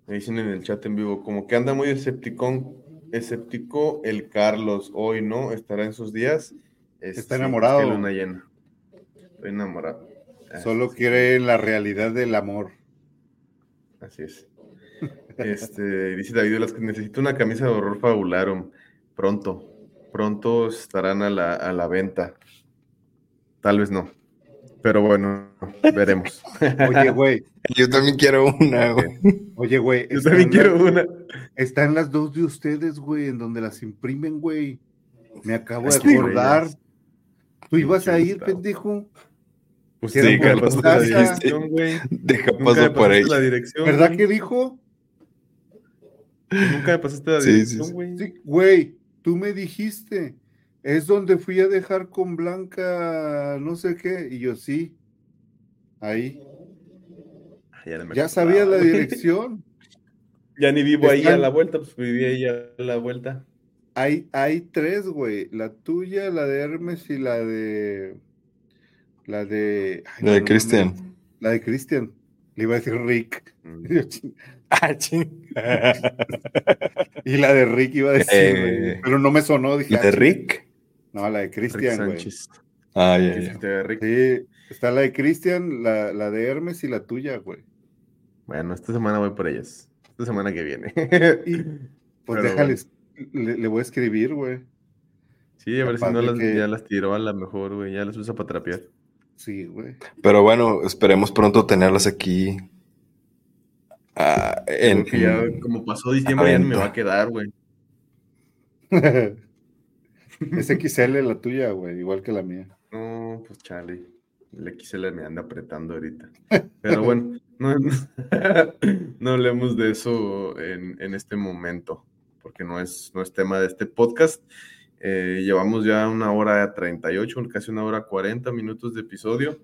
S2: Me dicen en el chat en vivo, como que anda muy escepticón, escéptico el Carlos hoy, ¿no? Estará en sus días. Este,
S3: Está enamorado.
S2: es que luna llena. Estoy enamorado.
S3: Solo quiere la realidad del amor.
S2: Así es. (laughs) Este, dice David Velasquez, necesito una camisa de horror fabularum. Pronto, pronto estarán a la, a la venta. Tal vez no. Pero bueno, veremos. (laughs)
S3: Oye, güey,
S5: Yo también quiero una, güey.
S3: oye, güey.
S2: Yo también quiero
S3: las-
S2: una.
S3: Están las dos de ustedes, güey, en donde las imprimen, güey. Me acabo de
S2: Sí,
S3: acordar.
S2: güey.
S3: ¿Tú ibas a ir, pendejo?
S2: Pues
S3: Sí,
S2: sí, Carlos, la dirección, güey.
S5: Deja paso por ahí.
S2: pasaste la dirección.
S3: ¿Verdad
S2: güey.
S3: que dijo?
S2: Nunca me pasaste la
S5: Sí, sí,
S2: dirección,
S5: sí.
S2: güey.
S3: Sí, güey, tú me dijiste. Es donde fui a dejar con Blanca no sé qué. Y yo, sí. Ahí.
S2: Ah, Ya, no
S3: sabía la (laughs) dirección.
S2: Ya ni vivo ahí a la vuelta, pues viví ahí a la vuelta.
S3: Hay, hay tres, güey. La tuya, la de Hermes y la de. La de. ay,
S5: La de
S3: no, no
S5: Cristian.
S3: mames. La de Cristian. Le iba a decir Rick.
S2: Mm. (laughs)
S5: Ah, ching. (laughs)
S3: Y la de Rick iba a decir,
S5: Eh,
S3: güey, pero no me sonó. Dije,
S5: ¿La de
S3: ah, ching.
S5: Rick?
S3: No, la de Cristian, güey.
S2: Sánchez.
S5: Ah, ya, ya.
S2: sí
S3: está la de Cristian, la, la de Hermes y la tuya, güey.
S2: Bueno, esta semana voy por ellas. Esta semana que viene.
S3: Y pues (laughs)
S2: Pero
S3: déjales, le, le voy a escribir, güey.
S2: Sí, a ver si no
S3: de
S2: las,
S3: que-
S2: ya las tiró a la mejor, güey. Ya las usa para trapear.
S3: Sí, güey.
S5: Pero bueno, esperemos pronto tenerlas aquí. ah, en,
S2: Porque ya,
S5: en-
S2: como pasó diciembre, ya no me va a quedar, güey. (laughs)
S3: es XL la tuya, güey, igual que la mía.
S2: No, pues chale. El XL me anda apretando ahorita. (laughs) Pero bueno, no, (laughs) no hablemos de eso en, en este momento, porque no es, no es tema de este podcast. Eh, llevamos ya una hora 38, casi una hora 40 minutos de episodio.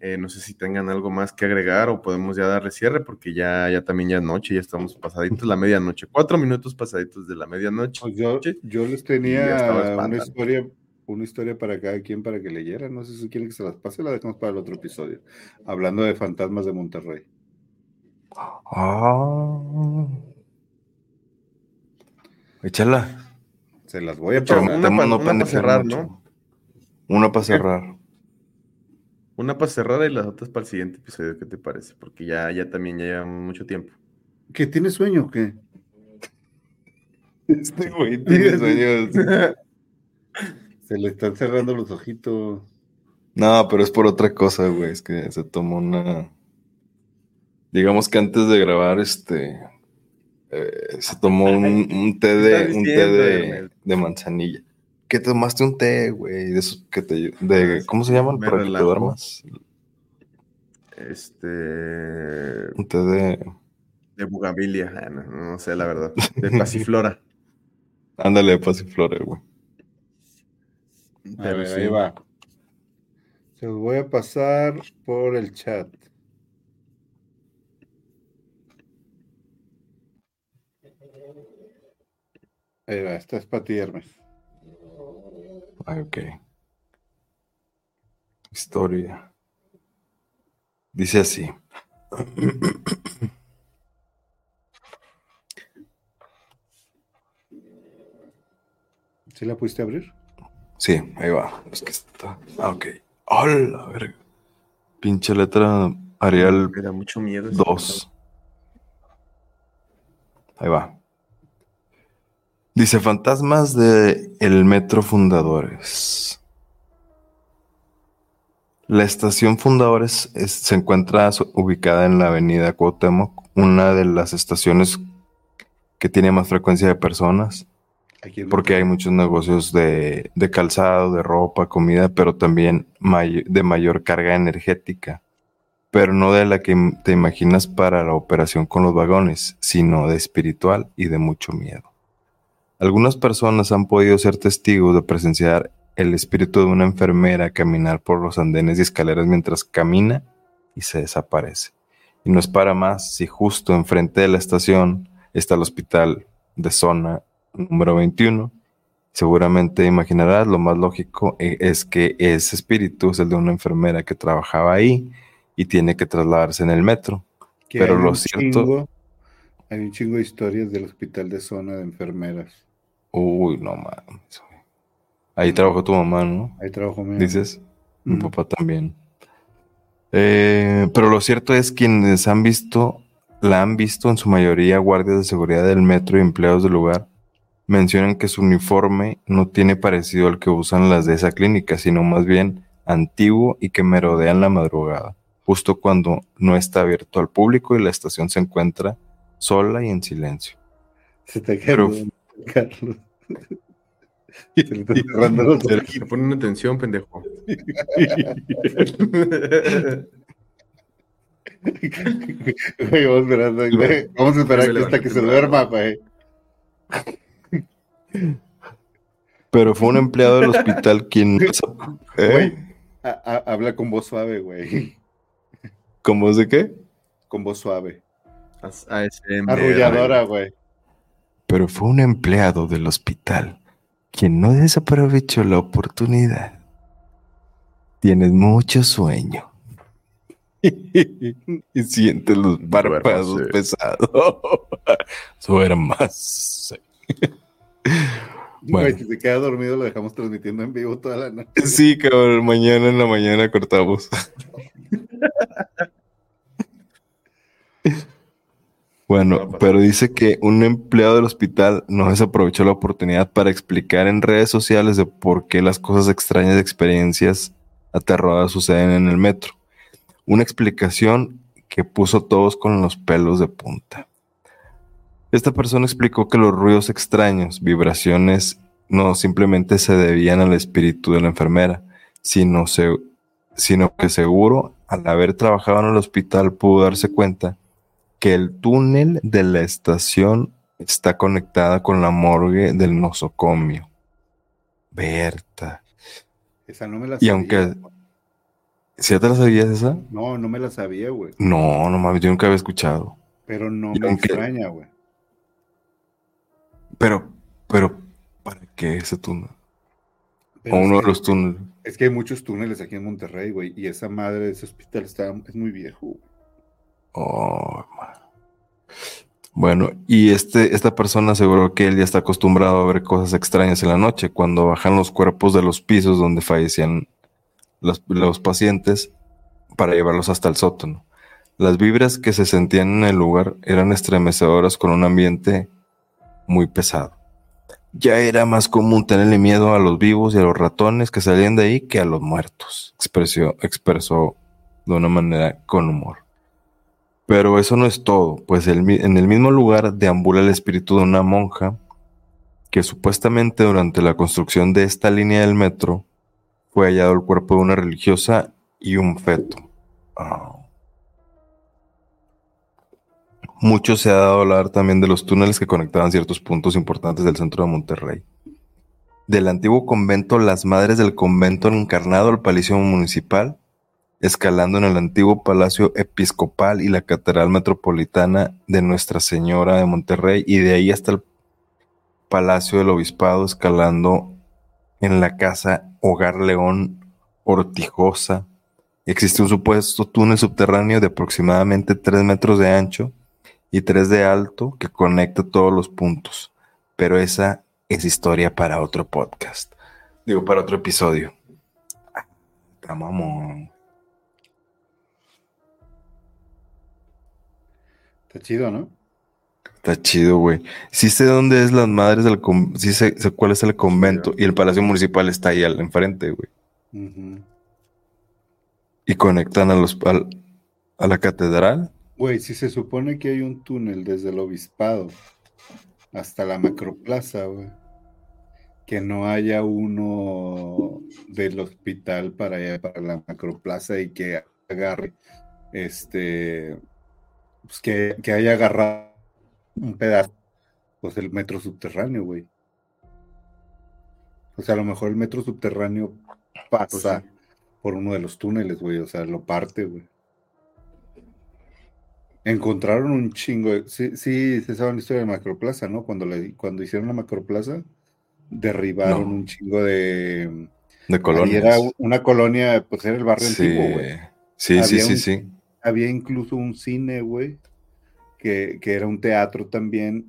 S2: Eh, no sé si tengan algo más que agregar o podemos ya darle cierre, porque ya, ya también ya es noche, ya estamos pasaditos la medianoche. Cuatro minutos pasaditos de la medianoche.
S3: Pues yo, yo les tenía una historia, una historia para cada quien para que leyera. No sé si quieren que se las pase, la dejamos para el otro episodio. Hablando de fantasmas de Monterrey.
S5: Ah. Échala.
S3: Se las voy a
S2: Pero
S3: pasar.
S2: una
S5: no
S2: una pa'
S5: pendejear
S2: cerrar,
S5: mucho.
S2: ¿no?
S5: Una para cerrar. (laughs)
S2: Una para cerrar y las otras para el siguiente episodio, ¿qué te parece? Porque ya, ya también ya llevamos mucho tiempo.
S3: ¿Que tiene sueño o qué? (laughs)
S5: Este güey (laughs) tiene sueños.
S3: Se le están cerrando los ojitos.
S5: No, pero es por otra cosa, güey. Es que se tomó una. Digamos que antes de grabar, este. Eh, se tomó un, un té
S2: ¿Qué
S5: de, un té de, de manzanilla. ¿Qué tomaste un té, güey? De esos que te. De, ¿Cómo se llaman?
S2: Me
S5: Para que te
S2: relajo.
S5: duermas.
S2: Este.
S5: Un té de.
S2: De Bugabilia. ah, no, no sé, la verdad. (laughs) De Pasiflora.
S5: Ándale, de pasiflora, güey.
S3: A ver,
S2: sí.
S3: ahí va. Se los voy a pasar por el chat. Ahí va, esta es para ti, Hermes.
S5: Ah, ok. Historia. Dice así.
S3: ¿Sí la pudiste abrir?
S5: Sí, ahí va. Es que está. Ah, ok. ¡Hola, verga! Pinche letra Arial
S2: Me da mucho miedo.
S5: 2. Ahí va. Dice fantasmas de el Metro Fundadores. La estación Fundadores es- se encuentra ubicada en la avenida Cuauhtémoc, una de las estaciones que tiene más frecuencia de personas, porque hay muchos negocios de, de calzado, de ropa, comida, pero también may- de mayor carga energética, pero no de la que te imaginas para la operación con los vagones, sino de espiritual y de mucho miedo. Algunas personas han podido ser testigos de presenciar el espíritu de una enfermera caminar por los andenes y escaleras mientras camina y se desaparece. Y no es para más si justo enfrente de la estación está el hospital de zona número 21. Seguramente imaginarás, lo más lógico eh, es que ese espíritu es el de una enfermera que trabajaba ahí y tiene que trasladarse en el metro. Pero lo cierto-
S3: chingo- hay un chingo de historias del hospital de zona de enfermeras.
S5: Uy, no mames. Ahí trabajó tu mamá, ¿no?
S3: Ahí trabajo mi
S5: Dices, mi papá también. Eh, pero lo cierto es quienes han visto, la han visto en su mayoría guardias de seguridad del metro y empleados del lugar, mencionan que su uniforme no tiene parecido al que usan las de esa clínica, sino más bien antiguo y que merodean la madrugada, justo cuando no está abierto al público y la estación se encuentra sola y en silencio.
S3: Se te
S5: Pero-
S3: quedó, Carlos. (laughs) Se le está cerrando ojitos.
S2: que ponen atención, pendejo. (laughs)
S3: Güey, vamos esperando, güey. Vamos a esperar hasta que se duerma, güey.
S5: Pero fue un empleado del hospital quien... ¿Eh?
S3: Güey, a- a- habla con voz suave, güey.
S5: ¿Con voz de qué?
S3: Con voz suave.
S2: ASMR.
S3: Arrulladora, güey.
S5: Pero fue un empleado del hospital quien no desaprovechó la oportunidad. Tienes mucho sueño. (laughs) y sientes los párpados
S2: Duérmase.
S5: pesados. (laughs) Duermas.
S3: Güey,
S5: Bueno.
S3: si se queda dormido, lo dejamos transmitiendo en vivo toda la noche.
S5: Sí, cabrón, mañana en la mañana cortamos. (laughs) Bueno, pero dice que un empleado del hospital no desaprovechó la oportunidad para explicar en redes sociales de por qué las cosas extrañas de experiencias aterradoras suceden en el metro. Una explicación que puso a todos con los pelos de punta. Esta persona explicó que los ruidos extraños, vibraciones, no simplemente se debían al espíritu de la enfermera, sino, se- sino que seguro, al haber trabajado en el hospital, pudo darse cuenta que el túnel de la estación está conectada con la morgue del nosocomio. Berta.
S3: Esa no me la
S5: Y
S3: sabía.
S5: aunque... ¿Si ya te la sabías esa?
S3: No, no me la sabía, güey.
S5: No, no mames, yo nunca había escuchado.
S3: Pero no
S5: Y
S3: me
S5: aunque-
S3: extraña, güey.
S5: Pero, pero, ¿para qué ese túnel?
S3: Pero
S5: o uno de los túneles.
S3: Es que hay muchos túneles aquí en Monterrey, güey. Y esa madre de ese hospital está, es muy viejo. güey.
S5: Oh. Bueno, y este, esta persona aseguró que él ya está acostumbrado a ver cosas extrañas en la noche, cuando bajan los cuerpos de los pisos donde fallecían los, los pacientes para llevarlos hasta el sótano. Las vibras que se sentían en el lugar eran estremecedoras con un ambiente muy pesado. Ya era más común tenerle miedo a los vivos y a los ratones que salían de ahí que a los muertos, expresó de una manera con humor. Pero eso no es todo, pues en el mismo lugar deambula el espíritu de una monja que supuestamente durante la construcción de esta línea del metro fue hallado el cuerpo de una religiosa y un feto. Ah. Mucho se ha dado a hablar también de los túneles que conectaban ciertos puntos importantes del centro de Monterrey. Del antiguo convento, las madres del convento encarnado al palacio municipal, escalando en el antiguo palacio episcopal y la catedral metropolitana de Nuestra Señora de Monterrey, y de ahí hasta el palacio del obispado, escalando en la casa Hogar León Ortijosa. Existe un supuesto túnel subterráneo de aproximadamente 3 metros de ancho y 3 de alto que conecta todos los puntos. Pero esa es historia para otro podcast. Digo, para otro episodio. Ah, mamón.
S3: Está chido, ¿no?
S5: Está chido, güey. Sí sé dónde es las madres del convento. Sí sé, sé cuál es el convento. Y el palacio municipal está ahí al enfrente, güey. Y conectan a los al- a la catedral.
S3: Güey, si se supone que hay un túnel desde el obispado hasta la macroplaza, güey. Que no haya uno del hospital para allá, para la macroplaza y que agarre, este, pues que, que haya agarrado un pedazo, pues el metro subterráneo, güey. O sea, a lo mejor el metro subterráneo pasa por uno de los túneles, güey. O sea, lo parte, güey. Encontraron un chingo. de- Sí, sí, se sabe la historia de Macroplaza, ¿no? Cuando, le, cuando hicieron la Macroplaza, derribaron
S5: No.
S3: un chingo de.
S5: De
S3: Ahí
S5: colonias.
S3: era u- una colonia, pues era el barrio
S5: Sí,
S3: antiguo, güey.
S5: sí, sí, sí,
S3: un-
S5: sí.
S3: Había incluso un cine, güey, que, que era un teatro también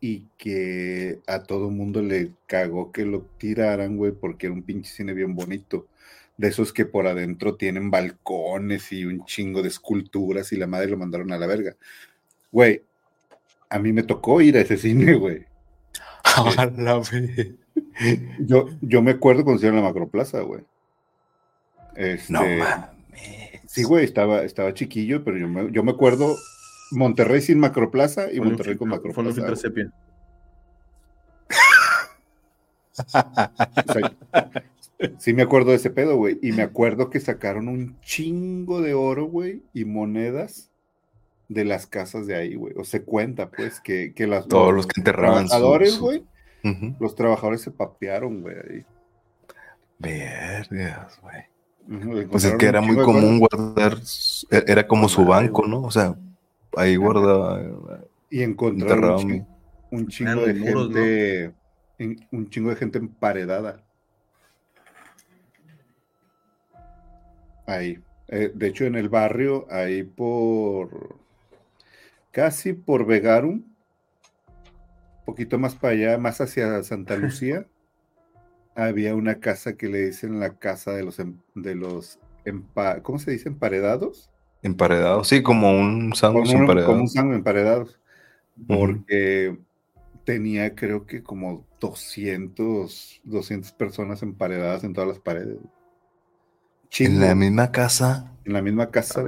S3: y que a todo mundo le cagó que lo tiraran, güey, porque era un pinche cine bien bonito. De esos que por adentro tienen balcones y un chingo de esculturas y la madre lo mandaron a la verga. Güey, a mí me tocó ir a ese cine, güey. (laughs) Yo, yo me acuerdo cuando hicieron la Macroplaza, güey. Este,
S5: No mames.
S3: Sí, güey, estaba, estaba chiquillo, pero yo me, yo me acuerdo Monterrey sin Macroplaza y Monterrey con Macroplaza.
S2: filtro
S3: güey.
S2: sepia.
S3: O sea, sí me acuerdo de ese pedo, güey. Y me acuerdo que sacaron un chingo de oro, güey, y monedas de las casas de ahí, güey. O se cuenta, pues, que, que las,
S5: Todos los que enterraban su-
S3: trabajadores,
S5: su-
S3: güey, los trabajadores se papearon, güey. ahí.
S5: Vergas, güey. Pues es que era muy común guardar, e- era como su banco, ¿no? O sea, ahí guardaba.
S3: Y encontraron un chingo, un de gente, en- un chingo de gente emparedada. Ahí. Eh, de hecho, en el barrio, ahí por casi por Vegarum, un poquito más para allá, más hacia Santa (laughs) Lucía, había una casa que le dicen la casa de los em- de los empa- ¿cómo se dice? emparedados.
S5: Emparedado, sí, como un sándwich emparedado.
S3: como un sándwich emparedados.
S5: Ujú.
S3: Porque tenía creo que como 200, 200 personas emparedadas en todas las paredes.
S5: En la misma casa.
S3: en la misma casa.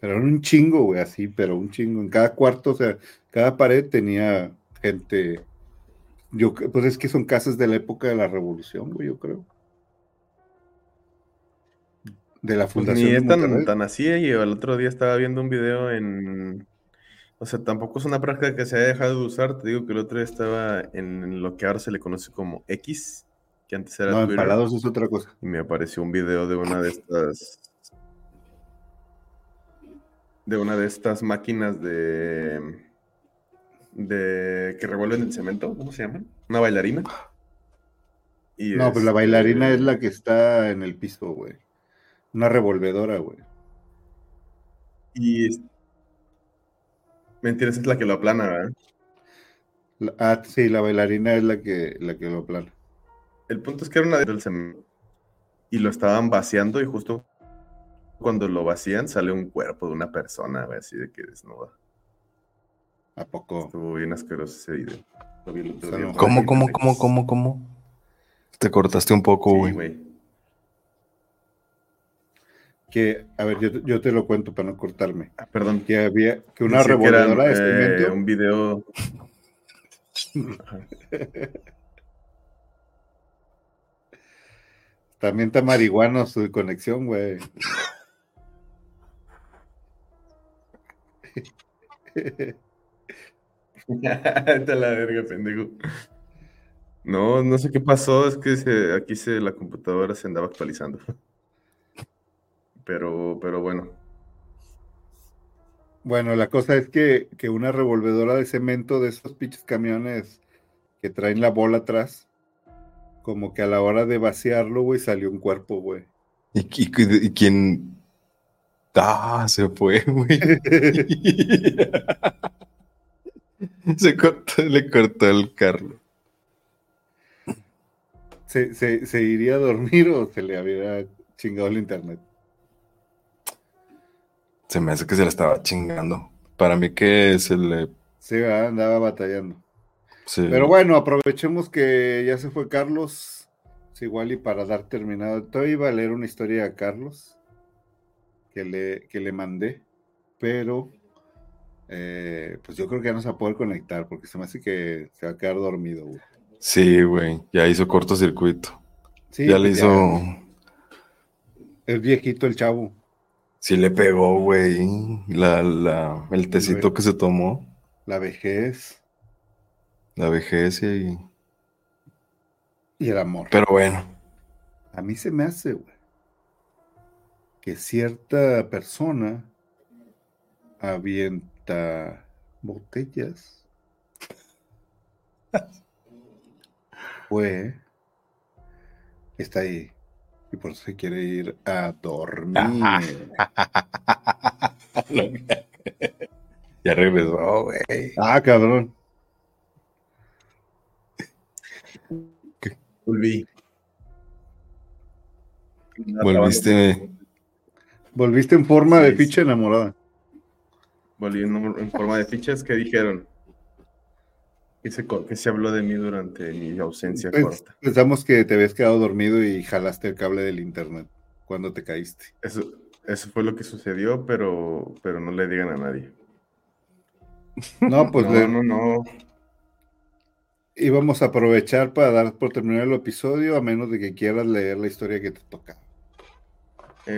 S3: Pero era un chingo, güey, así, pero un chingo. En cada cuarto, o sea, cada pared tenía gente. Yo, pues es que son casas de la época de la revolución, güey, yo creo. De la
S2: Pues
S3: fundación
S2: ni
S3: de
S2: es tan, tan así, y el otro día estaba viendo un video en... O sea, tampoco es una práctica que se haya dejado de usar. Te digo que el otro día estaba en lo que ahora se le conoce como X, que antes era
S3: No,
S2: Twitter,
S3: empalados es otra cosa.
S2: y me apareció un video de una de estas... De una de estas máquinas de... De... que revuelven el cemento, ¿cómo se llaman? Una bailarina. Y
S3: No, pues la
S2: este,
S3: bailarina es la que está en el piso, güey. Una revolvedora, güey.
S2: Y es- Mentira, esa es la que lo aplana, ¿verdad?
S3: La- ah, sí, la bailarina es la que, la que lo plana.
S2: El punto es que era una del cemento y lo estaban vaciando y justo cuando lo vacían sale un cuerpo de una persona, güey, así de que desnuda.
S3: ¿A poco?
S2: Estuvo bien asqueroso ese video. Lo vi el otro
S3: Se
S2: día.
S3: enojó.
S5: ¿Cómo, cómo, cómo, cómo, cómo? Te cortaste un poco,
S2: Sí,
S5: güey.
S2: güey.
S3: Que, a ver, yo, yo te lo cuento para no cortarme.
S2: Ah, perdón.
S3: Que había, que una
S2: que
S3: revolvedora de
S2: eh, un video. (laughs)
S3: También está marihuano su conexión, güey. (laughs)
S2: A la verga, pendejo. No, no sé qué pasó, es que se- aquí se, la computadora se andaba actualizando. Pero, pero bueno.
S3: Bueno, la cosa es que, que una revolvedora de cemento de esos pinches camiones que traen la bola atrás, como que a la hora de vaciarlo, güey, salió un cuerpo, güey.
S5: ¿Y, y, y quién? Ah, se fue, güey. (laughs) (laughs) se cortó, le cortó el carro.
S3: ¿Se, se, se iría a dormir o se le había chingado el internet?
S5: Se me hace que se la estaba chingando. Para mí que se le...
S3: Sí, ¿verdad? andaba batallando. Pero bueno, aprovechemos que ya se fue Carlos. Es igual y para dar terminado. Todavía iba a leer una historia a Carlos que le, que le mandé, pero eh, pues yo creo que ya no se va a poder conectar porque se me hace que se va a quedar dormido. güey.
S5: Sí, güey. Ya hizo cortocircuito.
S3: Sí,
S5: ya le
S3: pues
S5: hizo...
S3: Es viejito el chavo.
S5: Sí le pegó, güey. La, la, el tecito que se tomó.
S3: La vejez
S5: La vejez y...
S3: y el amor.
S5: Pero bueno.
S3: A mí se me hace, güey, que cierta persona botellas. Fue. Está ahí. Y por eso se quiere ir a dormir. (laughs)
S5: ya regresó, güey.
S3: ah, cabrón.
S2: Volví.
S5: Volviste...
S3: Volviste en forma de ficha enamorada.
S2: Volví en, forma de fichas que dijeron. Que se, co- que se habló de mí durante mi ausencia
S3: Pens-
S2: corta.
S3: Pensamos que te habías quedado dormido y jalaste el cable del internet cuando te caíste.
S2: Eso, eso fue lo que sucedió, pero, pero no le digan a nadie.
S3: No, pues
S2: no,
S3: le-
S2: no, no.
S3: íbamos a aprovechar para dar por terminar el episodio, a menos de que quieras leer la historia que te toca.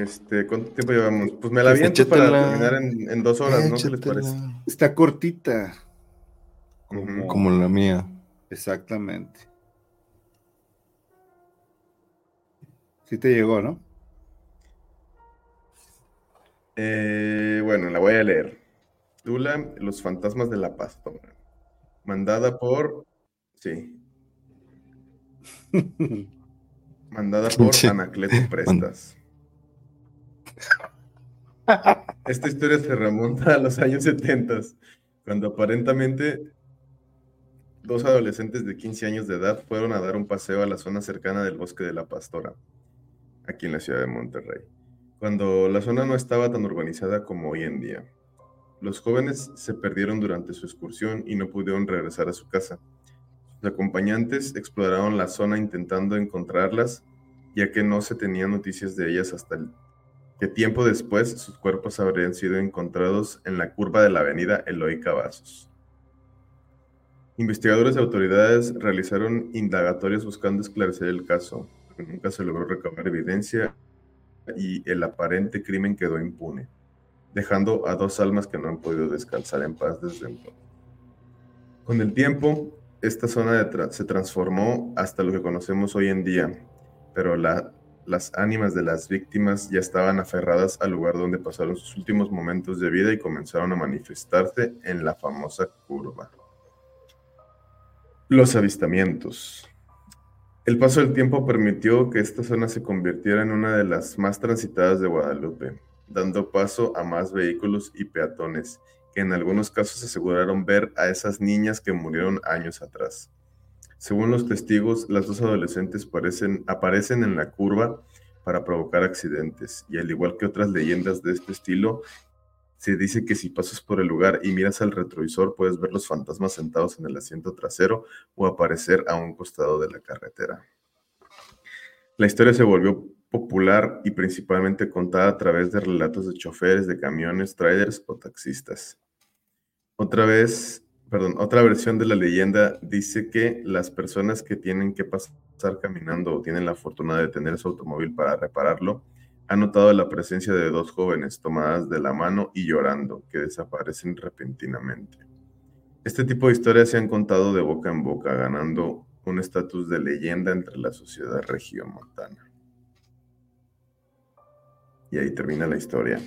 S2: Este, ¿cuánto tiempo llevamos? Pues me la
S5: Pues
S2: aviento para terminar en, en dos horas, ¿no? ¿Qué les parece?
S3: Está cortita.
S5: Como la mía.
S3: Exactamente. Sí te llegó, ¿no?
S2: Eh, bueno, la voy a leer. Tula, Los fantasmas de la pastora. Mandada por. Sí. (laughs) Mandada por
S5: Sí.
S2: Anacleto Prestas. Esta historia se remonta a los años 70, cuando aparentemente dos adolescentes de 15 años de edad fueron a dar un paseo a la zona cercana del Bosque de la Pastora, aquí en la ciudad de Monterrey, cuando la zona no estaba tan urbanizada como hoy en día. Los jóvenes se perdieron durante su excursión y no pudieron regresar a su casa. Sus acompañantes exploraron la zona intentando encontrarlas, ya que no se tenían noticias de ellas hasta el que tiempo después sus cuerpos habrían sido encontrados en la curva de la avenida Eloy Cavazos. Investigadores y autoridades realizaron indagatorios buscando esclarecer el caso, pero nunca se logró recabar evidencia y el aparente crimen quedó impune, dejando a dos almas que no han podido descansar en paz desde entonces. Con el tiempo, esta zona de se transformó hasta lo que conocemos hoy en día, pero la- las ánimas de las víctimas ya estaban aferradas al lugar donde pasaron sus últimos momentos de vida y comenzaron a manifestarse en la famosa curva. Los avistamientos. El paso del tiempo permitió que esta zona se convirtiera en una de las más transitadas de Guadalupe, dando paso a más vehículos y peatones, que en algunos casos aseguraron ver a esas niñas que murieron años atrás. Según los testigos, las dos adolescentes aparecen en la curva para provocar accidentes y al igual que otras leyendas de este estilo, se dice que si pasas por el lugar y miras al retrovisor puedes ver los fantasmas sentados en el asiento trasero o aparecer a un costado de la carretera. La historia se volvió popular y principalmente contada a través de relatos de choferes de camiones, traders o taxistas. Otra vez, perdón, otra versión de la leyenda dice que las personas que tienen que pasar caminando o tienen la fortuna de tener su automóvil para repararlo, ha notado la presencia de dos jóvenes tomadas de la mano y llorando, que desaparecen repentinamente. Este tipo de historias se han contado de boca en boca, ganando un estatus de leyenda entre la sociedad regiomontana. Y ahí termina la historia.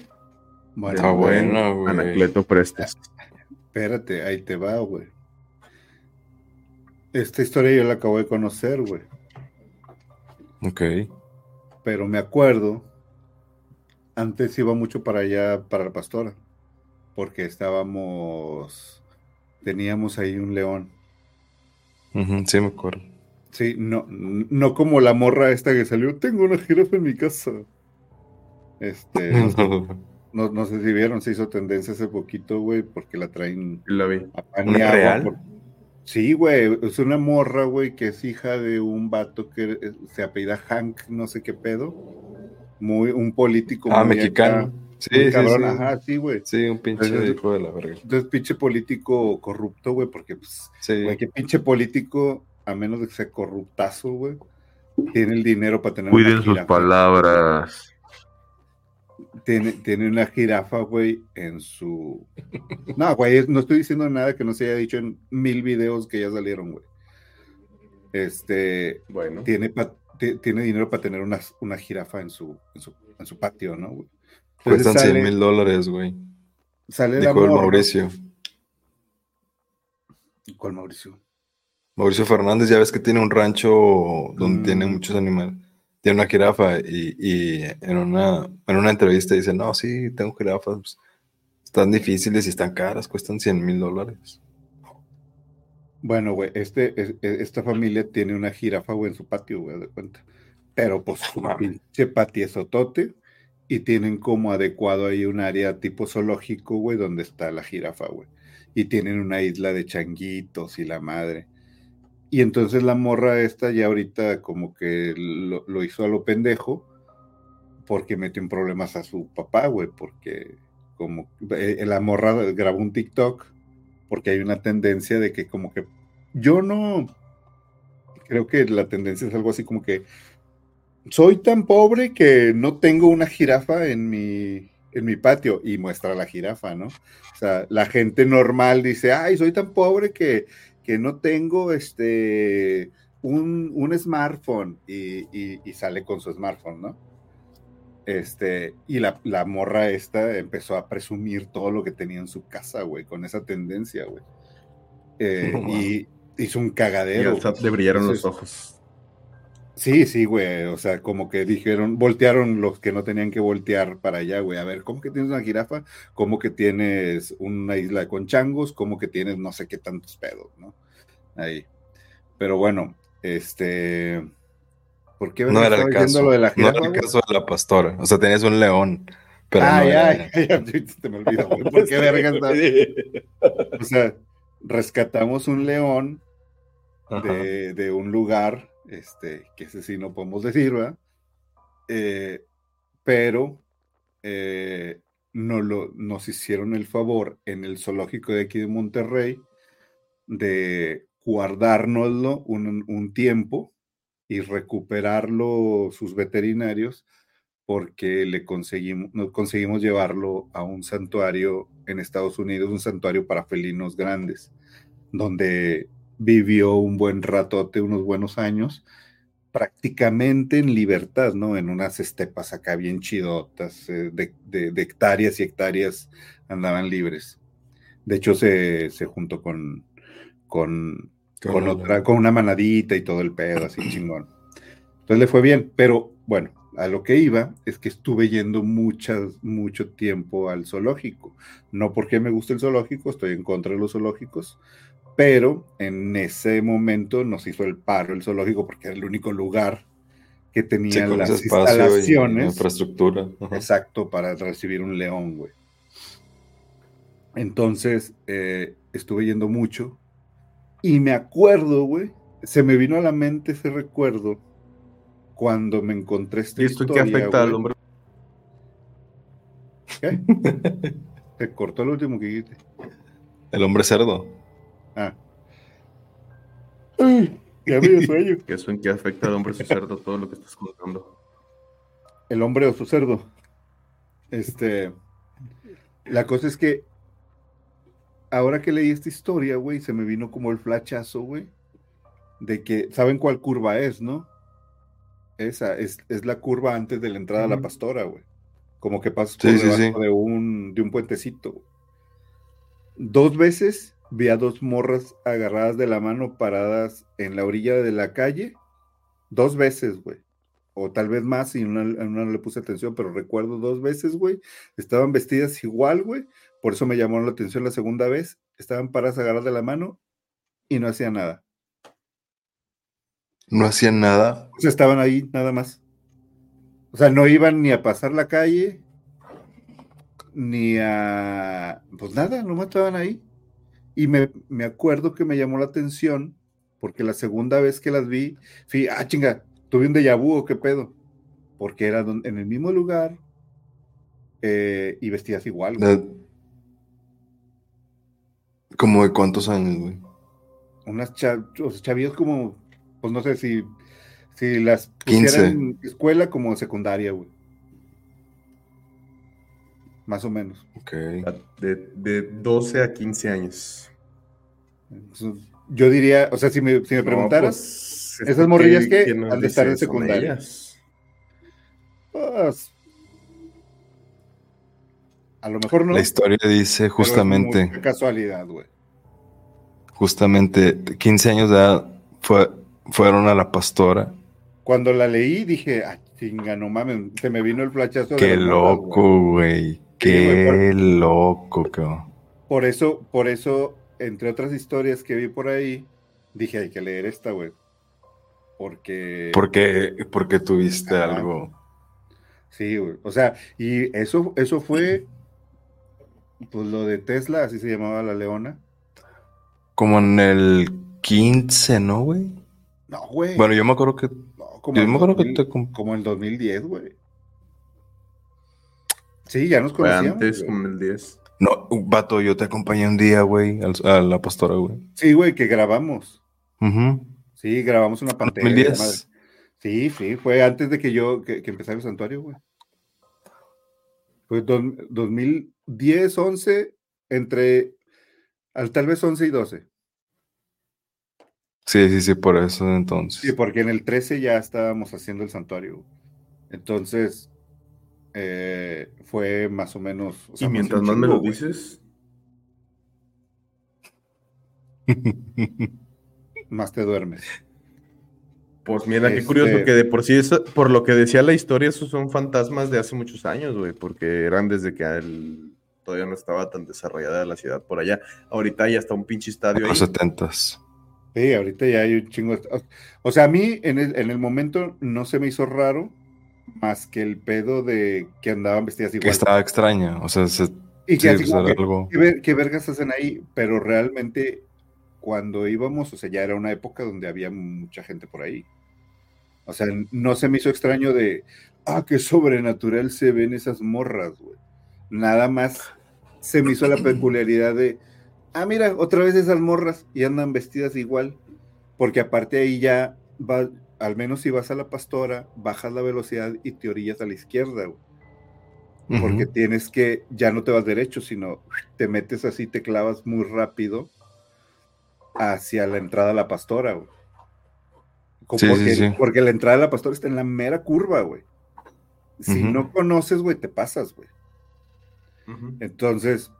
S5: Bueno, ah, bueno, güey.
S2: Anacleto Prestes.
S3: Espérate, ahí te va, güey. Esta historia yo la acabo de conocer, güey.
S5: Ok.
S3: Pero me acuerdo antes iba mucho para allá, para la pastora, porque estábamos, teníamos ahí un león.
S5: sí, me acuerdo.
S3: Sí, no, no como la morra esta que salió, tengo una jirafa en mi casa. Este, (laughs) no, no sé si vieron, se hizo tendencia hace poquito, güey, porque la traen
S2: la vi.
S3: real? Sí, güey, es una morra, güey, que es hija de un vato que se apellida Hank, no sé qué pedo muy, un político.
S5: Ah, mexicano.
S3: sí, sí, Ajá, sí, güey.
S5: Sí, un pinche hijo de la verga.
S3: Entonces, pinche político corrupto, güey, porque, pues, güey, que pinche político, a menos de que sea corruptazo, güey, tiene el dinero para tener
S2: Cuiden sus palabras.
S3: Tiene, tiene una jirafa, güey, en su... No, güey, no estoy diciendo nada que no se haya dicho en mil videos que ya salieron, güey. Este, bueno. Tiene, tiene dinero para tener una, una jirafa en su, en su, patio, ¿no?
S5: Cuestan 100 mil dólares, güey.
S3: Sale
S5: Dijo el Mauricio.
S3: ¿Cuál Mauricio?
S5: Mauricio Fernández, ya ves que tiene un rancho donde tiene mm. muchos animales. Tiene una jirafa y, en, una, en una entrevista dice, no, sí, tengo jirafas. Pues, están difíciles y están caras, cuestan 100 mil dólares.
S3: Bueno, güey, este, e, esta familia tiene una jirafa, güey, en su patio, güey, de cuenta. Pero pues un pinche patiezotote y tienen como adecuado ahí un área tipo zoológico, güey, donde está la jirafa, güey. Y tienen una isla de changuitos y la madre. Y entonces la morra esta ya ahorita como que lo, hizo a lo pendejo porque metió en problemas a su papá, güey, porque como eh, la morra grabó un TikTok porque hay una tendencia de que como que yo no creo que la tendencia es algo así como que soy tan pobre que no tengo una jirafa en mi en mi patio y muestra la jirafa, ¿no? O sea, la gente normal dice, ay, soy tan pobre que, que no tengo este un, un smartphone y, y, sale con su smartphone, ¿no? Este, y la, la, morra esta empezó a presumir todo lo que tenía en su casa, güey, con esa tendencia, güey. Eh, y hizo un cagadero.
S2: Y le brillaron los ojos.
S3: Sí, sí, güey. O sea, como que dijeron, voltearon los que no tenían que voltear para allá, güey. A ver, ¿cómo que tienes una jirafa? ¿Cómo que tienes una isla con changos? ¿Cómo que tienes no sé qué tantos pedos, no? Ahí. Pero bueno, este.
S5: ¿Por qué no era el caso, lo de la jirafa, No era el caso de la pastora. O sea, tenías un león. Pero ay, no ay,
S3: ay, te me olvidó, ¿Por qué verga (laughs) O sea, rescatamos un león de, un lugar, este, que ese sí no podemos decir, ¿verdad? Eh, pero eh, nos hicieron el favor en el zoológico de aquí de Monterrey de guardárnoslo un, un tiempo y recuperarlo sus veterinarios porque le conseguimos, conseguimos llevarlo a un santuario en Estados Unidos, un santuario para felinos grandes, donde vivió un buen ratote, unos buenos años, prácticamente en libertad, ¿no? En unas estepas acá bien chidotas, eh, de, hectáreas y hectáreas andaban libres. De hecho, se, se juntó con, con con, otra, con una manadita y todo el pedo, así (clears throat) chingón. Entonces le fue bien, pero bueno, a lo que iba es que estuve yendo muchas, mucho tiempo al zoológico. No porque me guste el zoológico, estoy en contra de los zoológicos, pero en ese momento nos hizo el paro el zoológico porque era el único lugar que tenía las instalaciones.
S5: infraestructura.
S3: Exacto, para recibir un león, güey. Entonces, eh, estuve yendo mucho y me acuerdo, güey, se me vino a la mente ese recuerdo cuando me encontré esta
S2: ¿Y esto qué afecta al hombre?
S3: ¿Qué? (laughs) Se cortó el último que dijiste.
S5: El hombre cerdo.
S3: Ah. Uy, ya me sueño.
S2: ¿Qué eso en qué afecta al hombre su cerdo todo lo que estás contando?
S3: El hombre o su cerdo. Este. La cosa es que ahora que leí esta historia, güey, se me vino como el flachazo, güey, de que, ¿saben cuál curva es, no? Esa, es, es la curva antes de la entrada a la pastora, güey. Como que pasas por debajo De, un, de un puentecito. Dos veces vi a dos morras agarradas de la mano paradas en la orilla de la calle. Dos veces, güey. O tal vez más, y una, una no le puse atención, pero recuerdo dos veces, güey. Estaban vestidas igual, güey. Por eso me llamó la atención la segunda vez. Estaban paradas agarradas de la mano y no hacían nada.
S5: No hacían nada.
S3: O sea, estaban ahí nada más. O sea, no iban ni a pasar la calle, ni a... Pues nada, nomás estaban ahí. Y me, acuerdo que me llamó la atención, porque la segunda vez que las vi, fui, ah, chinga, tuve un déjà vu o qué pedo. Porque eran en el mismo lugar eh, y vestidas igual.
S5: ¿Como de cuántos años, güey?
S3: Unas chavillas como pues no sé si, si las pusieran en escuela como secundaria, güey. Más o menos.
S5: Ok.
S2: De, 12 a 15 años.
S3: Yo diría, o sea, si me, si me preguntaras, pues, esas morrillas que, han de estar en secundaria. Pues, a lo mejor no.
S5: La historia dice justamente.
S3: casualidad, güey.
S5: Justamente, 15 años de edad fue fueron a la pastora.
S3: Cuando la leí dije, ah, chinga, no mames, se me vino el flachazo.
S5: Qué loco, güey. Qué loco, cabrón.
S3: Por eso, por eso, entre otras historias que vi por ahí, dije, hay que leer esta, güey. Porque...
S5: Porque, porque tuviste algo.
S3: Sí, güey. O sea, y eso, eso fue, pues lo de Tesla, así se llamaba la leona.
S5: Como en el 15, ¿no, güey?
S3: No, güey.
S5: Bueno, yo me acuerdo que.
S3: como yo me acuerdo que te... Como en 2010, güey. Sí, ya nos conocíamos.
S2: antes, como en el 10.
S5: No, vato, yo te acompañé un día, güey, a la pastora, güey.
S3: Sí, güey, que grabamos. Sí, grabamos una pantalla. 2010. Sí, sí, fue antes de que yo, que, que empezara el santuario, güey. Fue 2010, 11, entre, al, tal vez 11 y 12.
S5: Sí, sí, sí, por eso entonces.
S3: Sí, porque en el 13 ya estábamos haciendo el santuario. Entonces, eh, fue más o menos.
S2: y mientras más me lo dices. (laughs)
S3: más te duermes.
S2: Pues mira, qué curioso este que de por sí, eso, por lo que decía la historia, esos son fantasmas de hace muchos años, güey, porque eran desde que todavía no estaba tan desarrollada la ciudad por allá. Ahorita ya está un pinche estadio.
S5: Los setentas.
S3: Sí, ahorita ya hay un chingo. O sea, a mí en el, en el momento no se me hizo raro más que el pedo de que andaban vestidas igual.
S5: Que estaba extraña, o sea, se,
S3: y que, así algo... ¿qué, vergas hacen ahí? Pero realmente cuando íbamos, o sea, ya era una época donde había mucha gente por ahí. O sea, no se me hizo extraño de, ah, qué sobrenatural se ven esas morras, güey. Nada más se me hizo la peculiaridad de, ah, mira, otra vez esas morras y andan vestidas igual, porque aparte ahí ya va, al menos si vas a la pastora, bajas la velocidad y te orillas a la izquierda, porque tienes que, ya no te vas derecho, sino te metes así, te clavas muy rápido hacia la entrada a la pastora, güey. porque, porque, la entrada a la pastora está en la mera curva, güey. Si no conoces, güey, te pasas, güey. Entonces,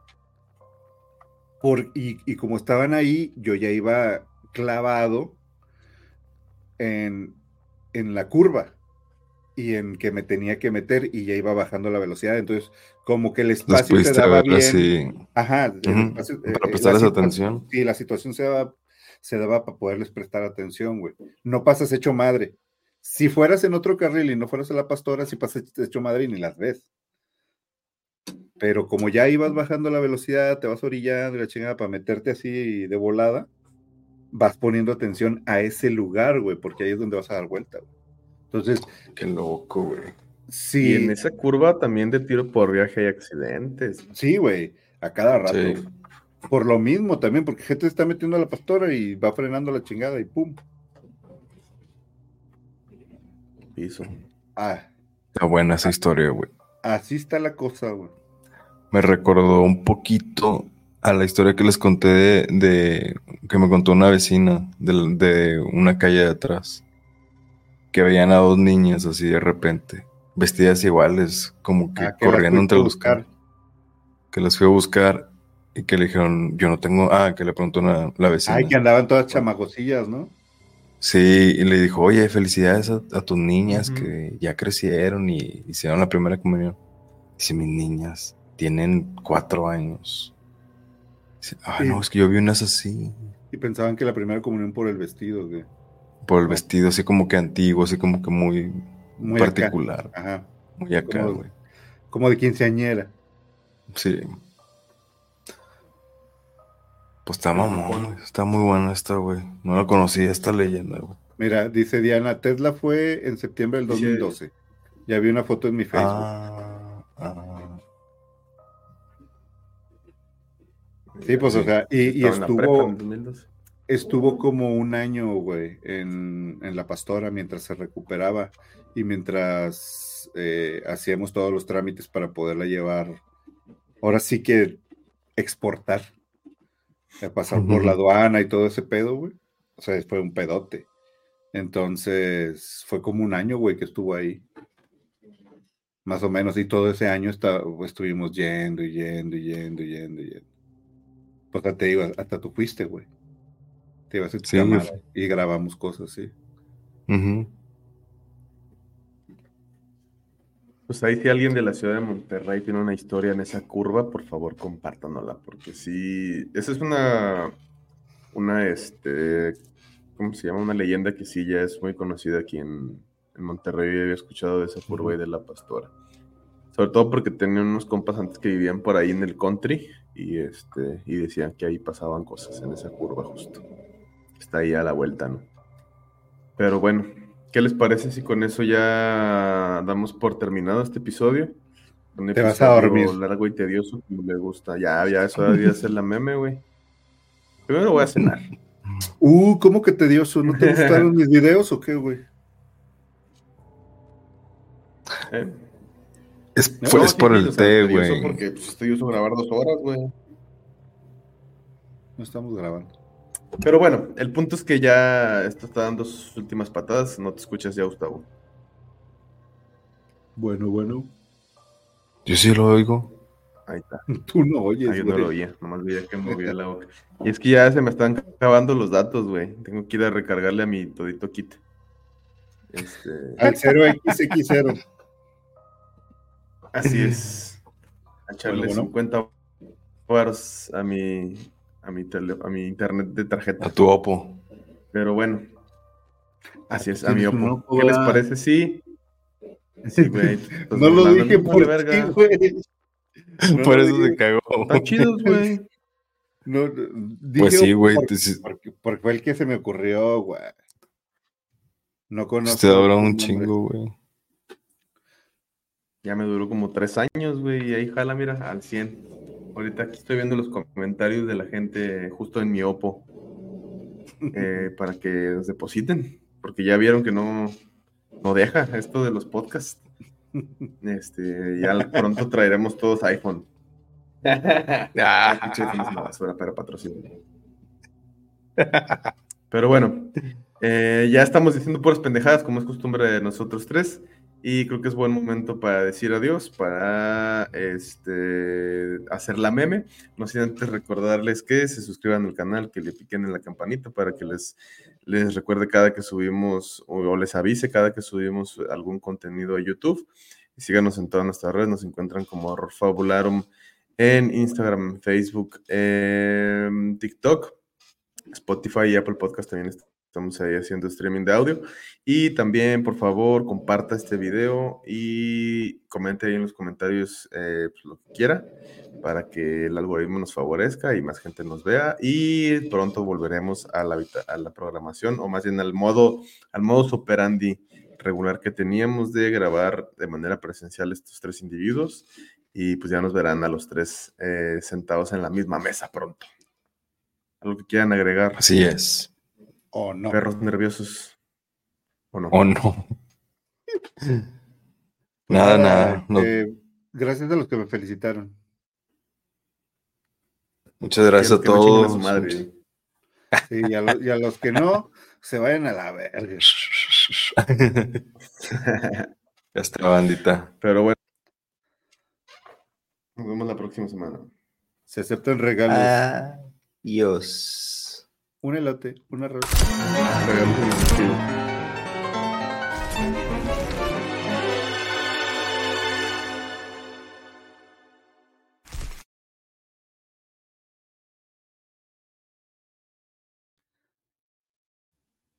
S3: y, como estaban ahí, yo ya iba clavado en, la curva. y en que me tenía que meter y ya iba bajando la velocidad. Entonces, como que el espacio se daba bien.
S5: Así.
S3: Ajá.
S5: Uh espacio, Para eh, prestarles atención.
S3: Sí, la situación se daba, se daba para poderles prestar atención, güey. No pasas hecho madre. Si fueras en otro carril y no fueras a la pastora, si pasas hecho madre y ni las ves. Pero como ya ibas bajando la velocidad, te vas orillando y la chingada para meterte así de volada, vas poniendo atención a ese lugar, güey, porque ahí es donde vas a dar vuelta, güey. Entonces.
S5: Qué loco, güey.
S2: Sí. Y en esa curva también de tiro por viaje hay accidentes.
S3: Sí, güey, a cada rato. Por lo mismo también, porque gente está metiendo a la pastora y va frenando la chingada y pum.
S2: Piso.
S3: Ah.
S5: Está buena esa historia, güey.
S3: Así está la cosa, güey.
S5: Me recordó un poquito a la historia que les conté de, que me contó una vecina de, de una calle de atrás que veían a dos niñas así de repente, vestidas iguales, como que, ah, corriendo entre los carros. Que las fui a buscar y que le dijeron, yo no tengo, ah, que le preguntó una, la vecina.
S3: Ay, que andaban todas chamagosillas, ¿no?
S5: Sí, y le dijo, oye, felicidades a, tus niñas que ya crecieron y hicieron la primera comunión. Dice, mis niñas tienen cuatro años. Ah, no, es que yo vi unas así.
S3: Y pensaban que la primera comunión por el vestido, güey
S5: por el vestido así como que antiguo, así como que muy, muy particular.
S3: Ajá.
S5: Muy acá, güey.
S3: Como, de quinceañera.
S5: Sí. Pues está mamón, está muy buena esta, güey. No la conocía esta leyenda, güey.
S3: Mira, dice Diana, Tesla fue en septiembre del 2012. Ya vi una foto en mi Facebook. Ah, ah. Sí, pues, o sea, y, y estuvo estuvo como un año, güey, en, La Pastora mientras se recuperaba y mientras eh, hacíamos todos los trámites para poderla llevar. Ahora sí que exportar, pasar por la aduana y todo ese pedo, güey. O sea, fue un pedote. Entonces, fue como un año, güey, que estuvo ahí. Más o menos, y todo ese año estuvimos yendo y yendo y yendo y yendo y yendo. Pues te digo, hasta tú fuiste, güey y grabamos cosas, sí.
S2: Pues ahí si alguien de la ciudad de Monterrey tiene una historia en esa curva, por favor compártanosla, porque sí, esa es una, una, este, ¿cómo se llama? Una leyenda que sí ya es muy conocida aquí en, en Monterrey, había escuchado de esa curva y de la pastora. Sobre todo porque tenía unos compas antes que vivían por ahí en el country y, este, y decían que ahí pasaban cosas en esa curva justo está ahí a la vuelta, ¿no? Pero bueno, ¿qué les parece si con eso ya damos por terminado este episodio?
S3: Te vas a dormir.
S2: Largo y tedioso, como le gusta. Ya, ya, eso debería ser la meme, güey. Primero voy a cenar. (laughs)
S3: Uh, ¿cómo que tedioso? ¿No te gustaron (laughs) mis videos o qué, güey?
S5: ¿Eh? Es, por el té, güey.
S2: Porque pues, estoy usando grabar dos horas, güey.
S3: No estamos grabando.
S2: Pero bueno, el punto es que ya esto está dando sus últimas patadas. No te escuchas ya, Gustavo.
S3: Bueno, bueno.
S5: Yo sí lo oigo.
S2: Ahí está. (laughs)
S3: Tú no oyes.
S2: Ah, yo no lo oía, nomás veía que movía la boca. Y es que ya se me están acabando los datos, güey. Tengo que ir a recargarle a mi todito kit.
S3: Este... Al 0XX0.
S2: Así es. A echarle 50 bars a mi a mi, a mi internet de tarjeta.
S5: A tu Oppo.
S2: Pero bueno, así es, a mi Oppo. ¿Qué les parece? Sí. Sí, (laughs) güey.
S3: no lo dije por verga. güey. (laughs)
S5: por eso se cagó.
S2: Están chidos, güey.
S3: No,
S5: pues sí, güey.
S3: Porque, porque, fue el que se me ocurrió, güey. No conozco.
S5: Te duró un chingo, güey.
S2: Ya me duró como tres años, güey. Y ahí jala, mira, al 100. Ahorita aquí estoy viendo los comentarios de la gente justo en mi Oppo (laughs) eh, para que nos depositen, porque ya vieron que no, no deja esto de los podcasts. Este, ya pronto (laughs) traeremos todos iPhone. (laughs) ah, para patrocinio. Pero bueno, eh, ya estamos diciendo puras pendejadas, como es costumbre de nosotros tres. Y creo que es buen momento para decir adiós, para este, hacer la meme. No sin antes recordarles que se suscriban al canal, que le piquen en la campanita para que les, les recuerde cada que subimos o, les avise cada que subimos algún contenido a YouTube. Y síganos en todas nuestras redes, nos encuentran como Horror Fabularum en Instagram, Facebook, TikTok, Spotify y Apple Podcast también estamos ahí haciendo streaming de audio. Y también, por favor, comparta este video y comente ahí en los comentarios eh, pues, lo que quiera para que el algoritmo nos favorezca y más gente nos vea. Y pronto volveremos a la, a la programación, o más bien al modo, al modo operandi regular que teníamos de grabar de manera presencial estos tres individuos. Y pues ya nos verán a los tres eh, sentados en la misma mesa pronto. ¿Algo que quieran agregar?
S5: Así es.
S3: O no.
S2: Perros nerviosos.
S5: ¿O no? O no. (laughs) nada, nada.
S3: Eh, gracias a los que me felicitaron.
S5: Muchas gracias a todos.
S3: y, a los, que no, se vayan a la verga. (laughs)
S5: ya está, bandita.
S2: Pero bueno. Nos vemos la próxima semana.
S3: Se aceptan regalos.
S5: Adiós.
S3: Un elote, un arroz.